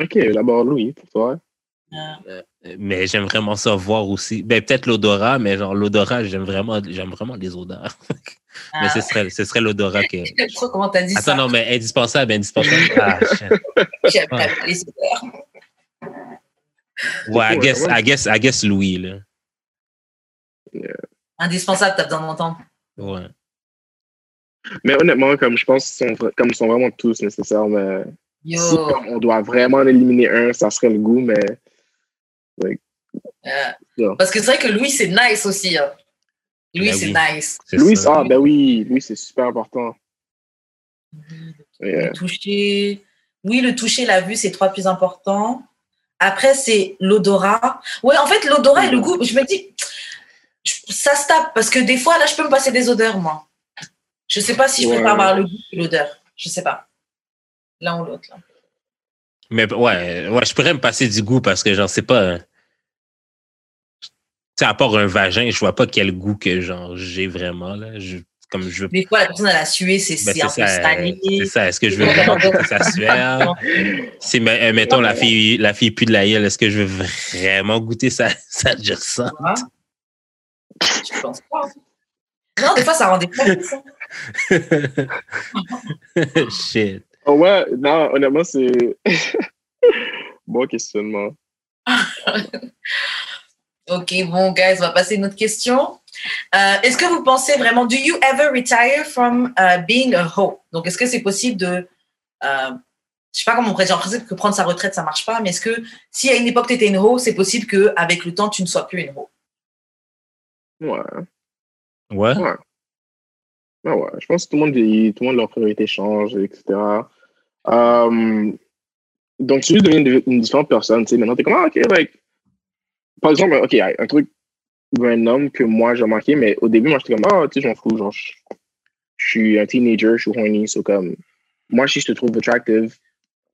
Ok, d'abord Louis, pour toi. bien. Mais j'aime vraiment ça voir aussi. Ben peut-être l'odorat, mais genre l'odorat, j'aime vraiment j'aime vraiment les odeurs. mais Ah, ce serait ce serait l'odorat que J'aime trop comment t'as dit Attends, ça. non, mais indispensable, indispensable. Ah. J'aime pas les odeurs. ouais, I guess, ouais. I guess, I guess Louis, là. Indispensable, t'as besoin d'entendre. Ouais. Mais honnêtement, comme je pense qu'ils sont, comme ils sont vraiment tous nécessaires, mais Yo. si on doit vraiment en éliminer un, ça serait le goût, mais Yeah. Parce que c'est vrai que Louis, c'est nice aussi. hein. Louis, Ben c'est oui. nice. c'est Louis, ça. ah ben oui, lui c'est super important. Yeah. Le toucher. Oui, le toucher, la vue, c'est trois plus importants. Après, c'est l'odorat. Ouais, en fait, l'odorat et le goût, je me dis, ça se tape parce que des fois, là, je peux me passer des odeurs, moi. Je sais pas si je Ouais. préfère avoir le goût et l'odeur. Je sais pas. L'un ou l'autre. là. Mais ouais, ouais, je pourrais me passer du goût parce que genre, c'est pas. euh, Tu sais, à part un vagin, je vois pas quel goût que genre j'ai vraiment, là. Je, comme je veux. Des fois, la personne, elle a sué, c'est Ben, c'est un c'est peu ça, salé. c'est ça. Est-ce que je veux vraiment goûter sa sueur? Si, euh, mettons, la fille, la fille pue de la gueule, est-ce que je veux vraiment goûter sa, sa? Tu vois? Je pense pas. Non, des fois, ça rend des ça. Shit. Oh, ouais, non, honnêtement, c'est. bon questionnement. Ok, bon, guys, on va passer à une autre question. Euh, est-ce que vous pensez vraiment, do you ever retire from uh, being a hoe? Donc, est-ce que c'est possible de, euh, je sais pas comment on pourrait dire, en principe que prendre sa retraite, ça marche pas, mais est-ce que si à une époque tu étais une hoe, c'est possible qu'avec le temps, tu ne sois plus une hoe? Ouais. Ouais? Ouais. Ouais, je pense que tout le monde vieillit, tout le monde, leurs priorités changent, etc. Euh, donc, tu deviens une, une différente personne, tu sais. Maintenant, t'es comme, ah, ok, like. Par exemple, ok, un truc random que moi, j'ai remarqué, mais au début, moi, j'étais comme, ah, tu sais, je m'en fous, genre, je, suis un teenager, je suis horny, so comme, moi, si je te trouve attractive,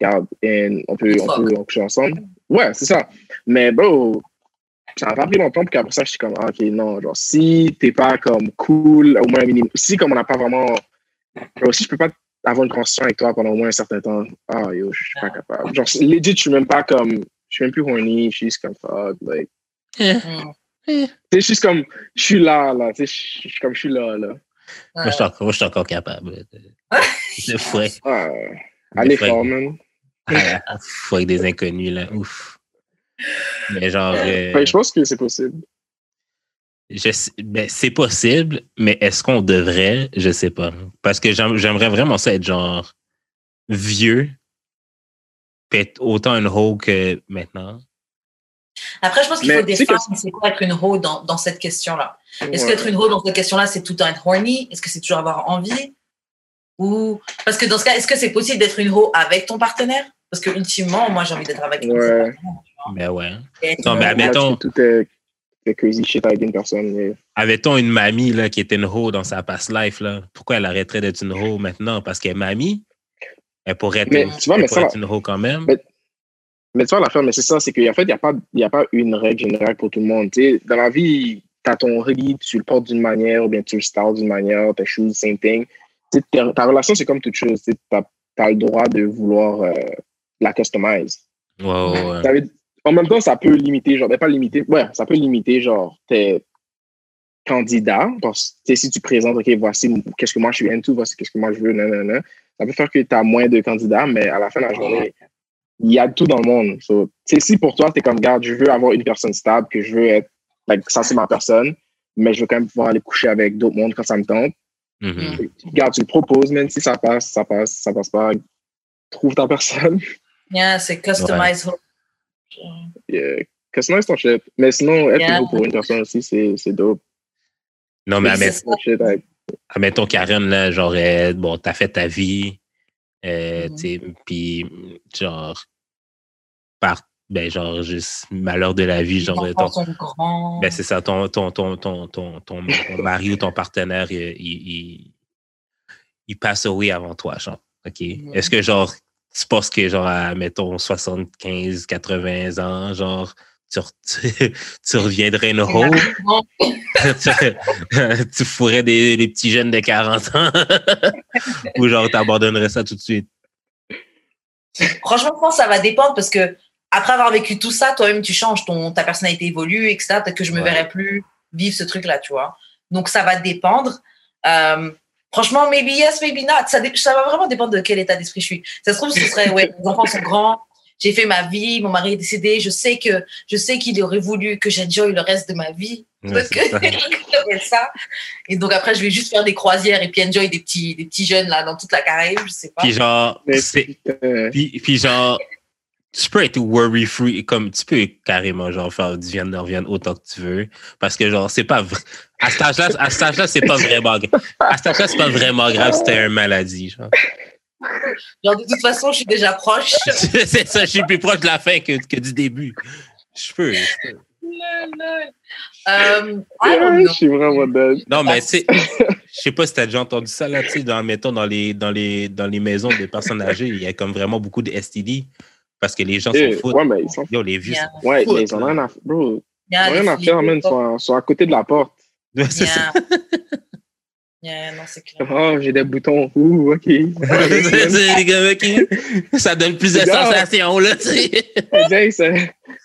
regarde, et on peut, on peut, on coucher ensemble. Ouais, c'est ça. Mais, bro, ça a pas pris longtemps pour qu'après ça, je suis comme, ah, ok, non, genre, si t'es pas comme cool, au moins minimum, si comme on n'a pas vraiment, bro, si je peux pas avoir une conversation avec toi pendant au moins un certain temps, ah, yo, je suis pas capable. Genre, legit, je suis même pas comme, je suis même plus horny, je suis juste comme, fuck, like. Mm. Tu sais, je suis juste comme, je suis là, là, je suis comme, je suis là, là. Moi, je suis encore, moi, je suis encore capable de, de fouet. Allez fort, man. Ah, fouet avec des inconnus, là. Ouf. Mais genre, euh, que je pense que c'est possible. je sais- ben, c'est possible, mais est-ce qu'on devrait? Je sais pas. Parce que j'aim- j'aimerais vraiment ça être genre vieux, puis être autant une hoe que maintenant. Après, je pense qu'il Mais faut sais que- définir c'est quoi être une hoe dans, dans cette question-là. Est-ce Ouais. qu'être une hoe dans cette question-là, c'est tout le temps être horny? Est-ce que c'est toujours avoir envie? Ou parce que dans ce cas, est-ce que c'est possible d'être une hoe avec ton partenaire? Parce que ultimement, moi, j'ai envie d'être avec Ouais. partenaire. Ben ouais. Et être Non, une mais admettons- tout est, est crazy shit avec une personne. mais- Avait-on une mamie là, qui était une hoe dans sa past life? Là? Pourquoi elle arrêterait d'être une hoe maintenant? Parce qu'elle est mamie? Elle pourrait être, Mais une, tu vois, elle mais pourrait ça- être une hoe quand même. Mais- Mais tu vois, l'affaire, mais c'est ça, c'est qu'en fait, il n'y a, pas- y a pas une règle générale pour tout le monde. Tu sais, dans la vie, tu as ton riz, tu le portes d'une manière, ou bien tu le styles d'une manière, tes shoes, same thing. Tu sais, ta, ta relation, c'est comme toute chose. Tu as, le droit de vouloir euh, la customize. Ouais, ouais, en même temps, ça peut limiter, genre, ben, pas limiter, ouais, ça peut limiter, genre, tes candidats. Parce que si tu présentes, OK, voici qu'est-ce que moi je suis into, voici qu'est-ce que moi je veux, nanana, ça peut faire que tu as moins de candidats, mais à la fin de la journée, il y a tout dans le monde. So, tu sais, si pour toi, tu es comme, garde, je veux avoir une personne stable, que je veux être, like, ça c'est ma personne, mais je veux quand même pouvoir aller coucher avec d'autres mondes quand ça me tente. Mhm. Garde, tu le proposes, même si ça passe, ça passe, ça passe pas. Trouve ta personne. Yeah, c'est customize hoe. Yeah. Customize ton shit. Mais sinon, être Yeah. pour une personne aussi, c'est c'est dope. Non, mais avec- admettons, Karen, là, genre, bon, t'as fait ta vie, euh, Mhm. tu sais, puis, genre, par, ben, genre, juste malheur de la vie, genre, ton, sont grands. ben, c'est ça, ton, ton, ton, ton, ton, ton, ton mari ou ton partenaire, il, il, il, passe away avant toi, genre, OK? Est-ce que, genre, tu penses que, genre, à, mettons, 75, 80 ans, genre, tu, tu, tu reviendrais? Non, tu, tu fourrais des, des petits jeunes de 40 ans? Ou genre t'abandonnerais ça tout de suite? Franchement, je pense que ça va dépendre parce que après avoir vécu tout ça, toi-même, tu changes, ton, ta personnalité évolue, etc. Peut-être que je me Ouais. verrai plus vivre ce truc-là, tu vois. Donc, ça va dépendre. Euh, franchement, maybe yes, maybe not. Ça, ça va vraiment dépendre de quel état d'esprit je suis. Ça se trouve, ce serait, ouais, mes enfants sont grands, j'ai fait ma vie, mon mari est décédé, je sais que, je sais qu'il aurait voulu que j'enjoy le reste de ma vie. Ouais, que ça. j'aurais ça. Et donc après, je vais juste faire des croisières et puis enjoy des petits, des petits jeunes là dans toute la Caraïbe, je sais pas. Puis genre, putain. puis, puis genre, tu peux être worry free, comme tu peux carrément genre faire du viande de viande autant que tu veux, parce que genre c'est pas vrai. À cet âge-là, à cet âge-là, c'est pas vraiment grave. À cet âge-là, c'est pas vraiment grave si t'as une maladie. Genre. Genre, de toute façon, je suis déjà proche. c'est ça, je suis plus proche de la fin que, que du début. Je peux. je peux. Euh, Ouais, know. je suis vraiment dead. Non, mais tu sais, je sais pas si t'as déjà entendu ça, là, tu sais, dans, mettons, dans les, dans, les, dans les maisons des personnes âgées, il y a comme vraiment beaucoup de STD parce que les gens Eh, s'en foutent. ouais, mais ils sont. Yo, les vieux Yeah. s'en Ouais, foutent, mais ils ont rien à faire. Bro, Il y a ils ont rien à faire, man. Ils sont, sont à côté de la porte. C'est ça. Yeah. Yeah, non, c'est clair. Oh, j'ai des boutons. Ouh, OK. Gars Ça donne plus de sensations, là, tu sais. Ça,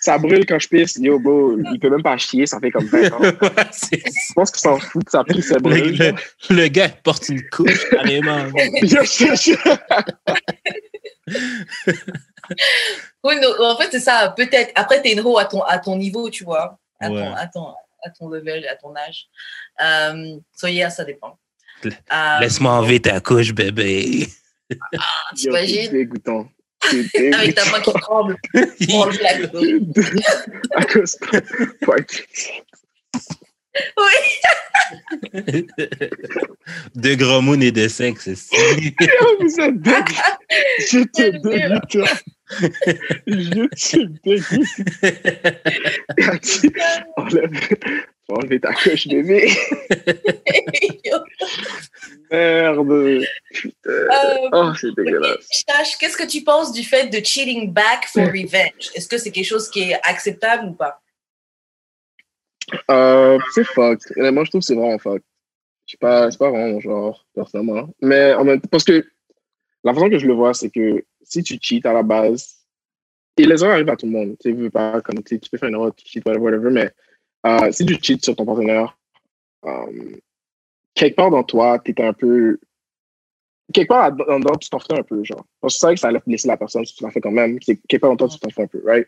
ça brûle quand je pisse. Yo, bro, il peut même pas chier, ça fait comme 20 ans. Ouais, Je pense qu'ils s'en foutent, ça pisse, ça le, brûle. le- le gars il porte une couche, carrément. Oui, non, en fait, c'est ça. Peut-être. Après, t'es une hoe à ton, à ton niveau, tu vois. À, Ouais. ton, à, ton, à ton level, à ton âge. Euh, so, yeah, ça dépend. Euh, Laisse-moi enlever ta couche, bébé. C'est T'imagines? dégoûtant. C'est Avec ta dégoûtant. main qui tremble pour enlever la couche. Oui. de gros moon et de sexe. c'est- Vous êtes dégueu. Je te dégoûte. Je te dégoûte. Enlève, faut enlever ta coche bébé. Merde. Putain. Euh, Oh, c'est dégueulasse. Chash, qu'est-ce que tu penses du fait de cheating back for revenge? Est-ce que c'est quelque chose qui est acceptable ou pas? Euh, c'est fucked. Honnêtement, je trouve que c'est vraiment fucked. C'est pas, c'est pas vraiment genre, personnellement. Mais en même parce que la façon que je le vois, c'est que si tu cheats à la base, et les erreurs arrivent à tout le monde. Tu veux pas, comme, tu tu peux faire une erreur, tu cheats, whatever, whatever, mais euh, si tu cheats sur ton partenaire, euh, quelque part dans toi, t'es un peu. Quelque part dans dedans, tu t'en fais un peu, genre. Parce que c'est vrai que ça allait blesser la personne si tu l'en fais quand même. Quelque part dans toi, tu t'en fais un peu, right?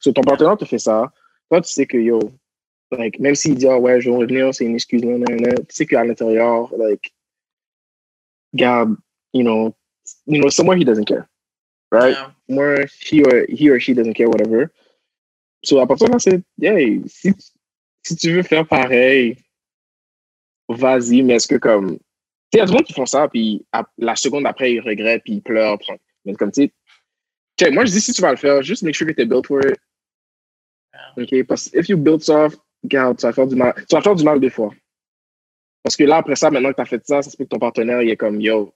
So, ton partenaire te fait ça. Toi, tu sais que, yo, like, même s'il dit, ah ouais, je vais revenir, c'est une excuse, non, non, non, tu sais qu'à l'intérieur, like, God, you know, you know, somewhere he doesn't care, right? Yeah. Somewhere he or, he or she doesn't care, whatever. So, à partir de là, c'est, yeah, si, si tu veux faire pareil, vas-y, mais est-ce que comme, tu il y a du monde qui font ça, puis à- la seconde après, ils regrettent, puis ils pleurent, puis- mais comme, tu sais, check, moi, je dis, si tu vas le faire, juste make sure que t'es built for it. OK? Parce que if you build soft, regarde, tu vas faire du mal. Tu vas faire du mal deux fois. Parce que là, après ça, maintenant que tu as fait ça, ça se peut que ton partenaire, il est comme, yo,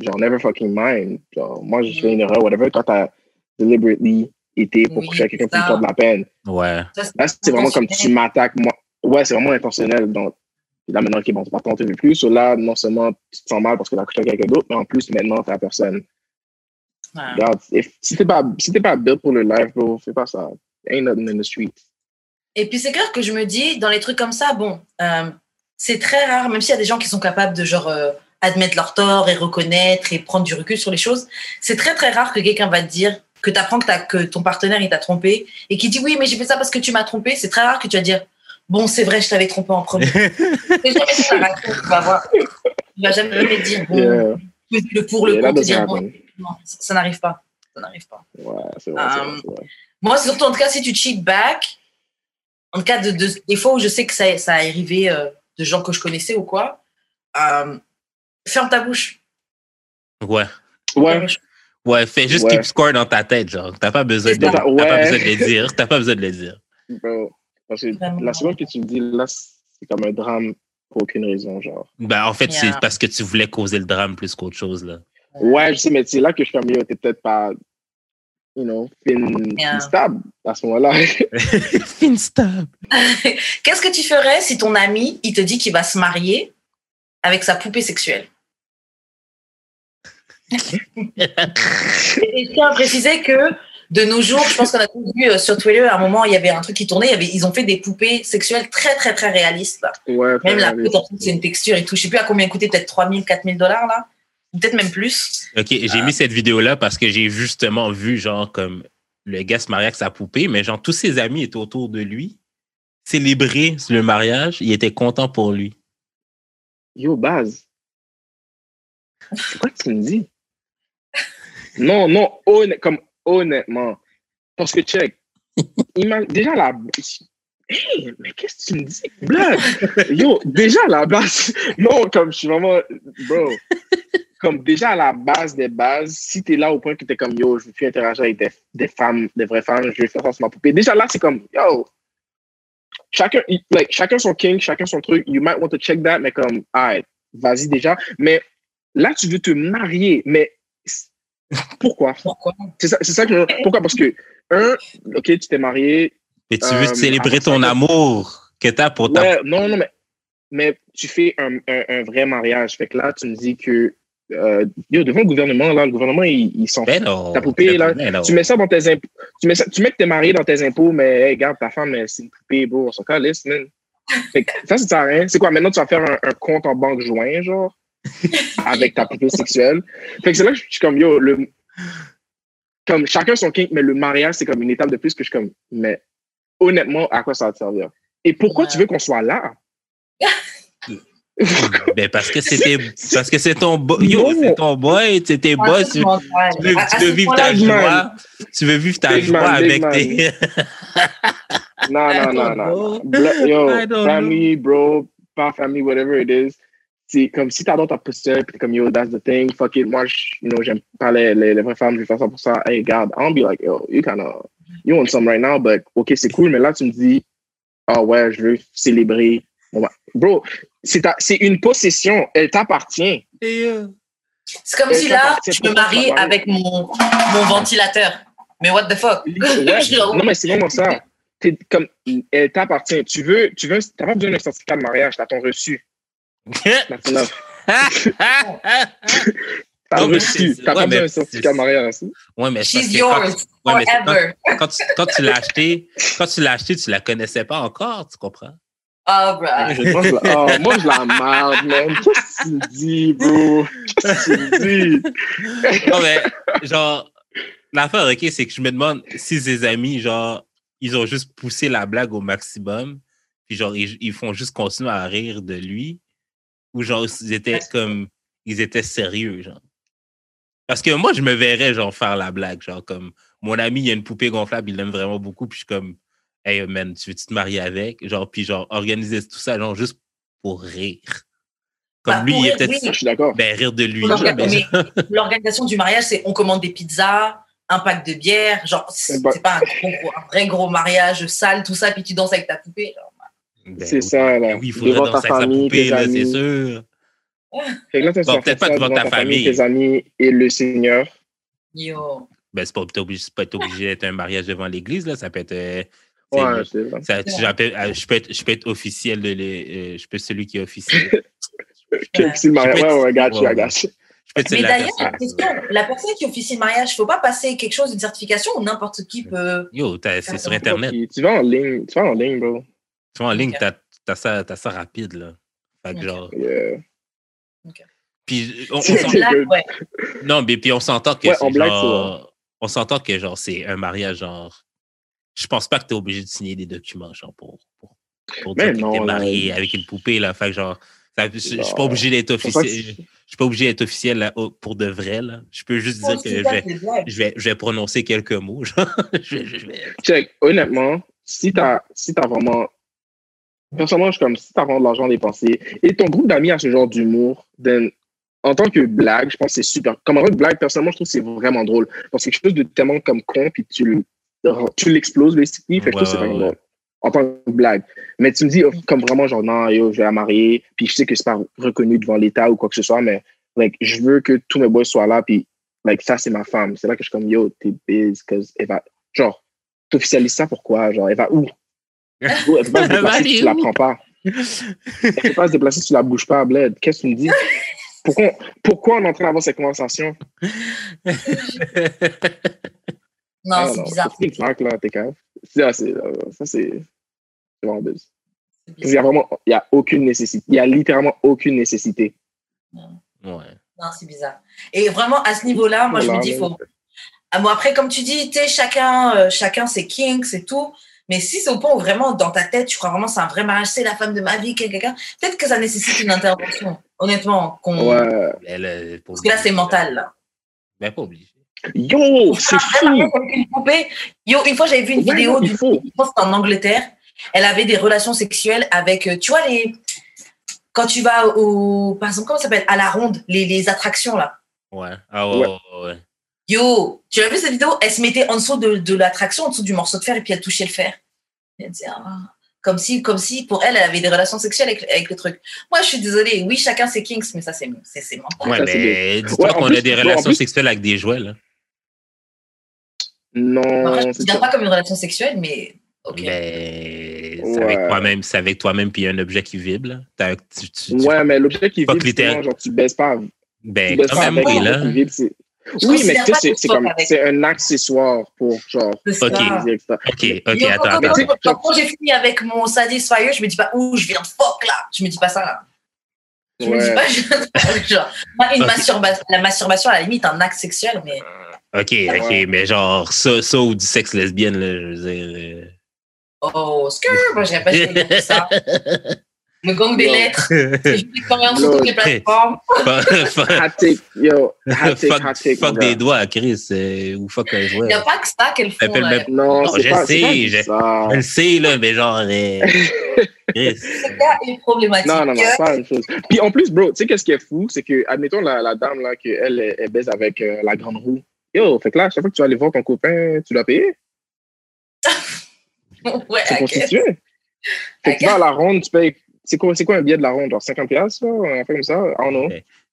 genre, never fucking mind. Genre, moi, je fais une erreur, whatever. Toi, tu as deliberately été pour Oui, coucher avec quelqu'un lui faire de la peine. Ouais. Là, c'est vraiment comme tu m'attaques, moi. Ouais, c'est vraiment intentionnel. Donc, là, maintenant, OK, bon, ton partenaire ne te veut plus. So là, non seulement tu te sens mal parce que tu as couché avec quelqu'un d'autre, mais en plus, maintenant, tu la personne. Ouais. Regarde, if- si tu n'es pas, si t'es pas built pour le live, bro, fais pas ça. Ain't nothing in the street. Et puis c'est clair que je me dis, dans les trucs comme ça, bon, euh, c'est très rare, même s'il y a des gens qui sont capables de genre euh, admettre leur tort et reconnaître et prendre du recul sur les choses, c'est très très rare que quelqu'un va te dire que tu apprends que, que ton partenaire il t'a trompé et qui dit oui mais j'ai fait ça parce que tu m'as trompé, c'est très rare que tu vas dire bon c'est vrai je t'avais trompé en premier. c'est jamais ça tu vas voir. Tu vas jamais dire bon Yeah. le pour le contre, doesn't dire bon happen. non ça, ça n'arrive pas, ça n'arrive pas. Ouais, vrai, vrai. Moi, c'est surtout en tout cas, si tu cheat back, en cas, de, de- des fois où je sais que ça, ça est arrivé euh, de gens que je connaissais ou quoi, euh, ferme ta bouche. Ouais. Ouais, Ouais, fais juste Ouais. keep score dans ta tête, genre. T'as pas besoin de, t'as pas besoin de les dire. T'as pas besoin de les dire. bro. Parce que Vraiment. la seconde que tu me dis, là, c'est comme un drame pour aucune raison, genre. Ben, en fait, Yeah. c'est parce que tu voulais causer le drame plus qu'autre chose, là. Ouais, je sais, mais c'est là que je suis comme, yo, t'es peut-être pas, you know, fin, Yeah. stable à ce moment-là. Finstab. Qu'est-ce que tu ferais si ton ami, il te dit qu'il va se marier avec sa poupée sexuelle? Et je tiens à préciser que de nos jours, je pense qu'on a tous vu euh, sur Twitter, à un moment, il y avait un truc qui tournait, il y avait, ils ont fait des poupées sexuelles très, très, très réalistes. là. ouais, Même la peau, c'est une texture et tout. Je sais plus à combien elle coûtait, peut-être 3000, 4000 dollars là. Peut-être même plus. OK, j'ai mis cette vidéo-là parce que j'ai justement vu, genre, comme le gars se mariait avec sa poupée, mais genre, tous ses amis étaient autour de lui, célébrer le mariage, il était content pour lui. Yo, base. C'est quoi que tu me dis? Non, non, honn- comme honnêtement. Parce que, check, déjà la. Hey, mais qu'est-ce que tu me dis? Blood! Yo, déjà à la base. Non, comme je suis vraiment. Bro. Comme déjà à la base des bases, si t'es là au point que t'es comme yo, je veux plus interagir avec des, des femmes, des vraies femmes, je vais faire ça sur ma poupée. Déjà là, c'est comme yo. Chacun, like, chacun son king, chacun son truc. You might want to check that, mais comme, alright, vas-y déjà. Mais là, tu veux te marier, mais pourquoi? Pourquoi? C'est ça, c'est ça que je- Pourquoi? Parce que, un, ok, tu t'es marié. Et tu veux Euh, célébrer ça, ton que- amour que t'as pour ta... Ouais, non, non, mais, mais tu fais un, un, un vrai mariage. Fait que là, tu me dis que, euh, yo, devant le gouvernement, là, le gouvernement, il, il s'en Ben fout. Ta poupée, là, Ben non. Tu mets ça dans tes impôts. Tu mets, ça, tu mets que t'es marié dans tes impôts, mais hey, regarde, ta femme, c'est une poupée, bro, on s'en calisse, man. Fait que ça, ça sert à rien. C'est quoi, maintenant, tu vas faire un, un compte en banque joint, genre, avec ta poupée sexuelle? Fait que c'est là que je suis comme, yo, le, comme chacun son kink, mais le mariage, c'est comme une étape de plus que je suis comme, mais honnêtement, à quoi ça va te servir? Et pourquoi Ouais. tu veux qu'on soit là? ben parce que c'était parce que c'est ton boy, yo, c'est ton boy, c'est tes boys, tu, tu veux, tu veux vivre ta joie, tu veux vivre ta joie avec tes. non, non, non, non. Yo, family, bro, pas family, whatever it is. C'est comme si t'adores ta posture, puis comme yo, that's the thing, fuck it. Moi, je, you know, j'aime pas les, les, les vraies femmes, je vais faire ça pour ça. Hey, regarde, I don't be like, yo, you kind of, you want some right now, but ok, c'est cool, mais là, tu me dis, ah ouais, je veux célébrer. Bon, bah, bro, c'est une possession, elle t'appartient. C'est comme si là, je me marie avec mon, mon ventilateur. Mais what the fuck? Ouais, non, mais c'est vraiment ça. Comme, elle t'appartient. Tu veux, tu veux, t'as pas besoin d'un certificat de mariage, t'as ton reçu. T'as reçu. T'as ouais, pas mais besoin d'un certificat de mariage. ouais, mais She's yours quand, ouais, mais c'est forever. quand, quand tu l'as acheté, quand tu l'as acheté, tu la connaissais pas encore, tu comprends? Ah, bro. Moi, je la, oh, moi, je la marde, man. Qu'est-ce que tu me dis, bro? Qu'est-ce que tu me dis? Non, mais, genre, l'affaire, OK, c'est que je me demande si ses amis, genre, ils ont juste poussé la blague au maximum, puis genre, ils, ils font juste continuer à rire de lui, ou genre, ils étaient comme, ils étaient sérieux, genre. Parce que moi, je me verrais, genre, faire la blague, genre, comme, mon ami, il a une poupée gonflable, il l'aime vraiment beaucoup, puis je suis comme, hey, man, tu veux-tu te marier avec? Genre, puis genre, organiser tout ça, genre, juste pour rire. Comme Bah, lui, il rire, était, oui. Je suis d'accord. ben, rire de lui. Ben, L'organisation du mariage, c'est on commande des pizzas, un pack de bière. Genre, c'est Bah- c'est pas un, gros, gros- un vrai gros mariage sale, tout ça, puis tu danses avec ta poupée. Genre. Ben C'est oui, ça, là. ben Oui, il faudrait Devant danser ta avec sa famille, poupée, c'est amis. sûr. Bon, peut-être pas devant ta ta famille. tes amis et le Seigneur. Yo. Ben, c'est pas, obligé, c'est pas être obligé d'être un mariage devant l'église, là. Ça peut être. Ouais, c'est vrai. ça- euh, je, peux être, je peux être officiel, de les- euh, je peux être celui qui est officiel. Petit mariage. Je peux Ouais, être- ouais, tu ouais, as Mais d'ailleurs, la personne qui officie le mariage, faut pas passer quelque chose, une certification ou n'importe qui peut. Yo, t'as- c'est sur Internet. Tu vas en ligne, tu vas en ligne, bro. Tu vois, en ligne, Ok. t'as t'as ça, t'as ça rapide, là. Fait que Ok. genre. Yeah. Puis, on, on C'est s'en- Là, good. ouais. non, mais puis on s'entend que Ouais, c'est genre. On s'entend que genre c'est un mariage genre. Je pense pas que t'es obligé de signer des documents genre pour, pour, pour dire non, que t'es là. marié avec une poupée là. Fait que genre. je suis pas Non. obligé d'être pas officiel. Je suis pas obligé d'être officiel là, pour de vrai là. Je peux juste dire que je vais, je vais, je vais prononcer quelques mots. Genre. je, vais- je vais- Check, honnêtement, si t'as si t'as vraiment. Personnellement, je suis comme si t'as vraiment de l'argent dépensé et ton groupe d'amis a ce genre d'humour, then, en tant que blague, je pense que c'est super. Comme en tant que blague, personnellement, je trouve que c'est vraiment drôle. Parce que c'est quelque chose de tellement comme con, puis tu le- tu l'exploses, basically. Fait que que c'est Ouais, vraiment ouais, drôle. En tant que blague. Mais tu me dis, oh, comme vraiment, genre, non, yo, je vais la marier, puis je sais que c'est pas reconnu devant l'État ou quoi que ce soit, mais like, je veux que tous mes boys soient là, puis like, ça, c'est ma femme. C'est là que je suis comme, yo, t'es biz, cause elle va. Genre, t'officialises ça pourquoi? Genre, elle va où? Elle peut pas se déplacer si tu la prends pas. Elle peut pas se déplacer si tu la bouges pas, Bled. Qu'est-ce que tu me dis? Pourquoi, pourquoi on est en train d'avoir cette conversation? Non, Ah, c'est bizarre. C'est une flaque, là, t'es cave. Ça, c'est euh, ça, c'est c'est vraiment biz. c'est Il y a bizarre. vraiment, il y a aucune nécessité. Il y a littéralement aucune nécessité. ouais. Non, c'est bizarre. Et vraiment, à ce niveau-là, moi, je me dis, mais- faut. Ah, bon, après, comme tu dis, tu sais, chacun, euh, chacun ses kinks, c'est tout. Mais si c'est au point où vraiment, dans ta tête, tu crois vraiment c'est un vrai mariage, c'est la femme de ma vie, quelqu'un, peut-être que ça nécessite une intervention. Honnêtement, qu'on- Ouais. Parce que là, c'est mental. Là. Ben, pas obligé. Yo, c'est fou! une poupée. Yo, une fois, j'avais vu une Ouais, vidéo d'une faut. je pense en Angleterre. Elle avait des relations sexuelles avec, euh, tu vois, les. Quand tu vas au. Par exemple, comment ça s'appelle? À la ronde, les, les attractions, là. Ouais. Ah ouais, Ouais. ouais, ouais. Yo, tu as vu cette vidéo? Elle se mettait en dessous de, de l'attraction, en dessous du morceau de fer, et puis elle touchait le fer. Elle disait, ah. Comme si, comme si, pour elle, elle avait des relations sexuelles avec, avec le truc. Moi, je suis désolée. Oui, chacun ses kinks, mais ça, c'est c'est c'est mental. Ouais, mais dis-toi qu'on a des relations plus- sexuelles avec des jouets, là. Non, Après, je ne pas comme une relation sexuelle, mais ok. Mais c'est Ouais. avec toi-même, c'est avec toi-même puis il y a un objet qui vibre, là. T'as- tu- tu- tu- Ouais, mais l'objet qui vibre, littéral. genre, tu baisses pas. Tu Ben, baisses quand pas même, avec là. qui vibre, c'est- Je Oui, mais tu sais, c'est- comme, avec. c'est un accessoire pour, genre. Ok, ok, Yo, attends, quand- attends. quand- attends. quand- Quand j'ai fini avec mon Satisfyer, je me dis pas, ouh, je viens de fuck là. Je me dis pas ça là. Je me dis Ouais. pas, je- genre, une Ok. masturba- la masturbation, à la limite, un acte sexuel, mais Ok, ok, Ouais. mais genre, ça, ça ou du sexe lesbienne, là, je veux dire. oh, skrr, moi, j'irais pas ça. euh. Gang des lettres. C'est une expérience sur toutes les plateformes. Hot take, yo, hot take, fuck, hot take. fuck mon des doigts, Chris, euh, ou fuck un Il joueur. n'y a pas que ça qu'elles font. Appelle là. même- Non, Non, c'est je pas, c'est sais, dit je- ça. Je le sais, là, mais genre. euh, Chris. Ce cas est problématique. Non, non, non, c'est pas même chose. Puis en plus, bro, tu sais, qu'est-ce qui est fou? C'est que, admettons, la, la dame, là, qu'elle, elle, elle baise avec euh, la grande roue. Yo, fait que là, chaque fois que tu vas aller voir ton copain, tu dois payer. ouais, C'est constitué. Fait que tu vas à la ronde, tu payes. C'est quoi, c'est quoi un billet de la ronde? Genre 50$, là? Un fait comme ça? I don't know.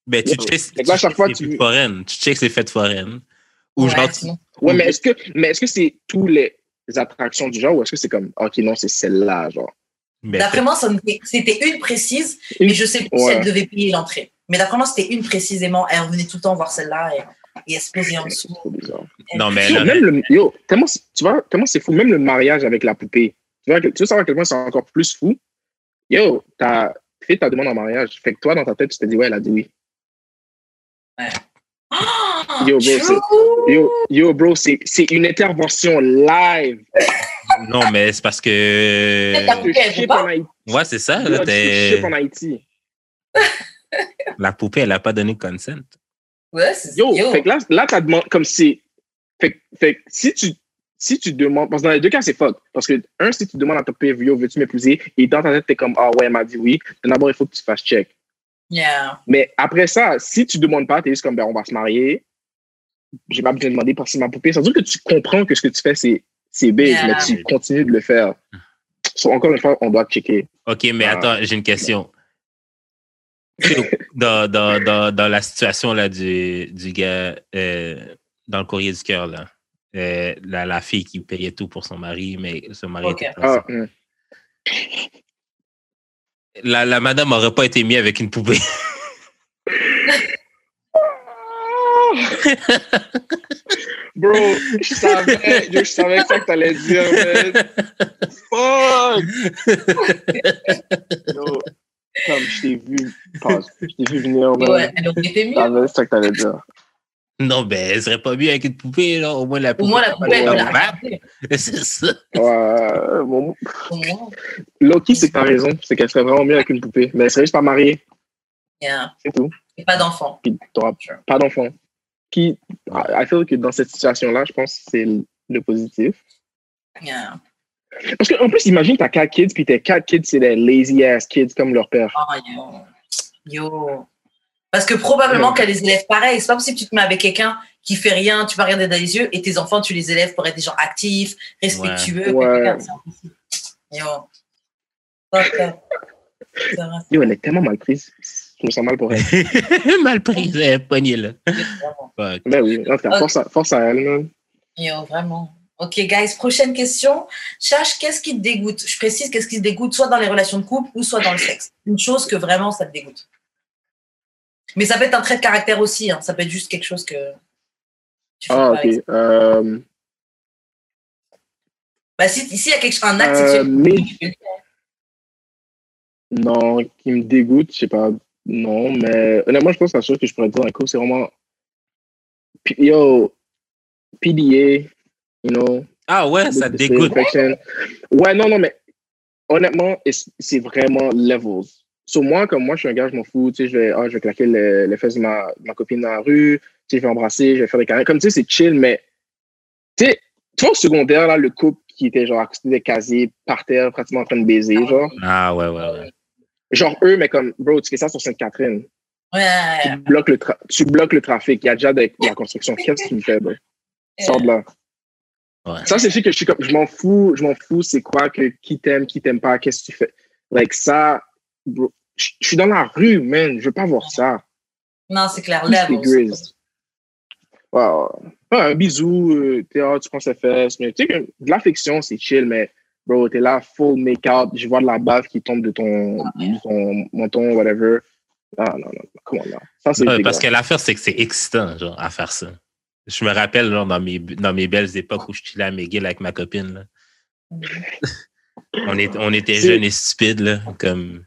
Ben, tu checks, là, les tu- fêtes foraines. Tu checks les fêtes foraines. Ou Ouais, genre, tu- Ouais, mais est-ce que, mais est-ce que c'est tous les attractions du genre ou est-ce que c'est comme, ok, non, c'est celle-là, genre? ben, D'après moi, c'était une précise, mais je sais plus si Ouais. elle devait payer l'entrée. Mais d'après moi, c'était une précisément. Elle revenait tout le temps voir celle-là et, posait en dessous. C'est trop bizarre. Non, mais Yo, là, même le, yo, tellement, c'est- tu vois, tellement c'est fou, même le mariage avec la poupée. Tu vois, tu veux savoir à quel point c'est encore plus fou? Yo, t'as fait ta demande en mariage. Fait que toi, dans ta tête, tu te dis, ouais, elle a dit oui. Ah, Yo, bro. Yo, yo, bro, c'est c'est une intervention live. non, mais c'est parce que. Haïti. Ouais, c'est ça. Yo, Là, t'es- ship en Haïti. La poupée, elle n'a pas donné consent. Ouais, Yo, yo. fait que là, là t'as demandé, comme c'est. Fait, que- fait si tu, si tu demandes, parce que dans les deux cas, c'est fuck. Parce que, un, si tu demandes à ton père, yo, veux-tu m'épouser? Et dans ta tête, t'es comme, ah ouais, elle m'a dit oui. D'abord, il faut que tu fasses check. Yeah. Mais après ça, si tu demandes pas, t'es juste comme, ben, on va se marier. J'ai pas besoin de demander parce que c'est ma poupée. Ça veut dire que tu comprends que ce que tu fais, c'est, c'est big, Yeah. mais tu continues de le faire. So, encore une fois, on doit checker. OK, mais Ah. attends, j'ai une question. Dans, dans, dans, dans la situation là, du, du gars euh, dans le courrier du cœur, là, euh, la, la fille qui payait tout pour son mari, mais son mari était Ah, hum. la, la madame n'aurait pas été mise avec une poupée. Bro, je savais, je savais que ça que t'allais dire, man. Fuck! comme je t'ai vu, je t'ai vu venir. Ouais, elle aurait été mieux. savais ça que t'allais dire. non, ben, elle serait pas mieux avec une poupée, là. Au moins, la Au poupée. moins, la poupée, elle la. C'est ça. Ouais, bon, Au. Loki, c'est que t'as raison, c'est qu'elle serait vraiment mieux avec une poupée. Mais elle serait juste pas mariée, Yeah. c'est tout. Et pas d'enfant. Puis t'auras pas d'enfant. Qui, I feel que dans cette situation-là, je pense que c'est le- le positif. Yeah. Parce qu'en plus, imagine, t'as quatre kids, puis tes quatre kids, c'est des lazy ass kids comme leur père. Oh, yo. Yo. Parce que probablement Ouais. qu'elle les élève pareil. C'est pas possible que tu te mets avec quelqu'un qui fait rien, tu vas regarder dans les yeux, et tes enfants, tu les élèves pour être des gens actifs, respectueux. Ouais. Impossible. Yo. Yo, elle est tellement mal prise. Je me sens mal pour elle. Mal prise, elle est pognée, là. Ben oui, en tout cas, Ok. force, à, force à elle, man. Yo, vraiment. Ok, guys, prochaine question. Chache, qu'est-ce qui te dégoûte? Je précise, qu'est-ce qui te dégoûte, soit dans les relations de couple ou soit dans le sexe? Une chose que vraiment ça te dégoûte. Mais ça peut être un trait de caractère aussi. hein. Ça peut être juste quelque chose que. Tu fais Ah, ok. Euh, Bah, si, ici, il y a quelque, un acte Euh, mais- non, qui me dégoûte, je sais pas. Non, mais honnêtement, je pense que la chose que je pourrais dire dans le coup, c'est vraiment. Yo, PDA, you know. Ah ouais, ça te dégoûte. Ouais, non, non, mais honnêtement, it's- c'est vraiment levels. Sur moi, comme moi, je suis un gars, je m'en fous. Tu sais, je vais, ah, je vais claquer le- les fesses de ma, de ma copine dans la rue. Tu sais, je vais embrasser, je vais faire des carrés. Comme tu sais, c'est chill, mais tu sais, tu vois, au secondaire, là, le couple qui était genre à côté des casiers, par terre, pratiquement en train de baiser, genre. Ah ouais, ouais, ouais. Genre eux, mais comme, bro, tu fais ça sur Sainte-Catherine. Ouais, Tu bloques le, tra- tu bloques le trafic. Il y a déjà de, de la construction. Qu'est-ce que tu me fais, bro? Sors de là. Ouais. Ça, c'est sûr que je suis comme, je m'en fous, je m'en fous, c'est quoi que qui t'aime, qui t'aime pas, qu'est-ce que tu fais? Like ça, bro, je je suis dans la rue, man, je veux pas voir ça. Non, c'est clair. Grizz. Wow. Ouais, un bisou, euh, t'es, ah, tu prends ses fesses, mais tu sais que de l'affection, c'est chill, mais bro, t'es là, full make-up, je vois de la bave qui tombe de ton, de ton menton, whatever. Non, non, non, comment là? Ça, c'est Ouais, parce que l'affaire, c'est que c'est excitant, genre, à faire ça. Je me rappelle, genre, dans mes, dans mes belles époques où je chillais à McGill avec ma copine, là. On, est, on était jeunes et stupides, là, comme...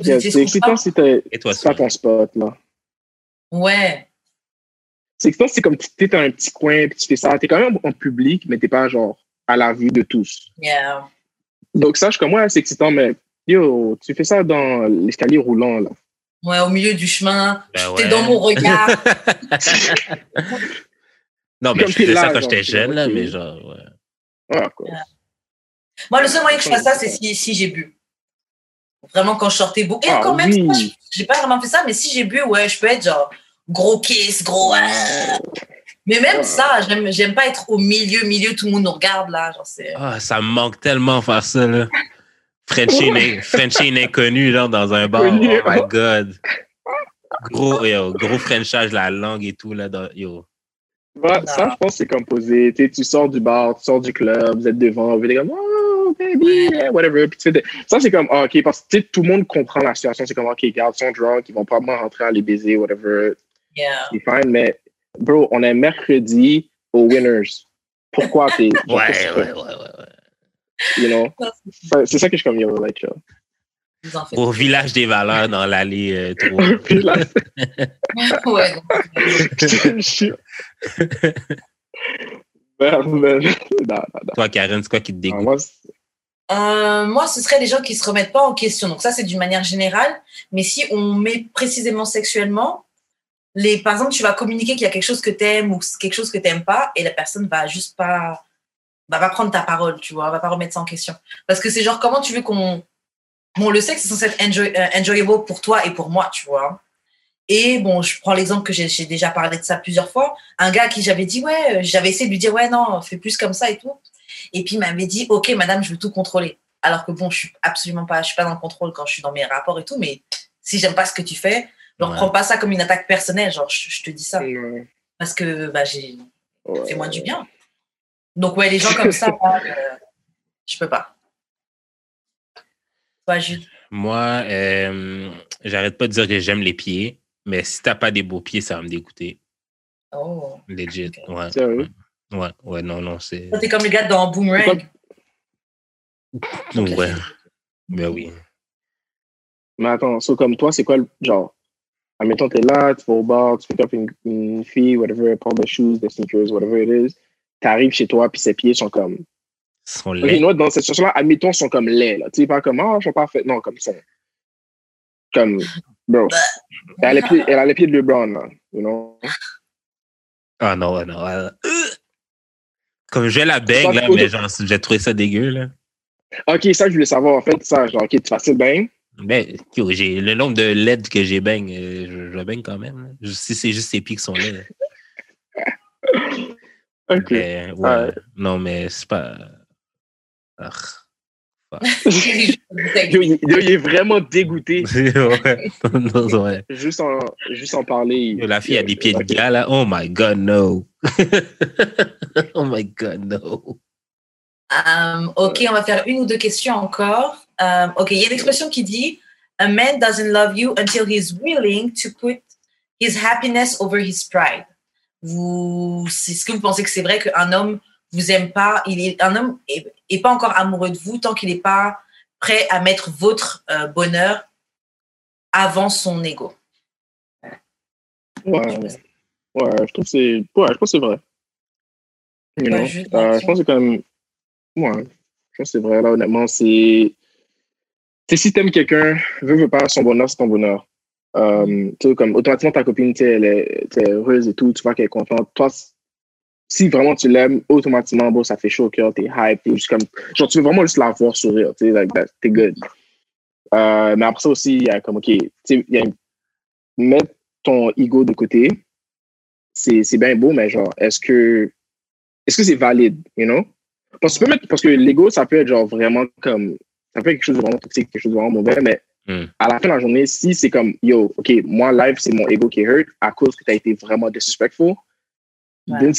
C'est excitant ça? si si t'as ton spot, là. Ouais. C'est excitant, c'est comme tu t'es dans un petit coin, puis tu fais ça. T'es quand même en public, mais t'es pas genre à la vue de tous. Yeah. Donc ça, je suis comme, ouais, c'est excitant, mais Yo, tu fais ça dans l'escalier roulant, là. Ouais, au milieu du chemin. Ben T'es ouais. dans mon regard. Non, mais Comme je faisais ça quand j'étais jeune, là, mais genre, ouais. Voilà, quoi. Moi, le seul moyen que je fasse ça, c'est si, si j'ai bu. Vraiment, quand je sortais beaucoup. Et Ah, quand même, oui. j'ai pas vraiment fait ça, mais si j'ai bu, ouais, je peux être genre gros kiss, gros. ah. Mais même ça, j'aime, j'aime pas être au milieu, milieu, tout le monde nous regarde là. Genre, c'est... Ah, ça me manque tellement faire ça, là. Frenchie, une- Frenchie une inconnue, genre, dans un bar. Oh my God. Gros, yo, gros Frenchage, la langue et tout, là. Dans, yo. Ça, je pense que c'est comme posé. Tu sais, tu sors du bar, tu sors du club, vous êtes devant, vous êtes comme, oh, baby, whatever. Puis tu Ça, c'est comme, ah, OK, parce que tu sais, tout le monde comprend la situation. C'est comme, OK, regarde, ils sont drunk, ils vont probablement rentrer à les baiser, whatever. Yeah. C'est fine, mais, bro, on est mercredi aux Winners. Pourquoi t'es. Ouais, ouais, ouais, ouais. You know? C'est ça que je suis comme, yo, like. Au village des valeurs dans l'allée euh, 3. Puis là, ouais, donc, je suis. Merde, man. Non, non, non. Toi, Karen, c'est quoi qui te Non, dégoûte? moi, c'est- Euh, moi, ce serait les gens qui se remettent pas en question. Donc ça, c'est d'une manière générale. Mais si on met précisément sexuellement, les, par exemple, tu vas communiquer qu'il y a quelque chose que tu aimes ou quelque chose que tu n'aimes pas, et la personne va juste pas, va prendre ta parole, tu vois, va pas remettre ça en question. Parce que c'est genre, comment tu veux qu'on, bon, le sexe, c'est censé être enjoy- euh, enjoyable pour toi et pour moi, tu vois. Et bon, je prends l'exemple que j'ai déjà parlé de ça plusieurs fois. Un gars à qui j'avais dit, ouais, euh, j'avais essayé de lui dire, ouais, non, fais plus comme ça et tout. Et puis il m'avait dit, ok, madame, je veux tout contrôler. Alors que bon, je suis absolument pas, je suis pas dans le contrôle quand je suis dans mes rapports et tout, mais si j'aime pas ce que tu fais, genre Ouais. prends pas ça comme une attaque personnelle, genre je, je te dis ça parce que bah j'ai, Ouais. fais-moi du bien. Donc ouais, les gens comme ça, moi, euh, je peux pas. Toi, Jules. Moi, euh, j'arrête pas de dire que j'aime les pieds, mais si t'as pas des beaux pieds, ça va me dégoûter. Oh. Legit. Ouais. Sérieux? Ouais, ouais, non, non, c'est. T'es comme le gars dans Boomerang. Ouais. Ben oui. Mais attends, so comme toi, c'est quoi le genre? Admettons, t'es là, tu vas au bar, tu pick up une, une fille, whatever, porte des shoes, des sneakers, whatever it is. T'arrives chez toi, puis ses pieds sont comme. Ils sont Ok, laids. nous, dans cette situation-là, admettons, sont comme laids, là. Tu sais, pas comme, ah, ils sont parfaits. Non, comme ça. Comme, bro. Elle a les pieds, elle a les pieds de LeBron, là. You know? Ah non, non. Comme je vais la baigne, là, mais genre, j'ai trouvé ça dégueu, là. Ok, ça, je voulais savoir, en fait, ça, genre, ok, tu facile bien? Ben, j'ai le nombre de LED que j'ai baigne, euh, je, je baigne quand même. là. Si c'est juste ces pieds qui sont laids. Ok. Mais, ouais. Ouais. Non, mais c'est pas. Ah. Yo, il, yo, il est vraiment dégoûté. ouais. Non, ouais. Juste en, juste en parler. il- La fille a des pieds de gars, là. Oh my God, no. oh my God, no. Um, ok, on va faire une ou deux questions encore. Um, ok, il y a une expression qui dit A man doesn't love you until he's willing to put his happiness over his pride. Vous, c'est ce que vous pensez que c'est vrai qu'un homme vous aime pas, il est, un homme est, est pas encore amoureux de vous tant qu'il n'est pas prêt à mettre votre euh, bonheur avant son ego. Ouais, ouais, je trouve c'est, ouais, je pense c'est vrai. You Ouais, know? je- Euh, je pense que c'est quand même, ouais, je pense c'est vrai, là, honnêtement, c'est, sais, si t'aimes quelqu'un, veux, veux pas, son bonheur, c'est ton bonheur. Euh, comme, automatiquement, ta copine, tu elle est, t'es heureuse et tout, tu vois qu'elle est contente. Toi, si vraiment tu l'aimes, automatiquement, bon, ça fait chaud au cœur, t'es hype, t'es juste comme, genre, tu veux vraiment juste la voir sourire, tu sais, like that, t'es good. Euh, mais après ça aussi, il y a comme, OK, tu sais, mettre ton ego de côté, c'est c'est bien beau, mais genre, est-ce que est-ce que c'est valide, you know? Parce que, tu peux parce que l'ego, ça peut être genre vraiment comme, ça peut être quelque chose de vraiment toxique, quelque chose de vraiment mauvais, mais Hmm. à la fin de la journée, si c'est comme, yo, OK, moi, live, c'est mon ego qui est hurt à cause que tu as été vraiment disrespectful, Ouais.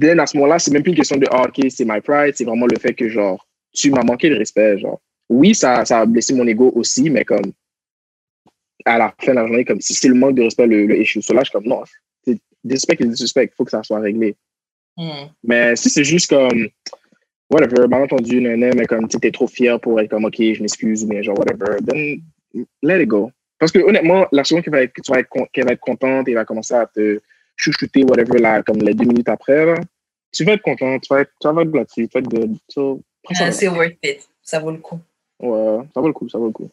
then, à ce moment-là, c'est même plus une question de, ah, OK, c'est my pride, c'est vraiment le fait que, genre, tu m'as manqué de respect, genre. Oui, ça, ça a blessé mon ego aussi, mais comme, à la fin de la journée, comme si c'est le manque de respect le, le issue. So là, je suis comme, non, c'est disrespect et disrespect, il faut que ça soit réglé. Hmm. Mais si c'est juste comme, whatever, bien entendu, nanan, mais comme tu es trop fier pour être comme, OK, je m'excuse, ou bien genre, whatever, then let it go. Parce que honnêtement, la seconde qu'elle va, être- que tu vas être, con- qu'elle va être contente et va commencer à te chouchouter, whatever, là, comme les deux minutes après, là, tu vas être content, tu vas être, tu vas être tu vas être good. So, prends ça là. c'est worth it. Ça vaut le coup. Ouais, ça vaut le coup, ça vaut le coup.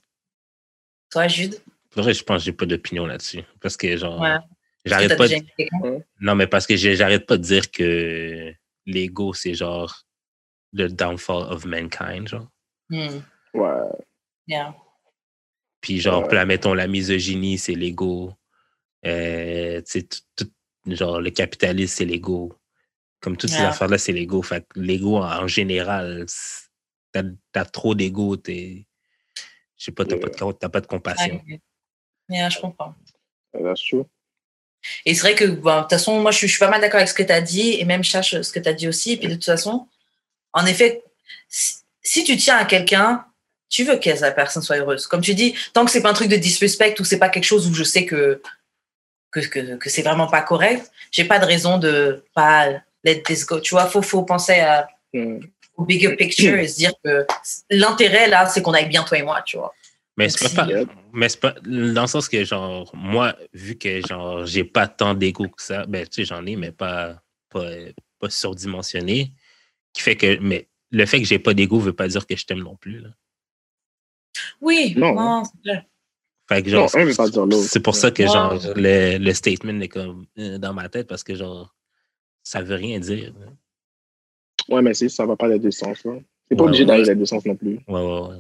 Toi, Jude? Vrai, je pense que j'ai pas d'opinion là-dessus. Parce que, genre, Ouais. j'arrête pas, de- non, mais parce que j'arrête pas de dire que l'ego, c'est genre le downfall of mankind, genre. Hmm, Ouais. yeah. Puis, genre, Ouais. là, mettons, la misogynie, c'est l'ego. Euh, tu sais, tout- tout- genre, le capitalisme, c'est l'ego. Comme toutes ces affaires-là, c'est l'ego. Fait l'ego, en général, t'as as trop d'ego, t'es. Je sais pas, t'as pas, de- t'as pas de compassion. Yeah, je comprends. That's true. Et c'est vrai que, bon, de toute façon, moi, je suis, je suis pas mal d'accord avec ce que tu as dit, et même Chache, ce que tu as dit aussi. Et puis, de toute façon, en effet, si, si tu tiens à quelqu'un, tu veux que la personne soit heureuse. Comme tu dis, tant que c'est pas un truc de disrespect ou c'est pas quelque chose où je sais que, que, que, que c'est vraiment pas correct, j'ai pas de raison de pas let this go. Tu vois, faut, faut penser à, Hmm. au bigger picture et se dire que l'intérêt, là, c'est qu'on aille bien, toi et moi, tu vois. Mais c'est pas, si- pas- mais c'est pas dans le sens que genre moi vu que genre j'ai pas tant d'ego que ça ben tu sais j'en ai mais pas pas, pas surdimensionné qui fait que mais le fait que j'ai pas d'ego veut pas dire que je t'aime non plus là. Oui, Non. non, c'est clair. Fait que genre c'est pour ça que Ouais. genre le, le statement est comme euh, dans ma tête parce que genre ça veut rien dire. Ouais, mais c'est, ça va pas les deux sens, là. C'est pas Ouais, obligé ouais. d'aller les deux sens non plus. Ouais ouais ouais.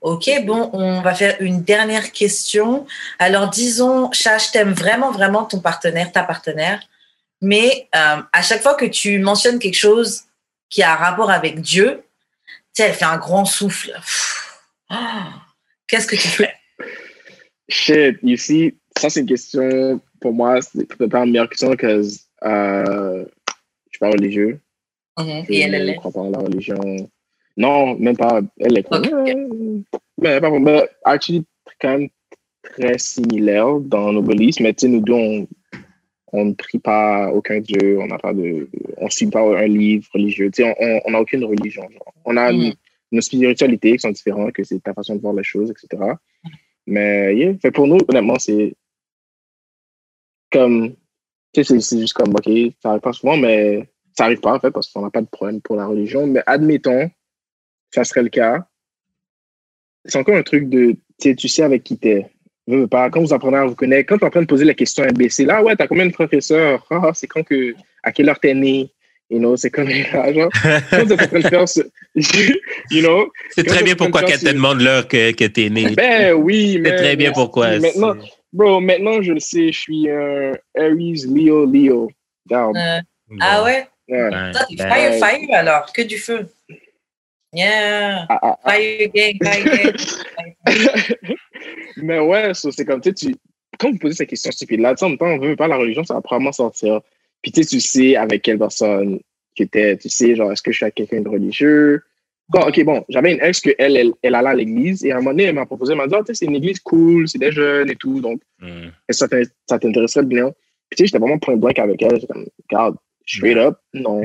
Ok, bon, on va faire une dernière question. Alors, disons, Chache, t'aimes vraiment, vraiment ton partenaire, ta partenaire, mais euh, à chaque fois que tu mentionnes quelque chose qui a un rapport avec Dieu, tu sais, elle fait un grand souffle. Qu'est-ce que tu fais? Shit, you see, ça c'est une question, pour moi, c'est peut-être une meilleure question que euh, je suis pas religieux. Je Et elle, elle est? crois pas en la religion. Non, même pas. Elle est Ok. Mais pas mais actually, quand même très similaire dans nos beliefs, mais tu sais, nous deux, on, on ne prie pas aucun Dieu, on n'a pas de. On ne suit pas un livre religieux, tu sais, on- n'a aucune religion. genre. On a Mhm. nos spiritualités qui sont différentes, que c'est ta façon de voir les choses, etc. Mais yeah, fait pour nous, honnêtement, c'est comme. Tu sais, c'est- c'est juste comme, OK, ça arrive pas souvent, mais ça arrive pas, en fait, parce qu'on n'a pas de problème pour la religion. Mais admettons, ça serait le cas. C'est encore un truc de, tu sais, tu sais avec qui t'es. Veux, veux pas, quand vous apprenez à vous connaître, quand tu es en train de poser la question imbécile, ah ouais, t'as combien de frères et sœurs? Ah, c'est quand que, à quelle heure t'es né? You know, c'est comme, ah, genre, quand t'es en train de faire ce, you know, C'est très bien pourquoi qu'elle te demande l'heure que, que t'es né. ben oui, mais. C'est très bien pourquoi. Maintenant, bro, maintenant, je le sais, je suis un Aries, Leo, Leo. Euh, ah ouais? Ouais. Ben, Toi, t'es ben, fire, fire alors, que du feu. Yeah, Ah, ah, ah. gang. Mais ouais, so, c'est comme, tu sais, tu- quand vous posez ces questions stupides-là, tu sais, en même temps, on veut pas la religion, ça va probablement sortir. Puis tu sais, tu sais avec quelle personne tu étais, tu sais, genre, est-ce que je suis avec quelqu'un de religieux? Bon, ok, bon, j'avais une ex que elle, elle, elle allait à l'église et à un moment donné, elle m'a proposé, elle m'a dit, Ah, tu sais, c'est une église cool, c'est des jeunes et tout, donc est-ce que ça t'in- ça t'intéresserait bien? Puis tu sais, j'étais vraiment point blank avec elle, j'étais comme, regarde, straight up, non.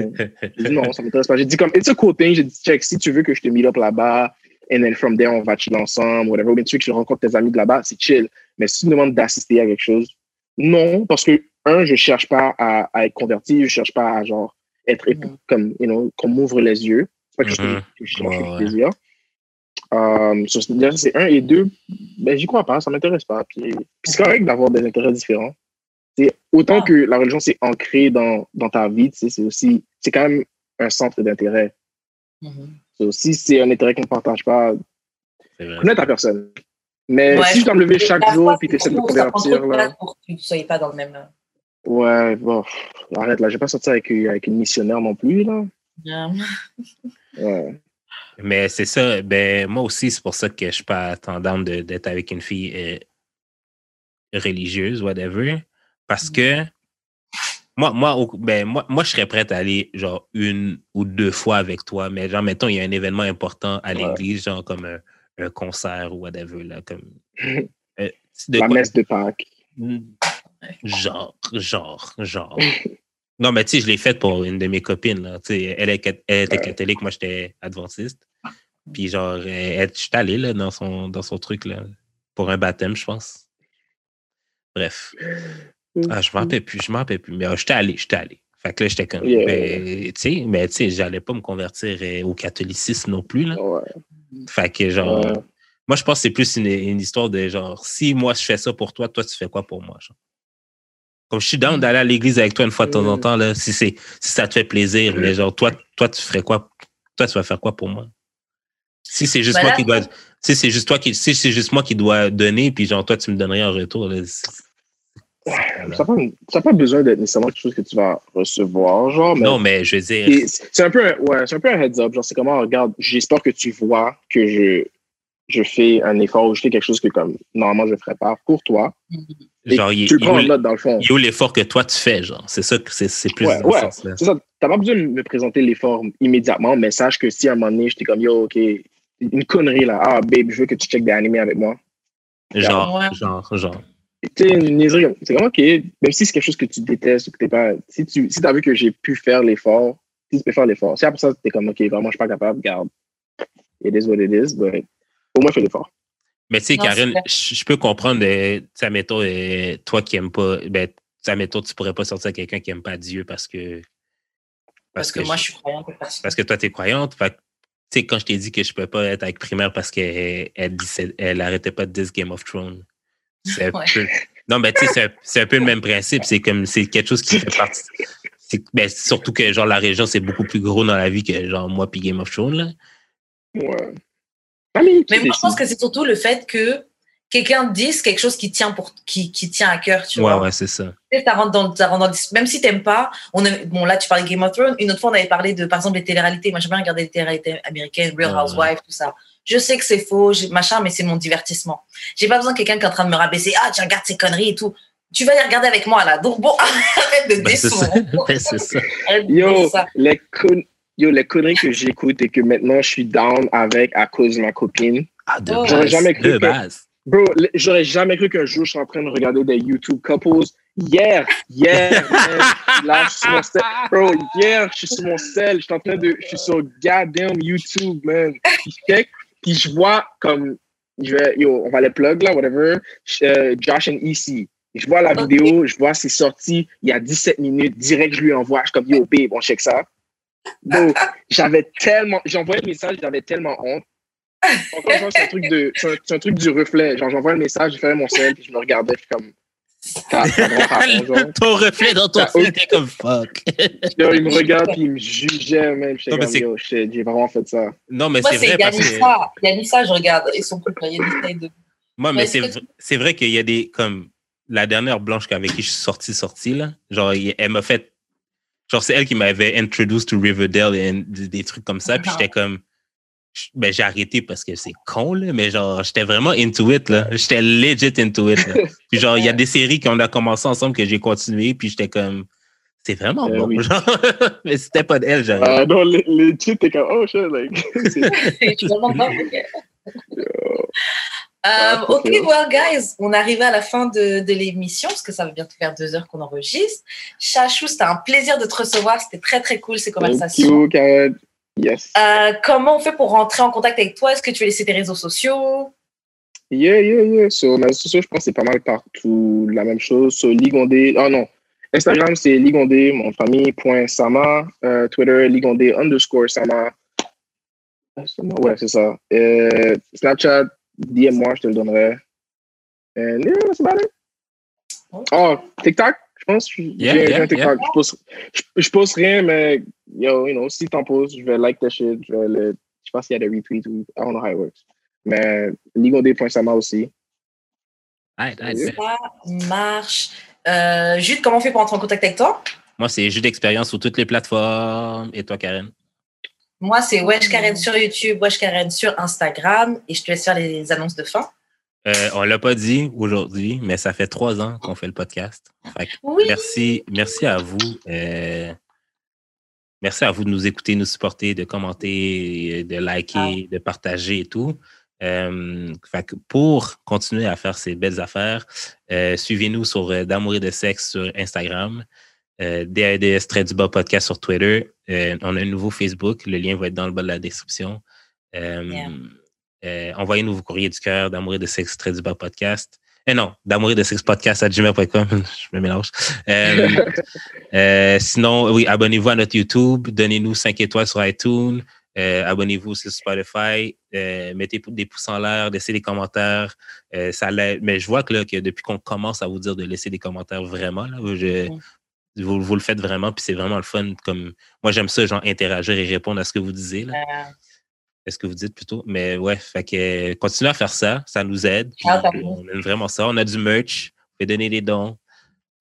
J'ai dit non, ça m'intéresse pas. J'ai dit comme, it's a cool thing. J'ai dit, check, si tu veux que je te meet up là-bas, and then from there, on va chiller ensemble, whatever. Mais tu veux que je rencontre tes amis de là-bas, c'est chill. Mais si tu me demandes d'assister à quelque chose, non, parce que, un, je cherche pas à, à être converti, je cherche pas à, genre, être, Mhm. comme, you know, qu'on m'ouvre les yeux. C'est pas quelque chose Mhm. que je cherche ouais. plaisir. Um, so, c'est- un. Et deux, ben, j'y crois pas, ça m'intéresse pas. Puis, puis c'est correct d'avoir des intérêts différents. Autant Ah. que la religion, c'est ancré dans, dans ta vie, tu sais, c'est aussi, c'est quand même un centre d'intérêt. Mhm. C'est aussi, c'est un intérêt qu'on ne partage pas, connais ta personne. Mais Ouais, si je dois me lever chaque jour puis tu essaies de me convertir, là, pour que tu ne soyez pas dans le même. ouais, bon, arrête, là, je vais pas sortir avec, avec une missionnaire non plus, là. Yeah. Ouais. Mais c'est ça, ben moi aussi, c'est pour ça que je suis pas tendance de- d'être avec une fille euh, religieuse, whatever. Parce que moi, moi, ben, moi, moi, je serais prête à aller genre une ou deux fois avec toi, mais genre, mettons, il y a un événement important à Ouais. l'église, genre comme un, un concert ou whatever, là, comme. euh, de La quoi- messe de Pâques. Genre, genre, genre. Non, mais tu sais, je l'ai faite pour une de mes copines. Là. Tu sais, Elle, est, elle était Ouais. catholique, moi j'étais adventiste. Puis genre, je suis allé là, dans, son, dans son truc là, pour un baptême, je pense. Bref. Ah, je m'en rappelle plus, je m'en rappelle plus. Mais euh, j'étais allé, j'étais allé. Fait que là, j'étais comme, Yeah. ben, tu sais, mais tu sais, j'allais pas me convertir euh, au catholicisme non plus, là. Ouais. Fait que genre, Ouais. moi, je pense que c'est plus une, une histoire de genre, si moi je fais ça pour toi, toi, tu fais quoi pour moi? Genre? Comme je suis down d'aller à l'église avec toi une fois de temps en Mm. temps, là, si, c'est, si ça te fait plaisir, mais genre, toi, toi, tu ferais quoi? Toi, tu vas faire quoi pour moi? Si c'est juste Ben moi là, qui dois. Si c'est juste toi qui. Si c'est juste moi qui dois donner, puis genre, toi, tu me donnes rien en retour. Là, Ça n'a pas, pas besoin d'être nécessairement quelque chose que tu vas recevoir, genre. Mais Non, mais je veux dire. c'est un peu un, ouais, c'est un peu un heads up. Genre, c'est comment, regarde, j'espère que tu vois que je, je fais un effort ou je fais quelque chose que, comme, normalement, je ne ferais pas pour toi. Genre, il, tu le prends en note, dans le fond. il y a où l'effort que toi tu fais, genre. C'est ça que c'est, c'est plus Ouais, dans ouais. ce sens-là. C'est ça. T'as pas besoin de me présenter l'effort immédiatement, mais sache que si à un moment donné, j'étais comme, yo, OK, une connerie, là. Ah, babe, je veux que tu checkes des animés avec moi. Genre, genre, genre. Tu sais, une niaiserie C'est comme, OK, même si c'est quelque chose que tu détestes ou que t'es pas. Si tu si as vu que j'ai pu faire l'effort, si tu peux faire l'effort. Si après ça, t'es comme, OK, vraiment, je suis pas capable, garde. It is what it is, but au moins, fais l'effort. Mais tu sais, c'est je peux comprendre, euh, sais, mettons, euh, toi qui aimes pas, ben, tu sais, mettons, tu pourrais pas sortir avec quelqu'un qui aime pas Dieu parce que. Parce que moi, je suis croyante. Parce que toi, tu es croyante. Fait que, tu sais, quand je t'ai dit que je peux pas être avec Primaire parce qu'elle elle, disait- elle arrêtait pas de dire Game of Thrones. C'est un Ouais. peu. Non, mais tu sais, c'est un- peu le même principe. C'est comme, c'est quelque chose qui fait partie. Ben, surtout que, genre, la région, c'est beaucoup plus gros dans la vie que, genre, moi puis Game of Thrones, là. Ouais. Mais moi, je pense que c'est surtout le fait que quelqu'un dise quelque chose qui tient, pour, qui, qui tient à cœur, tu Ouais, vois. ouais, c'est ça. Ça rentre dans, ça rentre dans même si t'aimes pas, on a- bon là tu parlais de Game of Thrones, une autre fois on avait parlé de par exemple les téléréalités, moi j'aime bien regarder les téléréalités américaines, Real Ouais. Housewives, tout ça. Je sais que c'est faux, machin, mais c'est mon divertissement. J'ai pas besoin de quelqu'un qui est en train de me rabaisser, ah tu regardes ces conneries et tout. Tu vas les regarder avec moi là, donc bon, arrête de Ben, c'est ça. descendre. Ben, c'est ça. Yo, ça. les, con- Yo, les conneries que j'écoute et que maintenant je suis down avec à cause de ma copine. Ah, de Oh. base. J'aurais jamais cru de que- base. Bro, j'aurais jamais cru qu'un jour je suis en train de regarder des YouTube couples. Hier, hier, là, je suis sur mon sel. Bro, hier, je suis sur mon sel. Je suis en train de. Je suis sur goddamn YouTube, man. Puis je check, puis je vois comme. Je vais, yo, on va les plug là, whatever. euh, Josh and EC. Je vois la vidéo, je vois c'est sorti il y a 17 minutes. Direct, je lui envoie. Je suis comme, yo, babe, on check ça. Bro, j'avais tellement. J'ai envoyé le message, j'avais tellement honte. Encore une fois, c'est un truc de, c'est un, truc du reflet. Genre, j'envoie un message, j'ai fait mon sel, puis je me regardais, puis comme, genre. Ton reflet dans ton film, t'es comme fuck. Yo, il me regarde, puis il me jugeait, man. Non, mais comme, yo, shit, j'ai vraiment fait ça. Non, mais c'est vrai parce que. Yanissa, je regarde, ils sont cool, Yanissa et de... Moi, mais Mais c'est, est-ce que vrai qu'il y a des. Comme la dernière blanche avec qui je suis sorti, sorti, là. Genre, il- elle m'a fait. Genre, c'est elle qui m'avait introduced to Riverdale et des, des trucs comme ça. Puis Ah. j'étais comme. Ben, j'ai arrêté parce que c'est con, là. Mais genre, j'étais vraiment into it, là. J'étais legit into it, là. Puis genre, il y a des séries qu'on a commencé ensemble que j'ai continué. Puis j'étais comme. C'est vraiment Eh bon, oui. genre. mais c'était pas d'elle, genre. Euh, non, titres, t'es comme, oh shit, like. c'est- demandes pas, ok. Euh, Ah, ok, well, guys, on arrive à la fin de, de l'émission parce que ça va bientôt faire deux heures qu'on enregistre. Chachou, c'était un plaisir de te recevoir. C'était très, très cool ces Thank conversations. you, Karen. Yes. Euh, comment on fait pour rentrer en contact avec toi? Est-ce que tu veux laisser tes réseaux sociaux? Yeah, yeah, yeah. Sur mes réseaux sociaux, je pense que c'est pas mal partout la même chose. Sur Ligondé, oh non. Instagram, c'est Ligondé, mon famille, point Sama. Euh, Twitter, Ligondé underscore Sama. Ouais, c'est ça. Euh, Snapchat, DM-moi, je te le donnerai. And yeah, that's about it. Oh, TikTok, je pense. je- Yeah, j'ai- yeah, un TikTok. Je, poste, je, je poste rien, mais yo, you know, si t'en postes, je vais like ta shit. Je vais le, je sais pas s'il y a des retweets ou I don't know how it works. Mais ligondé.sama aussi. Yeah. bet. Ça marche. Euh, Jude, comment on fait pour entrer en contact avec toi? Moi, c'est jeu d'expérience sur toutes les plateformes. Et toi, Karen? Moi, c'est Wesh Karen sur YouTube, Wesh Karen sur Instagram et je te laisse faire les annonces de fin. Euh, on l'a pas dit aujourd'hui, mais ça fait trois ans qu'on fait le podcast. Fait que Oui. merci, merci à vous. euh, merci à vous de nous écouter, nous supporter, de commenter, de liker, de partager et tout. Euh, fait que pour continuer à faire ces belles affaires, euh, suivez-nous sur euh, D'amour et de sexe sur Instagram, DADS trait du bas podcast sur Twitter. On a un nouveau Facebook, le lien va être dans le bas de la description. Yeah. Envoyez-nous vos courriers du cœur d'amour et de sexe trait du bas podcast. Eh non, d'amour et de sexe podcast à gmail.com. Je me mélange. Euh, euh, sinon, oui, abonnez-vous à notre YouTube. Donnez-nous 5 étoiles sur iTunes. Euh, abonnez-vous sur Spotify. mettez des pouces en l'air. Laissez des commentaires. ça Mais je vois que, là, que depuis qu'on commence à vous dire de laisser des commentaires vraiment, là, vous, vous, le faites vraiment. Puis c'est vraiment le fun. Comme, moi, j'aime ça, genre, interagir et répondre à ce que vous disiez. Là est ce que vous dites plutôt. Mais ouais, fait que continuez à faire ça, ça nous aide. Ah, on aime vraiment ça. On a du merch, on peut donner des dons.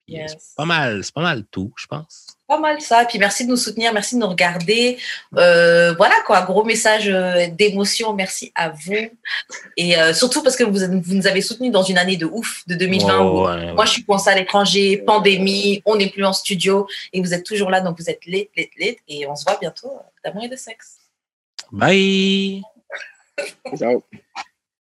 C'est pas mal, c'est pas mal tout, je pense. Pas mal ça. Puis merci de nous soutenir, merci de nous regarder. Euh, voilà quoi, gros message euh, d'émotion. Merci à vous. Et euh, surtout parce que vous, vous, nous avez soutenus dans une année de ouf, de 2020. moi, je suis coincée à l'étranger, pandémie, on n'est plus en studio et vous êtes toujours là, donc vous êtes lit, lit, lit. Et on se voit bientôt d'amour et de sexe. Bye. Peace out.